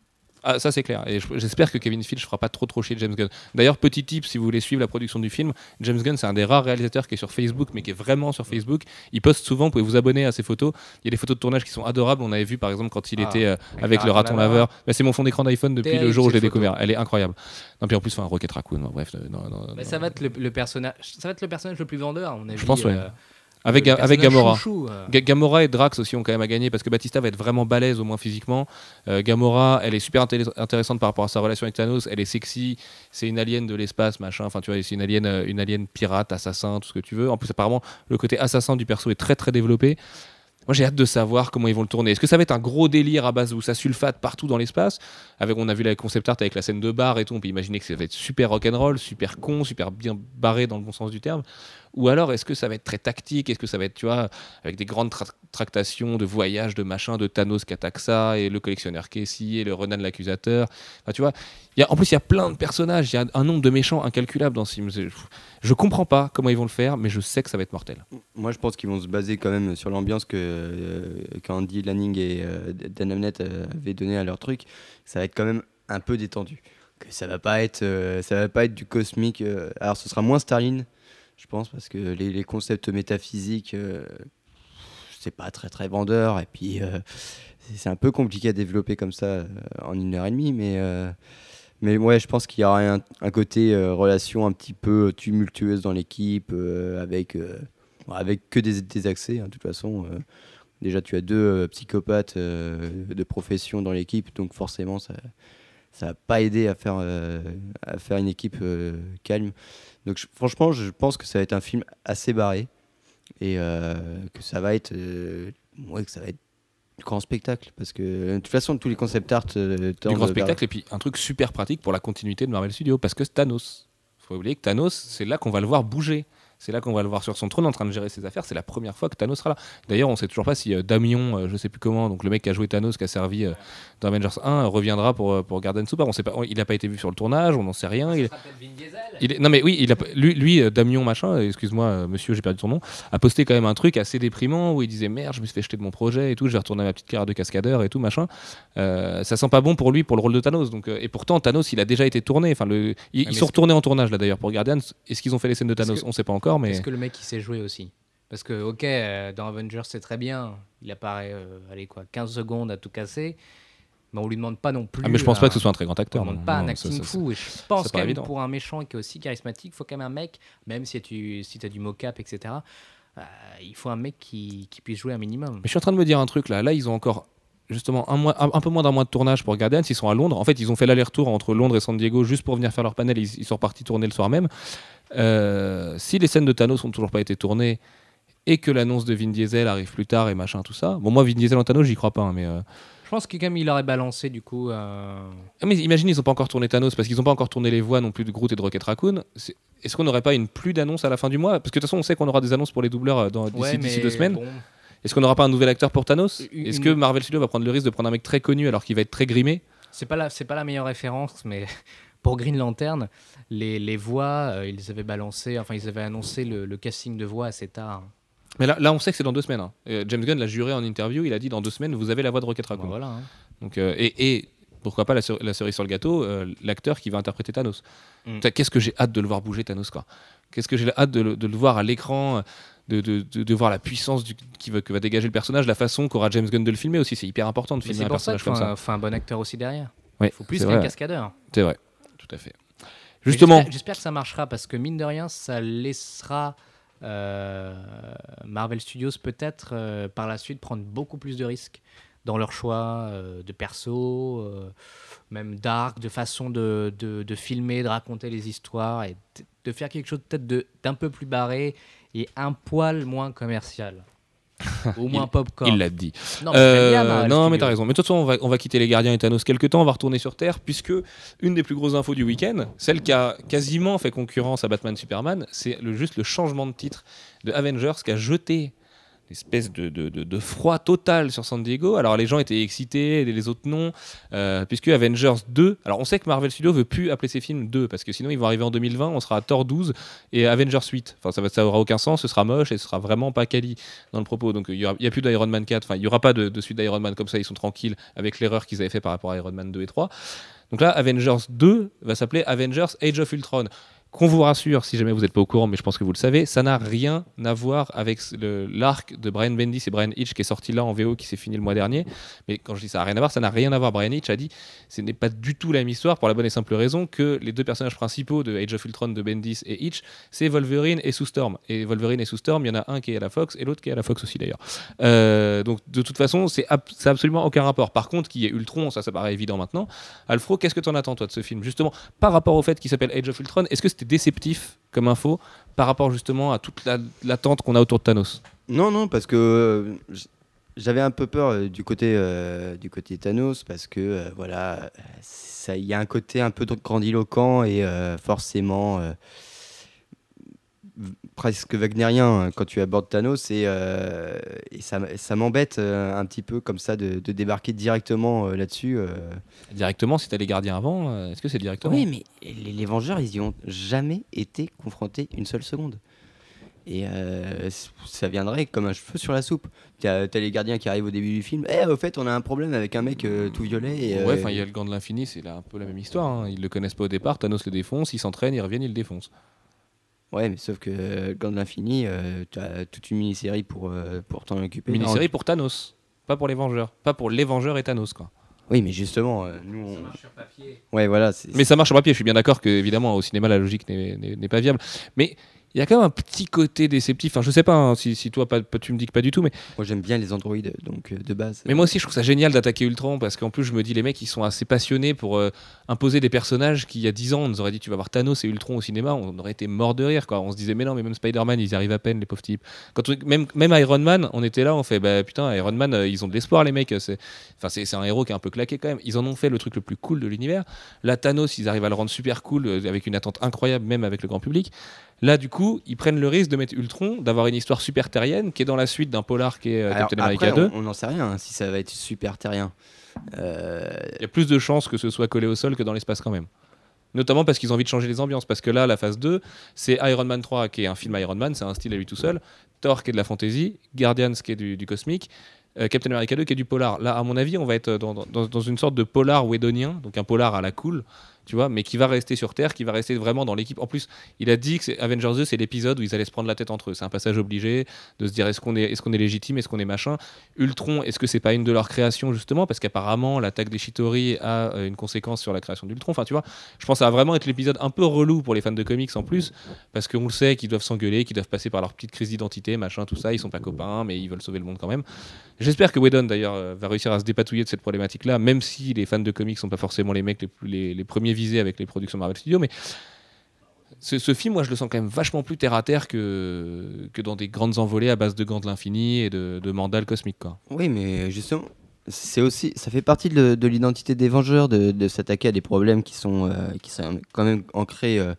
Ah, ça c'est clair. Et je- j'espère que Kevin Feige fera pas trop trop chier James Gunn. D'ailleurs, petit tip, si vous voulez suivre la production du film, James Gunn c'est un des rares réalisateurs qui est sur Facebook, mais qui est vraiment sur Facebook. Il poste souvent. Vous pouvez vous abonner à ses photos. Il y a des photos de tournage qui sont adorables. On avait vu par exemple quand il Ah, était euh, avec le raton laveur. Mais c'est mon fond d'écran d'iPhone depuis le jour où je l'ai découvert. Elle est incroyable. Non, puis en plus, enfin, Rocket Raccoon. non, bref, non, non, Mais non. ça va être le, le personnage, ça va être le personnage le plus vendeur, à mon avis. Je pense, ouais. euh, avec, Ga- Gamora. chouchou, euh. Ga- Gamora et Drax aussi ont quand même à gagner parce que Batista va être vraiment balèze au moins physiquement. Euh, Gamora, elle est super inté- intéressante par rapport à sa relation avec Thanos. Elle est sexy, c'est une alien de l'espace, machin. Enfin, tu vois, c'est une alien, euh, une alien pirate, assassin, tout ce que tu veux. En plus, apparemment, le côté assassin du perso est très très développé. Moi, j'ai hâte de savoir comment ils vont le tourner. Est-ce que ça va être un gros délire à base où ça sulfate partout dans l'espace? Avec, on a vu la concept art avec la scène de bar et tout. On peut imaginer que ça va être super rock'n'roll, super con, super bien barré dans le bon sens du terme. Ou alors, est-ce que ça va être très tactique? Est-ce que ça va être, tu vois, avec des grandes tra- tractations de voyages, de machin, de Thanos qui attaque ça, et le collectionneur Casey, et le Renan l'accusateur? Tu vois, en plus, il y a plein de personnages, il y a un nombre de méchants incalculable dans ce film. Je, comprends pas comment ils vont le faire, mais je sais que ça va être mortel. Moi, je pense qu'ils vont se baser quand même sur l'ambiance que euh, qu'Andy Lanning et euh, Dan Abnett euh, avaient donné à leur truc. Ça va être quand même un peu détendu. Que ça va pas être, euh, ça va pas être du cosmique. alors, ce sera moins Starline, je pense, parce que les, concepts métaphysiques, euh, c'est pas très très vendeur. Et puis, euh, c'est un peu compliqué à développer comme ça euh, en une heure et demie, mais. euh, mais ouais, je pense qu'il y aura un, un côté relation un petit peu tumultueuse dans l'équipe, avec, avec que des, des accès, hein, de toute façon. déjà, tu as deux psychopathes de profession dans l'équipe, donc forcément, ça ça va pas aider à faire, euh, à faire une équipe euh, calme. Donc, je- franchement, je pense que ça va être un film assez barré et euh, que ça va être, ouais, que ça va être du grand spectacle parce que de toute façon, tous les concept art Du grand vers- spectacle, et puis un truc super pratique pour la continuité de Marvel Studios, parce que Thanos. faut oublier que Thanos, c'est là qu'on va le voir bouger. C'est là qu'on va le voir sur son trône en train de gérer ses affaires. C'est la première fois que Thanos sera là. D'ailleurs, on sait toujours pas si euh, Damion, euh, je sais plus comment, donc le mec qui a joué Thanos, qui a servi euh, dans Avengers 1, euh, reviendra pour, euh, pour Garden Super. On sait pas, on- il n'a pas été vu sur le tournage, on n'en sait rien. Il, il est- non mais oui, il a, lui, lui euh, Damion machin, excuse-moi euh, monsieur, j'ai perdu ton nom, a posté quand même un truc assez déprimant où il disait merde, je me suis fait jeter de mon projet et tout, je vais retourner à ma petite carrière de cascadeur et tout machin. Euh, ça sent pas bon pour lui pour le rôle de Thanos. Donc euh, et pourtant Thanos, il a déjà été tourné. Enfin le, ils, sont retournés en tournage là d'ailleurs pour Guardians. Est-ce qu'ils ont fait les scènes de Thanos? que- On sait pas encore, mais Est-ce que le mec il sait jouer aussi Parce que, ok, euh, dans Avengers c'est très bien, il apparaît, euh, allez quoi, 15 secondes à tout casser, mais on lui demande pas non plus. Ah, mais je pense un- pas que ce soit un très grand On acteur. lui demande non. pas un acting ça- ça- fou. Et je pense quand même pour un méchant qui est aussi charismatique, il faut quand même un mec, même si tu si as du mocap, etc. euh, il faut un mec qui, qui puisse jouer un minimum. Mais je suis en train de me dire un truc là. Là, ils ont encore justement un, mois, un, un peu moins d'un mois de tournage pour Guardians. Ils sont à Londres. En fait, ils ont fait l'aller-retour entre Londres et San Diego juste pour venir faire leur panel. Ils, ils sont repartis tourner le soir même. Euh, si les scènes de Thanos n'ont toujours pas été tournées et que l'annonce de Vin Diesel arrive plus tard et machin, tout ça. Bon, moi, Vin Diesel en Thanos, j'y crois pas. hein, mais, euh, Je pense que même il aurait balancé du coup. euh, ah, mais imagine, ils n'ont pas encore tourné Thanos parce qu'ils n'ont pas encore tourné les voix non plus de Groot et de Rocket Raccoon. Est-ce qu'on n'aurait pas une plus d'annonces à la fin du mois? Parce que de toute façon, on sait qu'on aura des annonces pour les doubleurs euh, dans- d'ici ouais, deux semaines. bon, Est-ce qu'on n'aura pas un nouvel acteur pour Thanos Une- Est-ce que Marvel Studios va prendre le risque de prendre un mec très connu alors qu'il va être très grimé c'est pas la c'est pas la meilleure référence, mais pour Green Lantern, les, les voix, euh, ils avaient balancé, enfin ils avaient annoncé le, le casting de voix assez tard. Mais là, là, on sait que c'est dans deux semaines. hein. Euh, James Gunn l'a juré en interview. Il a dit dans deux semaines, vous avez la voix de Rocket Raccoon. Voilà. hein. Donc, euh, et, et pourquoi pas la, cer- la cerise sur le gâteau, l'acteur qui va interpréter Thanos. Mm. Qu'est-ce que j'ai hâte de le voir bouger Thanos quoi. Qu'est-ce que j'ai hâte de le, de le voir à l'écran, de, de, de- voir la puissance du, qui va, que va dégager le personnage, la façon qu'aura James Gunn de le filmer aussi. C'est hyper important de filmer un ça personnage comme ça. un- faut un bon acteur aussi derrière. Ouais, Il faut plus qu'un cascadeur. C'est vrai, tout à fait. Justement, j'espère- que ça marchera parce que mine de rien, ça laissera euh, Marvel Studios peut-être euh, par la suite prendre beaucoup plus de risques dans leur choix euh, de perso, même d'arc, de façon de, de- de filmer, de raconter les histoires et de- faire quelque chose peut-être d'un peu plus barré et un poil moins commercial. Au moins popcorn. Il l'a dit. Non, mais bien Euh, Marvel non, mais Studios. t'as raison. Mais de toute façon, on va, on va quitter les gardiens et Thanos quelques temps. On va retourner sur Terre, puisque une des plus grosses infos du week-end, celle qui a quasiment fait concurrence à Batman Superman, c'est le, juste le changement de titre de Avengers qui a jeté espèce de, de- de- froid total sur San Diego. Alors les gens étaient excités, les autres non, euh, puisque Avengers 2. Alors on sait que Marvel Studios veut plus appeler ses films 2, parce que sinon ils vont arriver en 2020, on sera à Thor 12 et Avengers 8. Enfin ça, va, ça aura aucun sens, ce sera moche et ce sera vraiment pas quali dans le propos. Donc il y, aura- il y a plus d'Iron Man 4, enfin il y aura pas de, de suite d'Iron Man comme ça, ils sont tranquilles avec l'erreur qu'ils avaient fait par rapport à Iron Man 2 et 3. Donc là, Avengers 2 va s'appeler Avengers Age of Ultron. Qu'on vous rassure, si jamais vous n'êtes pas au courant, mais je pense que vous le savez, ça n'a rien à voir avec l'arc de Brian Bendis et Brian Hitch qui est sorti là en VO, qui s'est fini le mois dernier. Mais quand je dis ça n'a rien à voir, ça n'a rien à voir. Brian Hitch a dit ce n'est pas du tout la même histoire pour la bonne et simple raison que les deux personnages principaux de Age of Ultron de Bendis et Hitch, c'est Wolverine et Sue Storm. Et Wolverine et Sue Storm, il y en a un qui est à la Fox et l'autre qui est à la Fox aussi d'ailleurs. Euh, donc de toute façon, c'est absolument aucun rapport. Par contre, qui est Ultron, ça, ça paraît évident maintenant. Alfro, qu'est-ce que tu en attends toi de ce film? Justement, par rapport au fait qu'il s'appelle Age of Ultron, est-ce que c'était déceptif comme info par rapport justement à toute la- l'attente qu'on a autour de Thanos. Non, non, parce que euh, j'avais un peu peur euh, du côté euh, du côté Thanos parce que voilà, il y a un côté un peu grandiloquent et forcément presque wagnérien hein, quand tu abordes Thanos et, euh, et ça, m'embête euh, un petit peu comme ça de, de débarquer directement euh, là-dessus. euh. Directement, si t'as les gardiens avant, est-ce que c'est directement? Oui, mais les, les Vengeurs, ils y ont jamais été confrontés une seule seconde. Et euh, ça viendrait comme un cheveu sur la soupe. T'as as les gardiens qui arrivent au début du film. Eh, au fait, on a un problème avec un mec euh, tout violet. Et, euh, Ouais, enfin, il y a le gant de l'infini, c'est là un peu la même histoire. hein. Ils le connaissent pas au départ, Thanos le défonce, ils s'entraînent, ils reviennent, ils le défoncent. Ouais, mais sauf que euh, Gant de l'Infini, euh, t'as toute une mini-série pour, euh, pour t'en occuper. Mini-série pour Thanos, pas pour les Vengeurs. Pas pour les Vengeurs et Thanos, quoi. Oui, mais justement, euh, nous. on- Ouais, voilà. Mais ça marche sur papier, je suis bien d'accord que, évidemment, au cinéma, la logique n'est pas viable. Mais il y a quand même un petit côté déceptif. Enfin, je sais pas hein, si, si toi, pas, tu me dis que pas du tout, mais Moi, j'aime bien les androïdes, donc euh, de base. Mais moi aussi, je trouve ça génial d'attaquer Ultron parce qu'en plus, je me dis, les mecs, ils sont assez passionnés pour euh, imposer des personnages qui, il y a 10 ans, on nous aurait dit, tu vas voir Thanos et Ultron au cinéma, on aurait été mort de rire. Quoi. On se disait, mais non, mais même Spider-Man, ils y arrivent à peine, les pauvres types. Quand on- même, même Iron Man, on était là, on fait, bah putain, Iron Man, euh, ils ont de l'espoir, les mecs. C'est enfin, c'est c'est un héros qui est un peu claqué quand même. Ils en ont fait le truc le plus cool de l'univers. Là, Thanos, ils arrivent à le rendre super cool avec une attente incroyable, même avec le grand public. Là, du coup, ils prennent le risque de mettre Ultron, d'avoir une histoire super terrienne qui est dans la suite d'un polar qui est euh, Alors, Captain America après, 2. on- n'en sait rien hein, si ça va être super terrien. Euh, Il y a plus de chances que ce soit collé au sol que dans l'espace quand même. Notamment parce qu'ils ont envie de changer les ambiances. Parce que là, la phase 2, c'est Iron Man 3 qui est un film Iron Man, c'est un style à lui tout seul. Thor qui est de la fantasy. Guardians qui est du, du cosmique. euh, Captain America 2 qui est du polar. Là, à mon avis, on va être dans, dans- dans une sorte de polar wedonien, donc un polar à la cool, tu vois, mais qui va rester sur Terre, qui va rester vraiment dans l'équipe. En plus, il a dit que Avengers 2, c'est l'épisode où ils allaient se prendre la tête entre eux. C'est un passage obligé de se dire est-ce qu'on est, est, qu'on est légitime, est-ce qu'on est machin? Ultron, est-ce que c'est pas une de leurs créations justement? Parce qu'apparemment, l'attaque des Chitori a euh, une conséquence sur la création d'Ultron. Enfin, tu vois, je pense que ça va vraiment être l'épisode un peu relou pour les fans de comics en plus, parce qu'on le sait qu'ils doivent s'engueuler, qu'ils doivent passer par leur petite crise d'identité, machin, tout ça. Ils sont pas copains, mais ils veulent sauver le monde quand même. J'espère que Whedon d'ailleurs euh, va réussir à se dépatouiller de cette problématique-là, même si les fans de comics sont pas forcément les mecs les premiers visés avec les productions Marvel Studios, mais ce, film, moi, je le sens quand même vachement plus terre à terre que, que dans des grandes envolées à base de gants de l'infini et de, de mandales cosmiques, quoi. Oui, mais justement, c'est aussi, ça fait partie de, de l'identité des Vengeurs de, de s'attaquer à des problèmes qui sont, euh, qui sont quand même ancrés euh,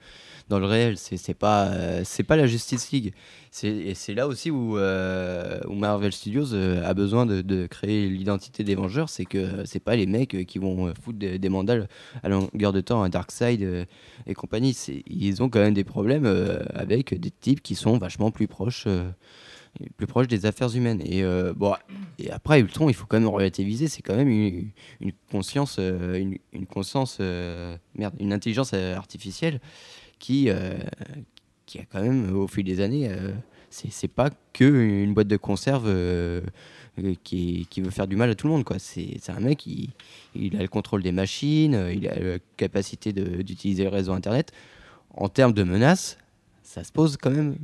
dans le réel. C'est pas, euh, c'est pas la Justice League. C'est c'est là aussi où, euh, Marvel Studios euh, a besoin de, créer l'identité des Vengeurs. C'est que c'est pas les mecs qui vont foutre des, mandales à longueur de temps à Darkseid et compagnie. Ils ont quand même des problèmes avec des types qui sont vachement plus proches. plus proche des affaires humaines. Et, bon, et après, Ultron, il faut quand même relativiser, c'est quand même une, conscience, une, conscience, merde, une intelligence artificielle qui, euh, qui a quand même, au fil des années, euh, c'est pas que une boîte de conserve euh, euh, qui, qui veut faire du mal à tout le monde. C'est un mec, il, il a le contrôle des machines, euh, il a la capacité d'utiliser le réseau Internet. En termes de menaces, ça se pose quand même.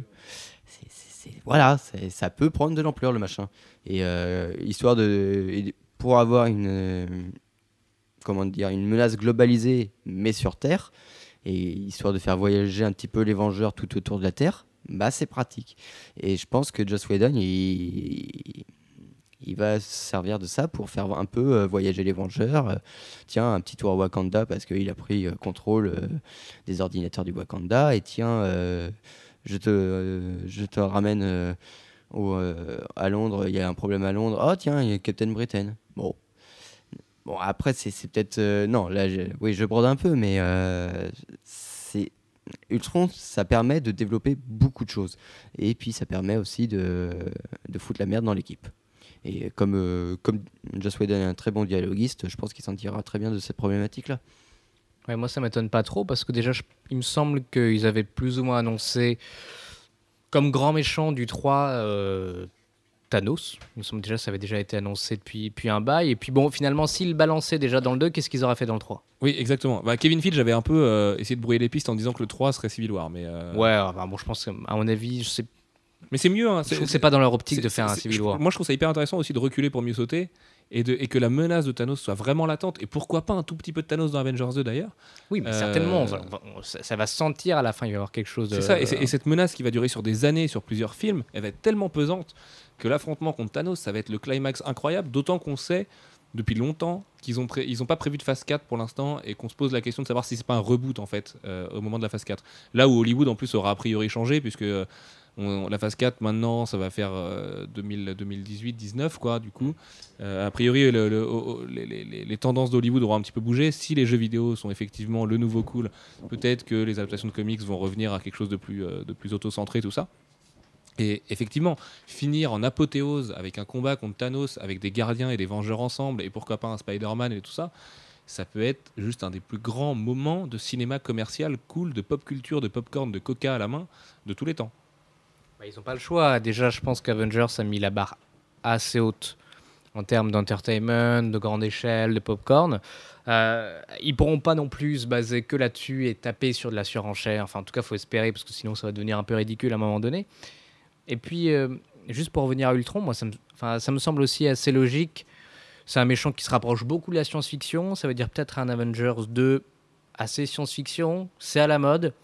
voilà, ça peut prendre de l'ampleur le machin. Et euh, histoire de pour avoir une euh, comment dire une menace globalisée mais sur Terre et histoire de faire voyager un petit peu les Vengeurs tout autour de la Terre, bah c'est pratique. Et je pense que Joss Whedon il va se servir de ça pour faire un peu euh, voyager les Vengeurs. Euh, tiens, un petit tour à Wakanda parce qu'il a pris euh, contrôle des ordinateurs du Wakanda. Et tiens, je, te, ramène à Londres. Il y a un problème à Londres. Oh, tiens, il y a Captain Britain. Bon. Bon, après, c'est peut-être. euh, non, là, je- oui, je brode un peu, mais euh. Ultron, ça permet de développer beaucoup de choses. Et puis, ça permet aussi de, de foutre la merde dans l'équipe. Et comme, euh, comme Joss Whedon est un très bon dialoguiste, je pense qu'il s'en tirera très bien de cette problématique-là. Ouais, moi, ça m'étonne pas trop parce que déjà, il me semble qu'ils avaient plus ou moins annoncé comme grand méchant du 3 euh, Thanos. Il me semble déjà ça avait déjà été annoncé depuis, depuis un bail. Et puis bon, finalement, s'ils balançaient déjà dans le 2, qu'est-ce qu'ils auraient fait dans le 3 Oui, exactement. Bah, Kevin Feige avait un peu euh, essayé de brouiller les pistes en disant que le 3 serait Civil War. Mais, euh, Ouais, enfin, bon, je pense qu'à mon avis, je, sais, mais c'est mieux. hein, je trouve que c'est pas dans leur optique de faire un Civil War. Moi, je trouve ça hyper intéressant aussi de reculer pour mieux sauter et, de, et que la menace de Thanos soit vraiment latente. Et pourquoi pas un tout petit peu de Thanos dans Avengers 2 d'ailleurs Oui, mais Euh, certainement, on- ça, ça va se sentir à la fin, il va y avoir quelque chose de. C'est ça, et, c'est- et cette menace qui va durer sur des années, sur plusieurs films, elle va être tellement pesante que l'affrontement contre Thanos, ça va être le climax incroyable, d'autant qu'on sait depuis longtemps qu'ils ont, pré- ils ont pas prévu de phase 4 pour l'instant et qu'on se pose la question de savoir si c'est pas un reboot en fait euh, au moment de la phase 4. Là où Hollywood en plus aura a priori changé puisque euh, on- la phase 4 maintenant ça va faire 2018-19 quoi du coup. Euh, a priori les- les- les tendances d'Hollywood auront un petit peu bougé. Si les jeux vidéo sont effectivement le nouveau cool, peut-être que les adaptations de comics vont revenir à quelque chose de plus, euh, de plus auto-centré, tout ça. Et effectivement, finir en apothéose avec un combat contre Thanos, avec des gardiens et des vengeurs ensemble, et pourquoi pas un Spider-Man et tout ça, ça peut être juste un des plus grands moments de cinéma commercial cool, de pop culture, de popcorn, de coca à la main, de tous les temps. Bah, ils n'ont pas le choix. Déjà, je pense qu'Avengers a mis la barre assez haute en termes d'entertainment, de grande échelle, de popcorn. Euh, ils pourront pas non plus se baser que là-dessus et taper sur de la surenchère. Enfin, en tout cas, faut espérer parce que sinon, ça va devenir un peu ridicule à un moment donné. Et puis, euh, juste pour revenir à Ultron, moi, ça me, ça me semble aussi assez logique. C'est un méchant qui se rapproche beaucoup de la science-fiction. Ça veut dire peut-être un Avengers 2 assez science-fiction. C'est à la mode.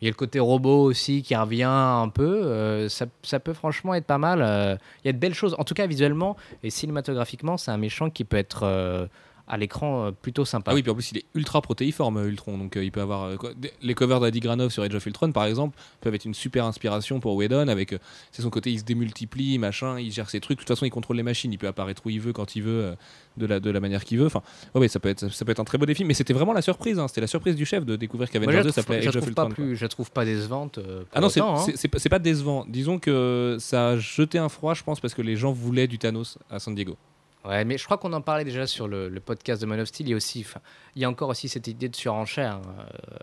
Il y a le côté robot aussi qui revient un peu. euh, ça, ça peut franchement être pas mal. euh, il y a de belles choses. En tout cas, visuellement et cinématographiquement, c'est un méchant qui peut être euh, à l'écran euh, plutôt sympa. Ah oui, puis en plus, il est ultra protéiforme, euh, Ultron. Donc, euh, il peut avoir. euh, les covers d'Adi Granov sur Age of Ultron, par exemple, peuvent être une super inspiration pour Whedon. Avec. euh, c'est son côté, il se démultiplie, machin, il gère ses trucs. De toute façon, il contrôle les machines. Il peut apparaître où il veut, quand il veut, de, la, de la manière qu'il veut. Enfin, ouais, ouais, ça, peut être, ça peut être un très beau défi. Mais c'était vraiment la surprise. hein. C'était la surprise du chef de découvrir qu'Avengers la 2 trouve, s'appelait Age of pas Ultron. quoi. plus, je la trouve pas décevante. Ah non, c'est hein. pas, pas décevant. Disons que ça a jeté un froid, je pense, parce que les gens voulaient du Thanos à San Diego. Ouais, mais je crois qu'on en parlait déjà sur le, podcast de Man of Steel. Il y a aussi, il y a encore aussi cette idée de surenchère.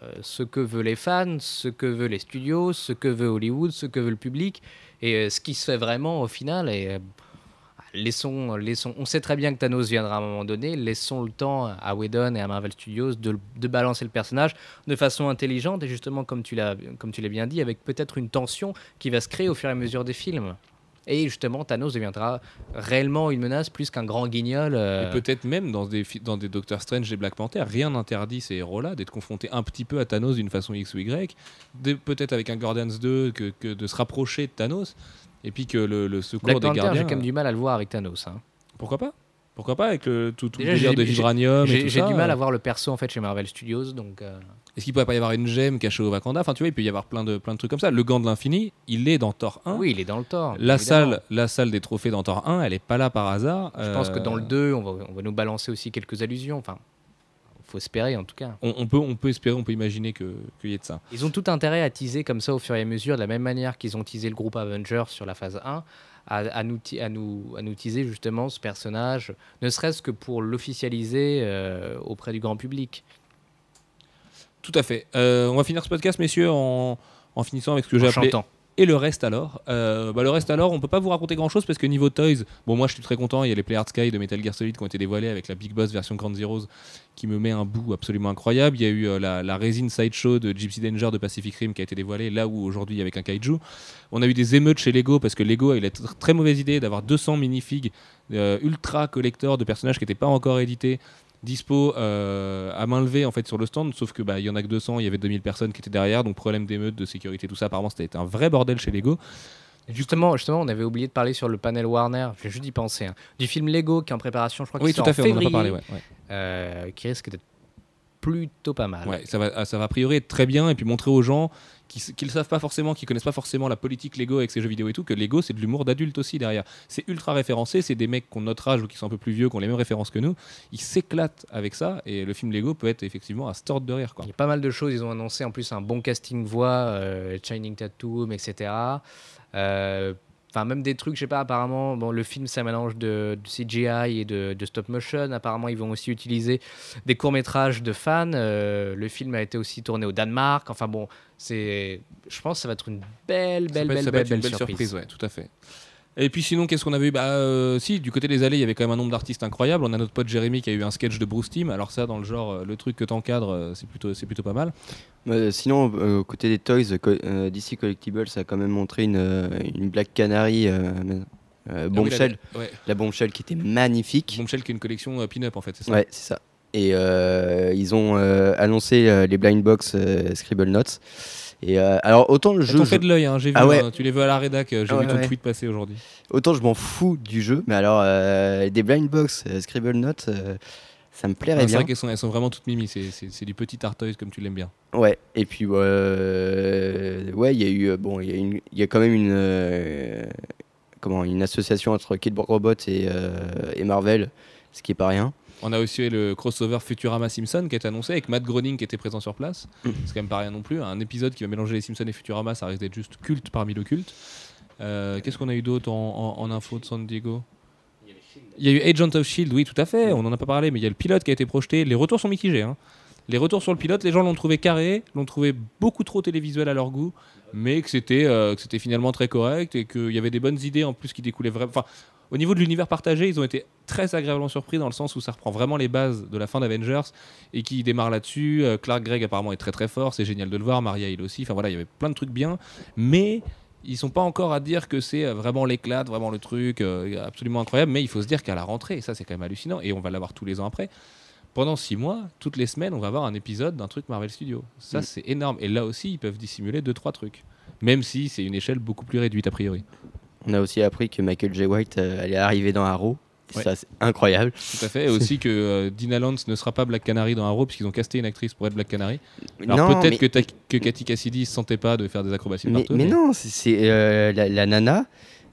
euh, ce que veulent les fans, ce que veulent les studios, ce que veut Hollywood, ce que veut le public, et euh, ce qui se fait vraiment au final. Et euh, laissons, laissons. On sait très bien que Thanos viendra à un moment donné. Laissons le temps à Whedon et à Marvel Studios de, de balancer le personnage de façon intelligente et justement comme tu l'as, comme tu l'as bien dit, avec peut-être une tension qui va se créer au fur et à mesure des films. Et justement, Thanos deviendra réellement une menace plus qu'un grand guignol. euh, Et peut-être même dans des, dans des Doctor Strange et Black Panther, rien n'interdit ces héros-là d'être confrontés un petit peu à Thanos d'une façon X ou Y. Peut-être avec un Guardians 2, que, que de se rapprocher de Thanos. Et puis que le, le secours Black des Panther, gardiens. j'ai quand même du mal à le voir avec Thanos. hein. Pourquoi pas? Pourquoi pas avec le, tout, tout Déjà, le délire de vibranium J'ai du mal à euh, voir le perso en fait chez Marvel Studios, donc euh, Est-ce qu'il pourrait pas y avoir une gemme cachée au Wakanda? Enfin, tu vois, il peut y avoir plein de, plein de trucs comme ça. Le gant de l'infini, il est dans Thor 1. oui, il est dans le tort. La évidemment. salle, la salle des trophées dans Thor 1, elle est pas là par hasard. Je pense que dans le Euh, 2, on va, on va nous balancer aussi quelques allusions. Enfin, faut espérer en tout cas. on, on peut, on peut espérer, on peut imaginer que- qu'il y ait de ça. Ils ont tout intérêt à teaser comme ça au fur et à mesure, de la même manière qu'ils ont teasé le groupe Avengers sur la phase 1, à, à nous, à, nous, à nous teaser justement ce personnage, ne serait-ce que pour l'officialiser euh, auprès du grand public. Tout à fait. Euh, on va finir ce podcast, messieurs, en, en finissant avec ce que j'ai appelé chantant. Et le reste alors Euh, bah, Le reste alors, on peut pas vous raconter grand chose parce que niveau Toys, bon, moi je suis très content. Il y a les Play Hard Sky de Metal Gear Solid qui ont été dévoilés avec la Big Boss version Grand Zeroes qui me met un bout absolument incroyable. Il y a eu euh, la, la Resin Sideshow de Gypsy Danger de Pacific Rim qui a été dévoilée là où aujourd'hui avec un kaiju. On a eu des émeutes chez Lego parce que Lego a eu la tr- très mauvaise idée d'avoir 200 minifigs euh, ultra collector de personnages qui n'étaient pas encore édités dispo euh, à main levée en fait sur le stand. Sauf que bah il y en a que 200 il y avait 2000 personnes qui étaient derrière. Donc problème d'émeute de sécurité tout ça apparemment c'était un vrai bordel chez Lego. Justement, justement, on avait oublié de parler sur le panel Warner, j'ai juste d'y penser, hein, du film Lego qui est en préparation, je crois que oui tout à en fait on en a pas parlé ouais, ouais. euh, qui risque d'être plutôt pas mal. Ouais, ça va, ça va a priori être très bien et puis montrer aux gens qui ne savent pas forcément, qui connaissent pas forcément la politique Lego avec ses jeux vidéo et tout, que Lego c'est de l'humour d'adulte aussi derrière. C'est ultra référencé, c'est des mecs qui ont notre âge ou qui sont un peu plus vieux, qui ont les mêmes références que nous. Ils s'éclatent avec ça et le film Lego peut être effectivement se tordre de rire. Quoi. Il y a pas mal de choses, ils ont annoncé en plus un bon casting voix, euh, Shining Tattoo, etc. Enfin, même des trucs, je sais pas, apparemment, bon, le film, c'est un mélange de, de CGI et de, de stop motion. Apparemment, ils vont aussi utiliser des courts-métrages de fans. Euh, le film a été aussi tourné au Danemark. Enfin, bon, c'est. Je pense que ça va être une belle, belle, belle, belle, belle belle surprise. surprise, ouais, tout à fait. Et puis sinon, qu'est-ce qu'on avait eu Bah euh, si, du côté des allées, il y avait quand même un nombre d'artistes incroyables. On a notre pote Jérémy qui a eu un sketch de Bruce Team. Alors ça, dans le genre, euh, le truc que t'encadres, euh, c'est plutôt, c'est plutôt pas mal. Sinon, côté des toys, co- DC Collectibles a quand même montré une, une Black Canary Ah oui, bombshell, la, ouais, la bombshell qui était magnifique. Bombshell qui est une collection pin-up en fait, c'est ça Ouais, c'est ça. Et ils ont annoncé les blind box Scribble Notes. Et euh, alors autant le jeu, je- de l'œil, hein, j'ai vu. Ah ouais. hein, tu les veux à la rédac, euh, j'ai Ah vu ouais, ton ouais. tweet passer aujourd'hui. autant je m'en fous du jeu, mais alors euh, des blind box euh, Scribble Notes, euh, ça me plairait Ah, c'est bien. vrai qu'elles sont, elles sont vraiment toutes mimi, c'est, du petit art toys comme tu l'aimes bien. Ouais, et puis ouais, il y a eu bon, il y, a une- il y a quand même une comment une association entre Kid Robot et, et Marvel, ce qui est pas rien. On a aussi eu le crossover Futurama Simpson qui est annoncé avec Matt Groening qui était présent sur place. Mm. C'est quand même pas rien non plus. Un épisode qui va mélanger les Simpsons et Futurama, ça risque d'être juste culte parmi le culte. Euh, Qu'est-ce qu'on a eu d'autre en, en- en info de San Diego? Il y a eu Agent of Shield, oui, tout à fait. On en a pas parlé, mais il y a le pilote qui a été projeté. Les retours sont mitigés. hein. Les retours sur le pilote, les gens l'ont trouvé carré, l'ont trouvé beaucoup trop télévisuel à leur goût, mais que c'était euh, finalement très correct et qu'il y avait des bonnes idées en plus qui découlaient vraiment. Enfin, au niveau de l'univers partagé, ils ont été très agréablement surpris dans le sens où ça reprend vraiment les bases de la fin d'Avengers et qui démarre là-dessus. Euh, Clark Gregg apparemment est très très fort, c'est génial de le voir. Maria il aussi. Enfin voilà, il y avait plein de trucs bien, mais ils sont pas encore à dire que c'est euh, vraiment l'éclat, vraiment le truc euh, absolument incroyable. Mais il faut se dire qu'à la rentrée, et ça c'est quand même hallucinant, et on va l'avoir tous les ans après. Pendant six mois, toutes les semaines, on va avoir un épisode d'un truc Marvel Studios. Ça, Mm. c'est énorme. Et là aussi, ils peuvent dissimuler deux, trois trucs. Même si c'est une échelle beaucoup plus réduite, a priori. On a aussi appris que Michael J. White euh, allait arriver dans Arrow. Ouais. Ça, c'est incroyable. Tout à fait. Et aussi que euh, Dina Lance ne sera pas Black Canary dans Arrow, puisqu'ils ont casté une actrice pour être Black Canary. Alors non, peut-être mais, que, que Cathy Cassidy se sentait pas de faire des acrobaties mais, marteau. mais non, c'est- c'est euh, la, la nana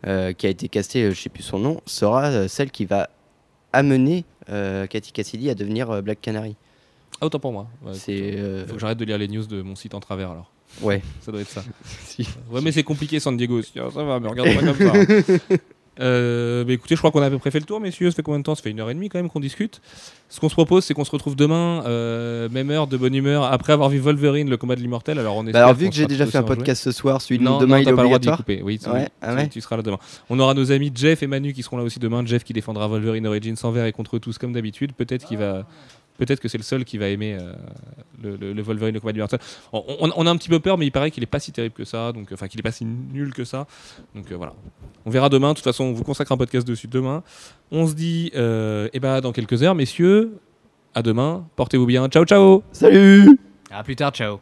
euh, qui a été castée, euh, je sais plus son nom, sera euh, celle qui va amener euh, Cathy Cassidy à devenir euh, Black Canary. Ah, autant pour moi. Ouais, c'est écoute, euh, Faut que j'arrête de lire les news de mon site en travers alors. Ouais. Ça doit être ça. Si. Ouais, mais c'est compliqué San Diego aussi. hein, Ça va, mais regarde pas comme ça. hein. Euh, bah écoutez, je crois qu'on a à peu près fait le tour, messieurs. Ça fait combien de temps? Ça fait une heure et demie quand même qu'on discute. Ce qu'on se propose, c'est qu'on se retrouve demain, euh, même heure, de bonne humeur, après avoir vu Wolverine, le combat de l'immortel. Alors on Bah espère alors vu que j'ai déjà fait un podcast ce soir, celui de non, demain non, il est pas le droit obligatoire. couper. Oui, tu, Ouais, tu- ah ouais. tu seras là demain. On aura nos amis Jeff et Manu qui seront là aussi demain. Jeff qui défendra Wolverine Origins envers et contre tous comme d'habitude. Peut-être qu'il va. Peut-être que c'est le seul qui va aimer euh, le, le- le Wolverine le combat de l'immortel. On, on- on a un petit peu peur, mais il paraît qu'il est pas si terrible que ça, donc enfin qu'il est pas si nul que ça. Donc euh, voilà. On verra demain. De toute façon, on vous consacre un podcast dessus demain. On se dit, euh, eh ben, dans quelques heures, messieurs. À demain. Portez-vous bien. Ciao, ciao. Salut À plus tard, ciao.